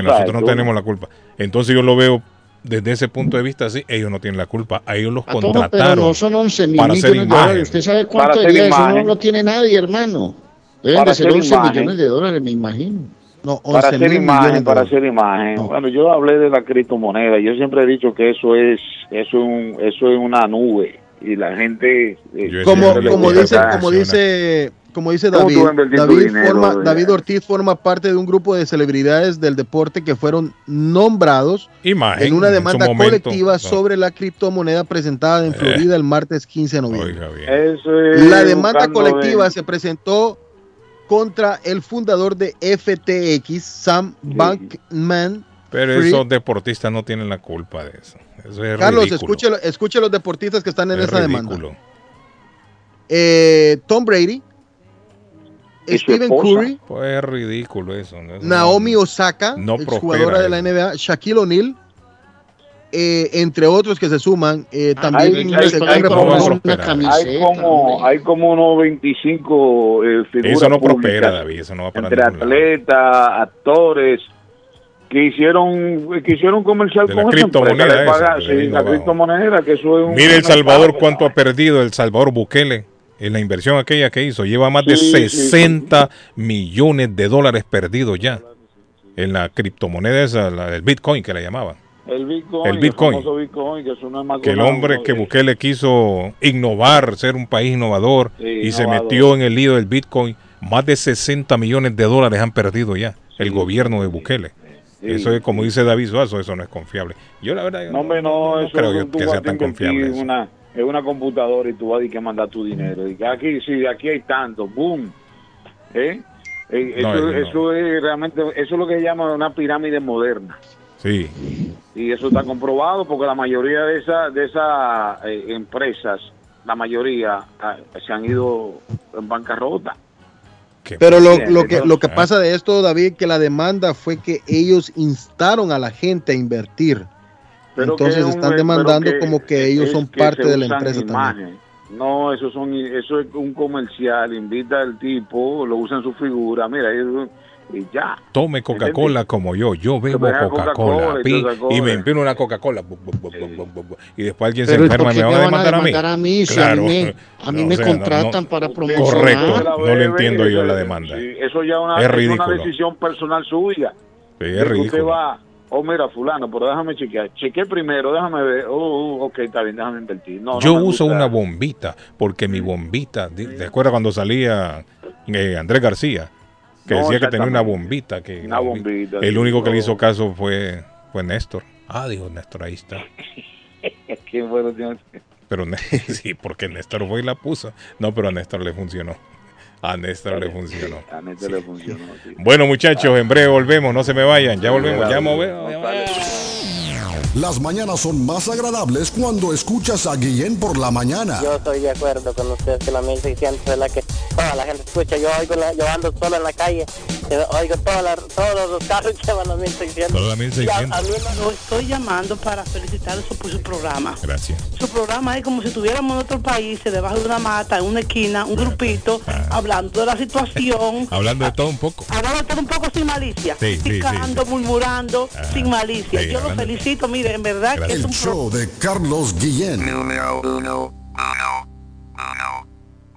Nosotros no tenemos la culpa. Entonces yo lo veo desde ese punto de vista así, ellos no tienen la culpa, a ellos los A todo, pero contrataron no son 11 mil para hacer millones de dólares. ¿Usted sabe cuánto de eso? No lo tiene nadie, hermano. Deben Para de ser hacer 11 imagen. millones de dólares, me imagino. No, para hacer imagen, para hacer imagen. Bueno, yo hablé de la criptomoneda. Yo siempre he dicho que eso es, eso es, un- eso es una nube y la gente. eh, Como, como dice, como dice, como dice ¿Cómo tú David, David, dinero, forma- eh? David Ortiz forma parte de un grupo de celebridades del deporte que fueron nombrados Imagen, en una demanda colectiva no. sobre la criptomoneda presentada en Florida el martes 15 de noviembre. La demanda colectiva de- se presentó contra el fundador de FTX, Sam Bankman. Pero esos deportistas no tienen la culpa de eso. Eso es Carlos, escuche, escuche los deportistas que están en Es esa demanda. Eh, Tom Brady, ¿Y su Stephen? Curry, Pues es ridículo eso. Naomi Osaka, no prospera de la. NBA, Shaquille O'Neal, eh, entre otros que se suman, eh, también Hay- se hay- están hay como- hay como hay como unos 25 eh, figuras Eso no públicas prospera, David. Eso no va para entre atletas, actores que hicieron que hicieron comercial De la con criptomoneda esa, sí, la criptomoneda que eso es un Mire El Salvador cuánto ha perdido El Salvador Bukele en la inversión aquella que hizo. Lleva más de Sí, sí, 60 millones de dólares perdidos ya en la criptomoneda esa, la, el Bitcoin que le llamaban. El Bitcoin, el Bitcoin. famoso Bitcoin, que no es más Que el una- hombre que Bukele quiso innovar, ser un país innovador Sí, y se metió en el lío del Bitcoin, más de 60 millones de dólares han perdido ya el gobierno de Bukele. Sí, eso es como dice David Suazo, eso no es confiable. Yo la verdad No, hombre, no, no eso creo es yo que sea tan confiable eso. una, en una computadora y tú vas a ir que mandar tu dinero. Y que aquí, sí, aquí hay tanto, boom. ¿Eh? Eh, No, eso, no. eso es realmente, eso es lo que se llama una pirámide moderna. Sí. Y eso está comprobado porque la mayoría de esas de esas eh, empresas, la mayoría ah, se han ido en bancarrota. Pero lo, lo que, lo que ah. pasa de esto, David, que la demanda fue que ellos instaron a la gente a invertir. Pero Entonces es un- están demandando que como que ellos son que parte de la usan empresa también. No, eso son eso es un comercial, invita al tipo, lo usa en su figura, mira, y, y ya. Tome Coca-Cola como yo, yo bebo Coca-Cola Coca-Cola y y me empino una Coca-Cola y después alguien Pero se ¿y por enferma y me me va a van a demandar a mí. a mí si a mí me- a mí me contratan para promocionar? Correcto, no le entiendo yo la demanda. sí, eso ya una, Es una ridículo. decisión personal suya. Sí, es que Usted ridículo. va, oh mira, fulano, pero déjame chequear. Chequé primero, déjame ver. Oh, oh, ok, está bien, déjame invertir. No, Yo uso gusta. una bombita, porque mi bombita, ¿te acuerdas cuando salía eh, Andrés García? Que No, decía que tenía una bombita. Que Una bombita, El único que le hizo caso fue, fue Néstor. Ah, dijo Néstor, ahí está. [laughs] Qué bueno. Pero [laughs] sí, porque Néstor fue y la puso. No, pero a Néstor le funcionó. A Néstor le funcionó. A Néstor le funcionó. sí. Bueno, muchachos, en breve volvemos. No se me vayan. Ya volvemos. Ya movemos. Las mañanas son más agradables cuando escuchas a Guillén por la mañana. Yo estoy de acuerdo con ustedes que la 1600 es la que toda la gente escucha. Yo oigo, la- yo ando solo en la calle, eh, oigo toda la- todos los carros 1600. Solo la 1600. Y a- a mí me- Lo estoy llamando para felicitarlos por su programa. Gracias. Su programa es como si estuviéramos en otro país, debajo de una mata, en una esquina, un grupito, hablando de la situación, [laughs] Hablando de todo un poco. hablando todo un poco sin malicia, Sí, sí, picando, murmurando, sin malicia. sí, Yo lo felicito, mire, en verdad que es El un show de Carlos Guillén.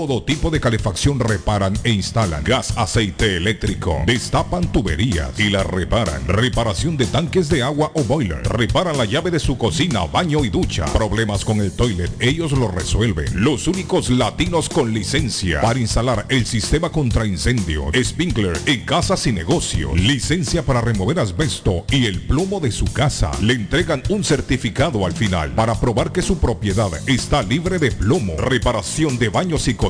Todo tipo de calefacción reparan e instalan. Gas, aceite eléctrico. Destapan tuberías y las reparan. Reparación de tanques de agua o boiler. Reparan la llave de su cocina, baño y ducha. Problemas con el toilet, ellos lo resuelven. Los únicos latinos con licencia para instalar el sistema contra incendio, sprinkler en casas y negocio, licencia para remover asbesto y el plomo de su casa. Le entregan un certificado al final para probar que su propiedad está libre de plomo. Reparación de baños y cocinas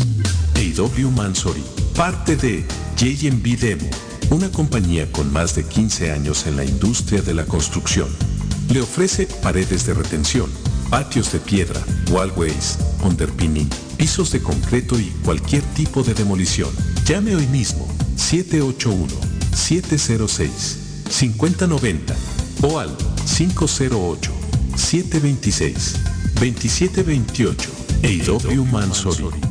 AW Mansory, parte de JMB Demo, una compañía con más de 15 años en la industria de la construcción. Le ofrece paredes de retención, patios de piedra, wallways, underpinning, pisos de concreto y cualquier tipo de demolición. Llame hoy mismo 781-706-5090 o al 508-726-2728. AW Mansory.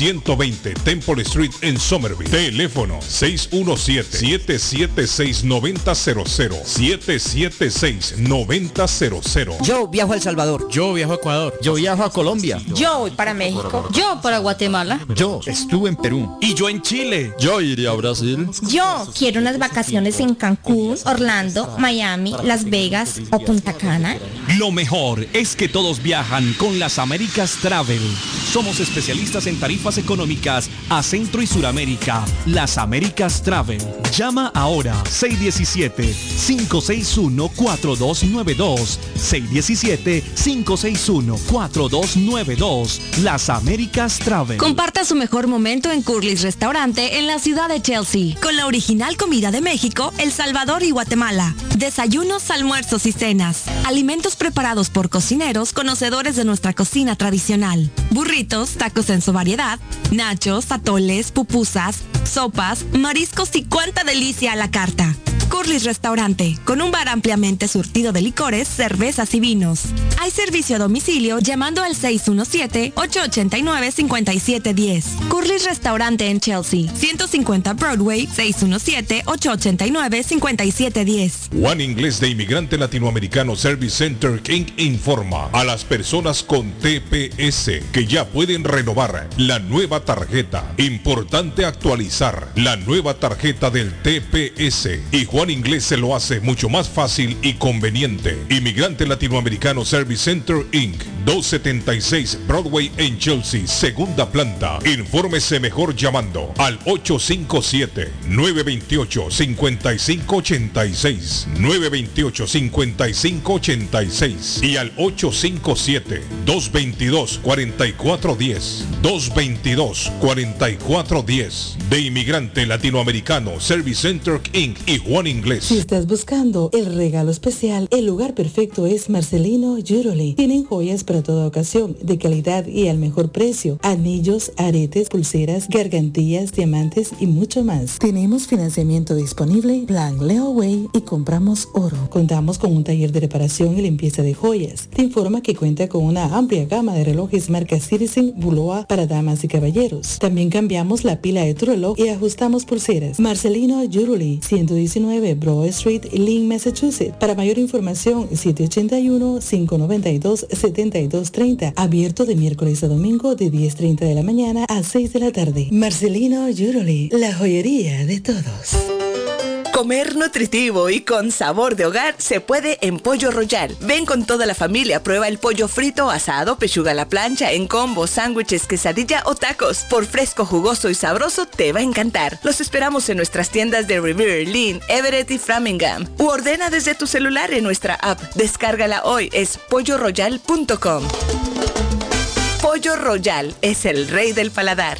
120 Temple Street en Somerville. Teléfono 617-776-9000. 776-9000. Yo viajo a El Salvador. Yo viajo a Ecuador. Yo viajo a Colombia. Yo voy para México. Yo para Guatemala. Yo estuve en Perú. Y yo en Chile. Yo iría a Brasil. Yo quiero unas vacaciones en Cancún, Orlando, Miami, Las Vegas o Punta Cana. Lo mejor es que todos viajan con las Américas Travel. Somos especialistas en tarifas económicas a Centro y Suramérica. Las Américas Travel. Llama ahora 617-561-4292. 617-561-4292. Las Américas Travel. Comparta su mejor momento en Curly's Restaurante en la ciudad de Chelsea, con la original comida de México, El Salvador y Guatemala. Desayunos, almuerzos y cenas. Alimentos preparados por cocineros conocedores de nuestra cocina tradicional. Burritos, tacos en su variedad, nachos, atoles, pupusas, sopas, mariscos y cuánta delicia a la carta. Curly's Restaurante, con un bar ampliamente surtido de licores, cervezas y vinos. Hay servicio a domicilio llamando al 617-889-5710. Curly's Restaurante en Chelsea, 150 Broadway, 617-889-5710. Juan Inglés de Inmigrante Latinoamericano Service Center King informa a las personas con TPS que ya pueden renovar la nueva tarjeta. Importante actualizar la nueva tarjeta del TPS y Juan Inglés se lo hace mucho más fácil y conveniente. Inmigrante Latinoamericano Service Center Inc. 276 Broadway en Chelsea, segunda planta. Infórmese mejor llamando al 857-928-5586. 928-5586 y al 857-222-4410. 222-4410. De Inmigrante Latinoamericano, Service Center Inc. y Juan Inglés. Si estás buscando el regalo especial, el lugar perfecto es Marcelino Jewelry. Tienen joyas para toda ocasión, de calidad y al mejor precio. Anillos, aretes, pulseras, gargantillas, diamantes y mucho más. Tenemos financiamiento disponible, plan Leeway y compramos oro. Contamos con un taller de reparación y limpieza de joyas. Te informa que cuenta con una amplia gama de relojes marca Citizen, Buloa para damas y caballeros. También cambiamos la pila de reloj y ajustamos pulseras. Marcelino Jewelry, 119 Broad Street, Lynn, Massachusetts. Para mayor información, 781-592-7230. Abierto de miércoles a domingo de 10.30 de la mañana a 6 de la tarde. Marcelino Jewelry, la joyería de todos. Comer nutritivo y con sabor de hogar se puede en Pollo Royal. Ven con toda la familia, prueba el pollo frito, asado, pechuga a la plancha, en combo, sándwiches, quesadilla o tacos. Por fresco, jugoso y sabroso te va a encantar. Los esperamos en nuestras tiendas de Revere, Lynn, Everett y Framingham. U ordena desde tu celular en nuestra app. Descárgala hoy, es polloroyal.com. Pollo Royal es el rey del paladar.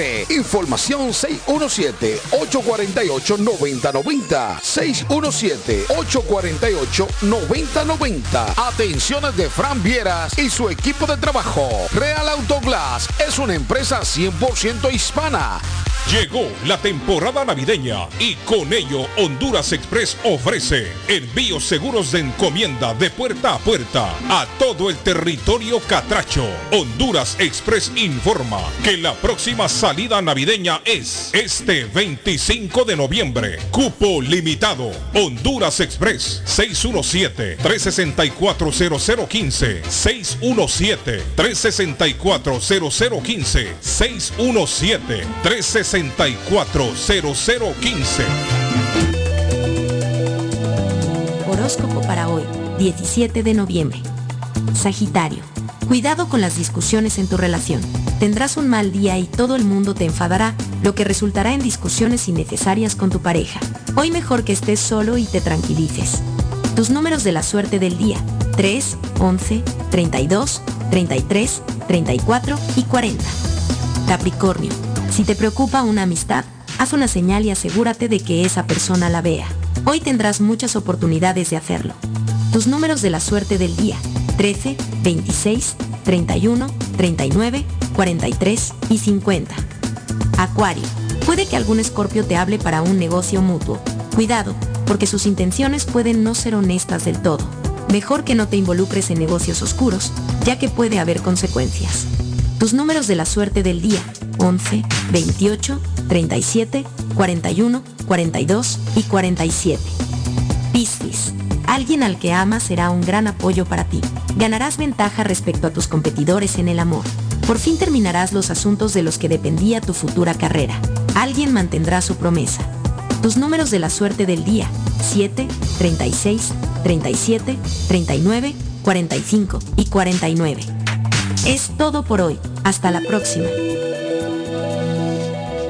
Información 617-848-9090. 617-848-9090. Atenciones de Fran Vieras y su equipo de trabajo. Real Autoglass es una empresa 100% hispana. Llegó la temporada navideña y con ello Honduras Express ofrece envíos seguros de encomienda de puerta a puerta a todo el territorio catracho. Honduras Express informa que la próxima salida navideña es este 25 de noviembre. Cupo limitado. Honduras Express 617-364-0015. 617-364-0015. 617-364. 640015. Horóscopo para hoy, 17 de noviembre. Sagitario. Cuidado con las discusiones en tu relación. Tendrás un mal día y todo el mundo te enfadará, lo que resultará en discusiones innecesarias con tu pareja. Hoy mejor que estés solo y te tranquilices. Tus números de la suerte del día. 3, 11, 32, 33, 34 y 40. Capricornio. Si te preocupa una amistad, haz una señal y asegúrate de que esa persona la vea. Hoy tendrás muchas oportunidades de hacerlo. Tus números de la suerte del día. 13, 26, 31, 39, 43 y 50. Acuario. Puede que algún escorpio te hable para un negocio mutuo. Cuidado, porque sus intenciones pueden no ser honestas del todo. Mejor que no te involucres en negocios oscuros, ya que puede haber consecuencias. Tus números de la suerte del día. 11, 28, 37, 41, 42 y 47. Alguien al que amas será un gran apoyo para ti. Ganarás ventaja respecto a tus competidores en el amor. Por fin terminarás los asuntos de los que dependía tu futura carrera. Alguien mantendrá su promesa. Tus números de la suerte del día. 7, 36, 37, 39, 45 y 49. Es todo por hoy. Hasta la próxima.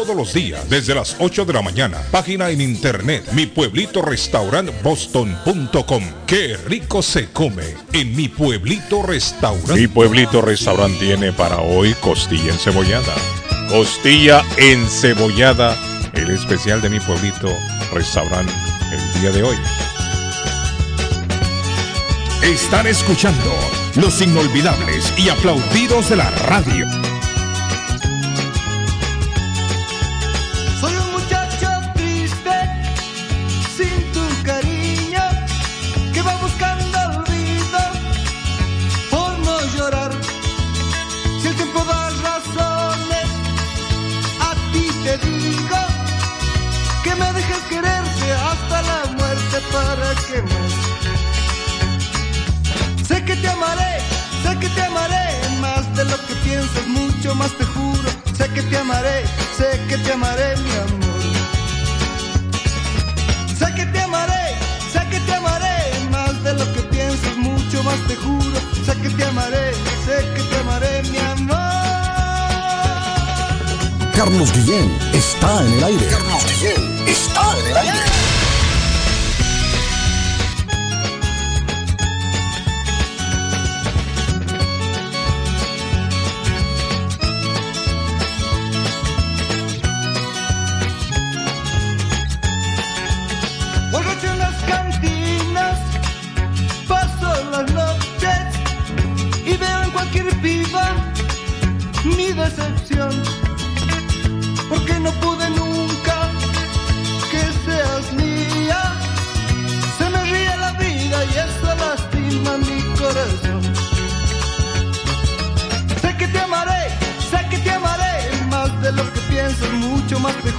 todos los días desde las 8 de la mañana. Página en internet mi pueblito boston.com. Qué rico se come en mi pueblito restaurante. Mi pueblito restaurante tiene para hoy costilla encebollada. Costilla encebollada, el especial de mi pueblito restaurante el día de hoy. Están escuchando los inolvidables y aplaudidos de la radio. Más te juro. Sé que te amaré, sé que te amaré, mi amor. Sé que te amaré, sé que te amaré más de lo que piensas, mucho más te juro. Sé que te amaré, sé que te amaré, mi amor. Carlos Guillén está en el aire. Carlos Guillén está en el aire. Porque no pude nunca que seas mía. Se me ríe la vida y eso lastima mi corazón. Sé que te amaré, sé que te amaré más de lo que piensas, mucho más te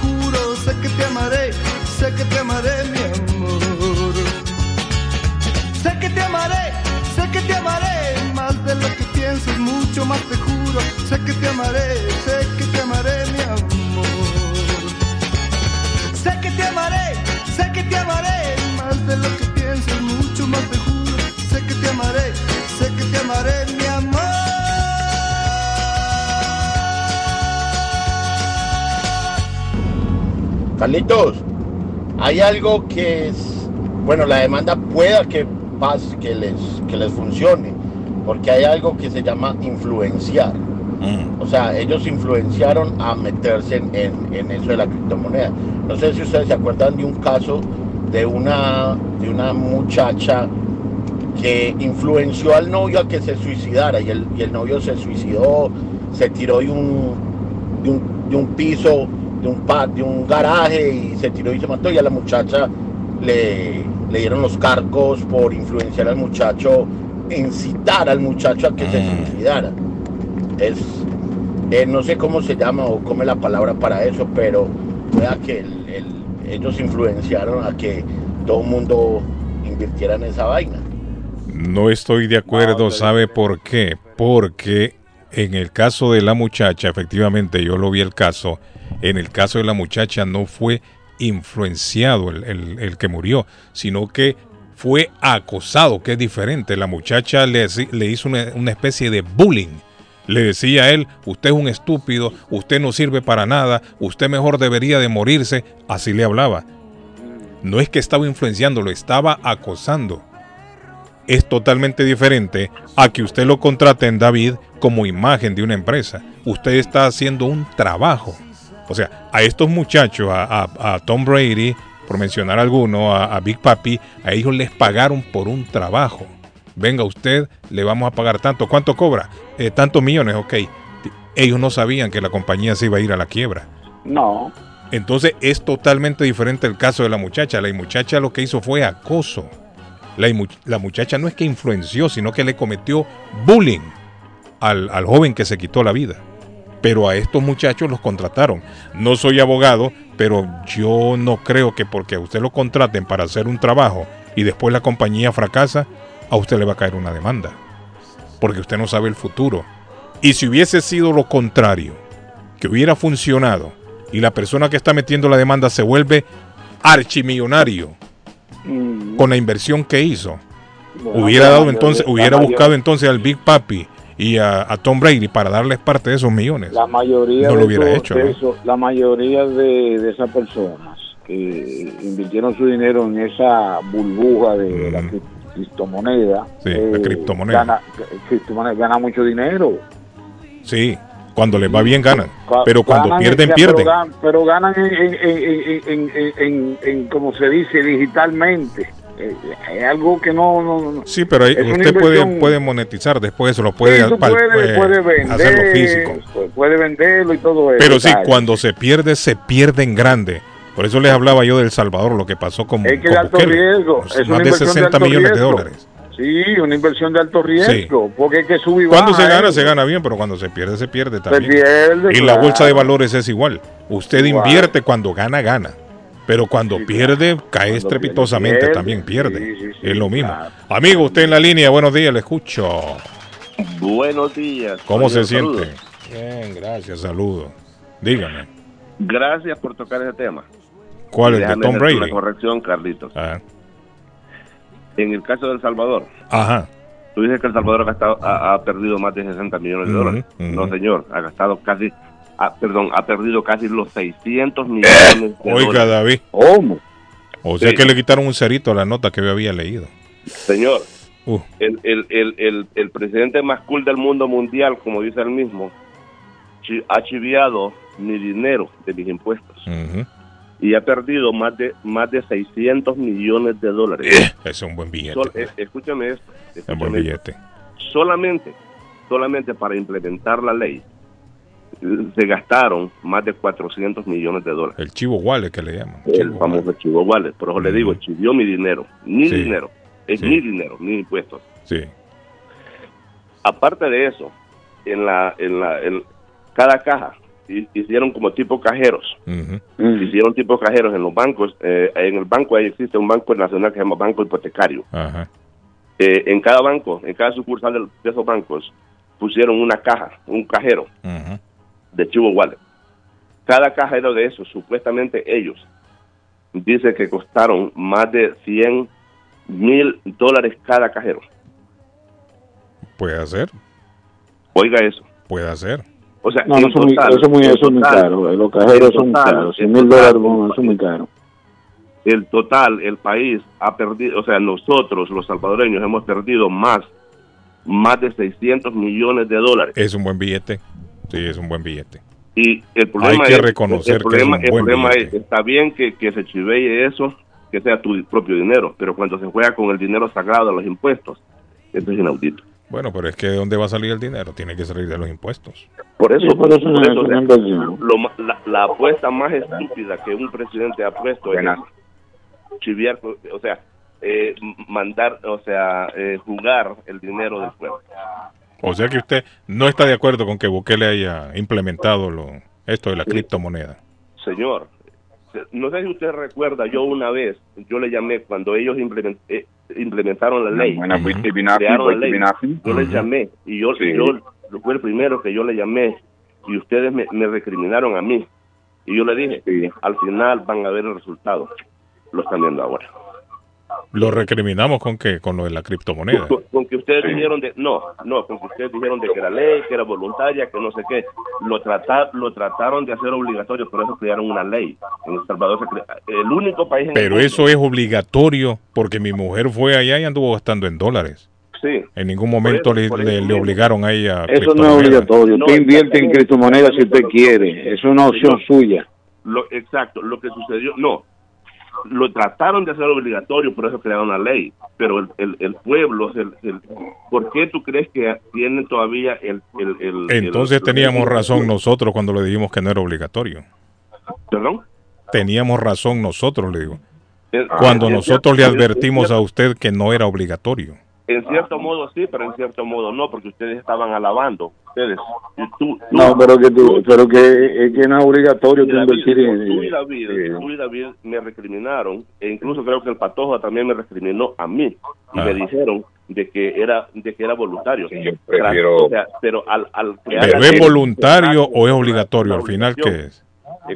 Carlitos, hay algo que es, bueno, la demanda pueda que pase, que les, que les funcione, porque hay algo que se llama influenciar. O sea, ellos influenciaron a meterse en, en- en eso de la criptomoneda. No sé si ustedes se acuerdan de un caso de una, de una muchacha que influenció al novio a que se suicidara y el, y el novio se suicidó, se tiró de un, de un, de un piso, de un, pa- de un garaje y se tiró y se mató y a la muchacha le, le dieron los cargos por influenciar al muchacho, incitar al muchacho a que se suicidara. Es, eh, no sé cómo se llama o cómo es la palabra para eso, pero vea que el- el- ellos influenciaron a que todo el mundo invirtiera en esa vaina. No estoy de acuerdo, ¿sabe por qué? Porque en el caso de la muchacha, efectivamente yo lo vi el caso, en el caso de la muchacha no fue influenciado el, el- que murió, sino que fue acosado, que es diferente. La muchacha le, le hizo una, una especie de bullying. Le decía a él, usted es un estúpido, usted no sirve para nada, usted mejor debería de morirse. Así le hablaba. No es que estaba influenciándolo, estaba acosando es totalmente diferente a que usted lo contrate en David como imagen de una empresa. Usted está haciendo un trabajo. O sea, a estos muchachos, a, a- a Tom Brady, por mencionar alguno, a, a Big Papi, a ellos les pagaron por un trabajo. Venga usted, le vamos a pagar tanto. ¿Cuánto cobra? Eh, tantos millones, ok. Ellos no sabían que la compañía se iba a ir a la quiebra. No. Entonces es totalmente diferente el caso de la muchacha. La muchacha lo que hizo fue acoso. La, muchacha no es que influenció, sino que le cometió bullying al, al joven que se quitó la vida. Pero a estos muchachos los contrataron. No soy abogado, pero yo no creo que porque a usted lo contraten para hacer un trabajo y después la compañía fracasa, a usted le va a caer una demanda. Porque usted no sabe el futuro. Y si hubiese sido lo contrario, que hubiera funcionado y la persona que está metiendo la demanda se vuelve archimillonario con la inversión que hizo, Bueno, hubiera dado entonces, hubiera buscado entonces al Big Papi y a, a Tom Brady para darles parte de esos millones. La mayoría no de lo hubiera esos- hecho. de ¿no? eso- la mayoría de, de esas personas que invirtieron su dinero en esa burbuja de la cri- criptomoneda, Mm. eh, Sí, la criptomoneda. Gana, criptomoneda gana mucho dinero. Sí, cuando les va bien ganan, pero cuando ganan, pierden, ya, pierden. Pero, gan- pero ganan en, en, en, en, en- en- en, como se dice, digitalmente. Eh, es algo que no... no, no- Sí, pero ahí es usted puede, puede monetizar después, lo puede, Sí, pal- puedes- eh, puedes vender, hacerlo físico. pu- puede venderlo y todo eso. Pero sí, cuando se pierde, se pierde en grande. Por eso les hablaba yo del Salvador, lo que pasó con, Es que con de alto Bukele. riesgo. Pues, es más de inversión 60 alto millones de dólares. Sí, una inversión de alto riesgo. Porque es que sube y Cuando se gana, ¿eh? se gana bien, pero cuando se pierde, se pierde también. pierde, y la claro. bolsa de valores es igual. Usted invierte cuando gana, gana. Pero cuando pierde, cae estrepitosamente, pierde. también pierde. es lo mismo. Amigo, usted en la línea, buenos días, le escucho. Buenos días. ¿Cómo se Saludos. siente? Bien, gracias, saludos. Dígame. Gracias por tocar ese tema. ¿Cuál es de Tom Brady? Una corrección, Carlitos. En el caso de El Salvador, Ajá. tú dices que El Salvador ha, gastado- ha, ha perdido más de 60 millones de dólares. No, señor, ha gastado casi, perdón, ha perdido casi los 600 millones de Oiga, dólares. David. ¿Cómo? O sea Sí. que le quitaron un cerito a la nota que yo había leído. Señor, Uh. el, el, el, el, presidente más cool del mundo mundial, como dice él mismo, ha chiviado mi dinero de mis impuestos y ha perdido más de más de 600 millones de dólares. Ese es un buen billete. Sol- eh, escúchame esto. Es un buen escúchame esto. billete. Solamente, solamente para implementar la ley eh, se gastaron más de 400 millones de dólares. El chivo wallet que le llaman. El famoso chivo wallet. Por eso le digo, chivió mi dinero. Mi Sí. dinero. Es Sí. mi dinero, mis impuestos. Sí. Aparte de eso, en la, en la, en cada caja hi- hicieron como tipo cajeros. Ujú. Hicieron tipo cajeros en los bancos. eh, en el banco ahí existe un banco nacional que se llama Banco Hipotecario. Ajá. Eh, en cada banco, en cada sucursal de, de esos bancos, pusieron una caja, un cajero Ujú. De Chivo Wallet. Cada cajero de esos, supuestamente ellos, dice que costaron más de 100 mil dólares cada cajero. Puede hacer. Oiga eso. Puede hacer. O sea, No, eso, es muy- total, eso es muy, eso total, caro. Los cajeros son total, caros. 100 en mil total, dólares, bueno, eso es muy caro. el total, el país ha perdido, o sea, nosotros, los salvadoreños, hemos perdido más, más de 600 millones de dólares. Es un buen billete. Sí, es un buen billete. Y el problema Hay que es, reconocer el que es un problema, el buen problema billete. es, está bien que, que se chiveye eso, que sea tu propio dinero, pero cuando se juega con el dinero sagrado de los impuestos, eso es inaudito. Bueno, pero es que ¿de dónde va a salir el dinero? Tiene que salir de los impuestos. Por eso, Sí, por eso por lo la, la apuesta más estúpida que un presidente ha puesto es chiviar, o sea, eh, mandar, o sea, eh, jugar el dinero del pueblo. O sea que usted no está de acuerdo con que Bukele haya implementado lo, esto de la criptomoneda. Señor, no sé si usted recuerda, yo una vez, yo le llamé cuando ellos implement- eh, implementaron la ley, Wiki Binafi, crearon la ley, yo les Ujú. llamé y yo, Sí. yo fue el primero que yo le llamé y ustedes me, me recriminaron a mí y yo le dije, al final van a ver el resultado, lo están viendo ahora. Lo recriminamos con que con lo de la criptomoneda. Con, con que ustedes dijeron de, no, no, con que ustedes dijeron de que era ley, que era voluntaria, que no sé qué, lo, trata, lo trataron de hacer obligatorio, por eso crearon una ley. En El Salvador se crea- el único país en Pero eso es obligatorio porque mi mujer fue allá y anduvo gastando en dólares. Sí. En ningún momento eso- le, obligaron a ella. Eso no es obligatorio. No, Usted invierte en criptomonedas si usted quiere. Es una opción suya. Lo, exacto, lo que sucedió, no, lo trataron de hacer obligatorio, por eso crearon la ley, pero el, el, el pueblo, el, el- ¿por qué tú crees que tienen todavía el... el, el- Entonces teníamos razón nosotros cuando le dijimos que no era obligatorio. ¿Perdón? Teníamos razón nosotros, le digo. En- Cuando nosotros le cierto- advertimos a usted que no era obligatorio. En cierto modo sí, pero en cierto modo no, porque ustedes estaban alabando. Ustedes. Y tú, tú- No, pero que, tú, pero que, es que no es obligatorio tú invertir en... tú y David, tú y David me recriminaron, e incluso creo que el Patojo también me recriminó a mí, y Ah. me dijeron de que era de que era voluntario. prefiero- O sea, pero al, al crear ¿Pero es voluntario o es obligatorio? Al final, ¿qué es?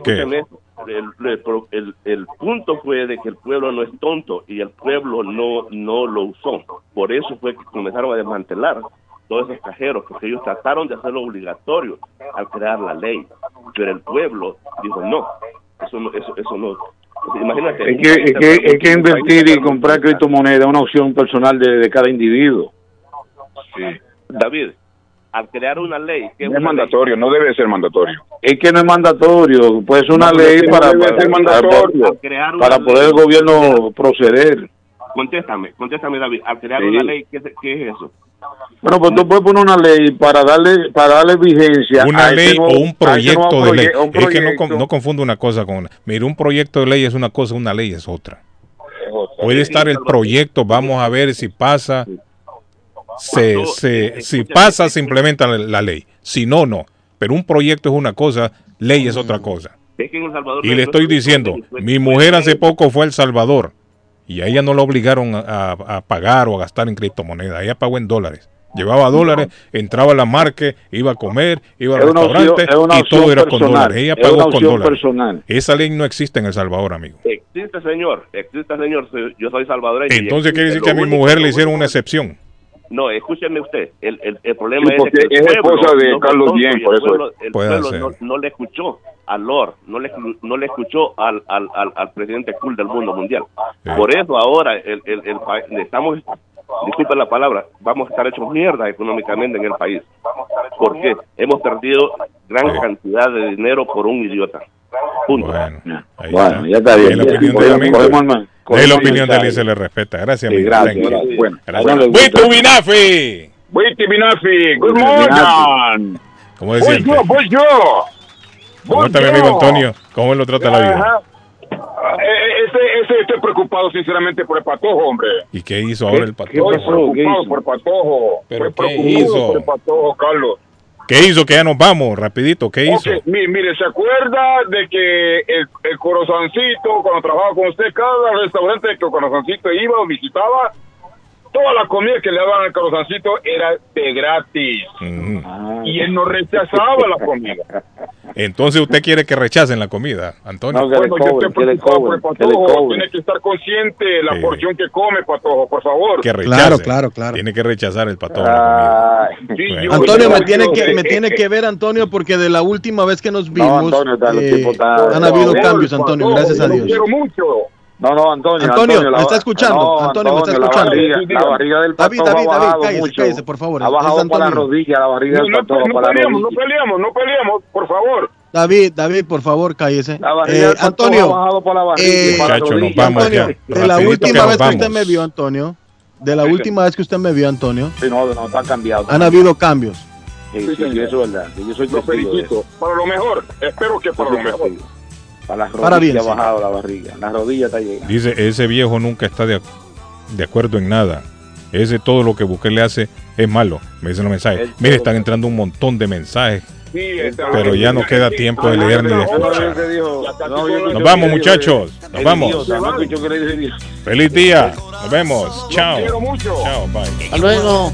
¿Qué es? Escúcheme, el, el- el punto fue de que el pueblo no es tonto y el pueblo no no lo usó. Por eso fue que comenzaron a desmantelar todos esos cajeros, porque ellos trataron de hacerlo obligatorio al crear la ley. Pero el pueblo dijo, no, eso no, eso, eso no. Imagínate. Es que, es que, es que invertir y comprar criptomonedas es una opción personal de, de cada individuo. David, al crear una ley, que No es mandatorio, no debe ser mandatorio. Es que no es mandatorio, puede ser una No, ley es no para, debe ser para, mandatorio. Al crear una para poder el gobierno proceder. Contéstame, contéstame, David. Al crear Sí. una ley, ¿qué, es- qué es eso? Bueno, pues tú puedes poner una ley para darle para darle vigencia Una a ley nuevo- o un proyecto de ley. Es que no, no confunda una cosa con una. Mire, un proyecto de ley es una cosa, una ley es otra. Puede estar el proyecto, vamos a ver si pasa. Se, se, si pasa, se implementa la, ley. Si no, no. Pero un proyecto es una cosa, ley es otra cosa. El Salvador Y le estoy diciendo, mi mujer hace poco fue a El Salvador y a ella no la obligaron a, a- a pagar o a gastar en criptomonedas. Ella pagó en dólares. Llevaba dólares, entraba a la marca, iba a comer, iba al Es una opción- restaurante y todo era con dólares. Ella pagó con dólares. personal. Esa ley no existe en El Salvador, amigo. Existe, señor. Existe, señor. Yo soy salvadoreño. Entonces quiere decir que a mi mujer le hicieron una excepción. No, escúcheme usted. El, el, el problema Sí, es que el es pueblo esposa de no Carlos y por el eso pueblo, el pueblo no, no le escuchó al Lord, no le, no le escuchó al, al, al, al presidente cool del mundo mundial. Por eso ahora el, el, el país, estamos, disculpen la palabra, vamos a estar hechos mierda económicamente en el país. Porque hemos perdido gran cantidad de dinero por un idiota. Punto. Ahí Bueno, ya está bien. Es la opinión amigo. Es la de él y mensaje. se le respeta. Gracias, Sí, amigo. gracias. Bueno, Gracias. no le gusta. ¡Wito Binafi! Good morning. ¿Cómo Voy yo, voy yo. ¿Cómo Voy está mi amigo Antonio? ¿Cómo él lo trata la vida? Ajá. Eh, Ese, ese estoy preocupado sinceramente por el patojo, hombre. ¿Y qué hizo ahora el patrón? Estoy preocupado por el patojo. ¿Pero Estoy qué preocupado hizo? por el patojo, Carlos. ¿Qué hizo? Que ya nos vamos, rapidito. ¿Qué hizo? Mire, ¿se acuerda de que el, el Corozancito, cuando trabajaba con usted, cada restaurante que Corozancito iba o visitaba, toda la comida que le daban al Corozancito era de gratis. Y él no rechazaba la comida. Entonces usted quiere que rechacen la comida, Antonio. bueno, yo estoy preocupado por el patojo. Tiene que estar consciente de la porción que come, patojo, por favor. Que rechace. Tiene que rechazar el. Sí, Bueno. yo- Antonio, me yo- tiene, yo- que, me tiene que ver, Antonio, porque de la última vez que nos vimos Antonio, está- el eh, han habido cambios, Antonio, patojo, gracias a yo Dios. quiero mucho. No, no, Antonio. Antonio, ¿me la- está escuchando? no, Antonio, ¿me está la escuchando? barriga- La barriga, del David, David, ha David, cállese, mucho. cállese, por favor. Ha bajado por la Antonio. rodilla, la barriga No, del no, patojo no por la peleamos, no peleamos, no peleamos, por favor. David, David, por favor, cállese. La barriga Eh, del patojo ha Antonio, bajado por la barriga eh, la nos rodilla. vamos Antonio, ya. de la última vez que usted me vio, Antonio, de la Sí, última vez que usted me vio, Antonio, Sí, no, no, está cambiado. han habido cambios. Sí, sí, sí, eso es verdad. Yo soy Lo felicito. Para lo mejor, espero que para lo mejor. Para las Para bien, rodillas ha sí. bajado la barriga. La rodilla está llegando. Dice, ese viejo nunca está de, de acuerdo en nada. Ese todo lo que Bukele hace es malo. Me dicen los mensajes. Mire, están entrando un montón de mensajes. Sí, está Pero ya no queda tiempo de leer ni de escuchar. Nos vamos, muchachos. Nos vamos. Le. Feliz día. Nos vemos. Chao. quiero mucho. Chao. Bye. Hasta luego.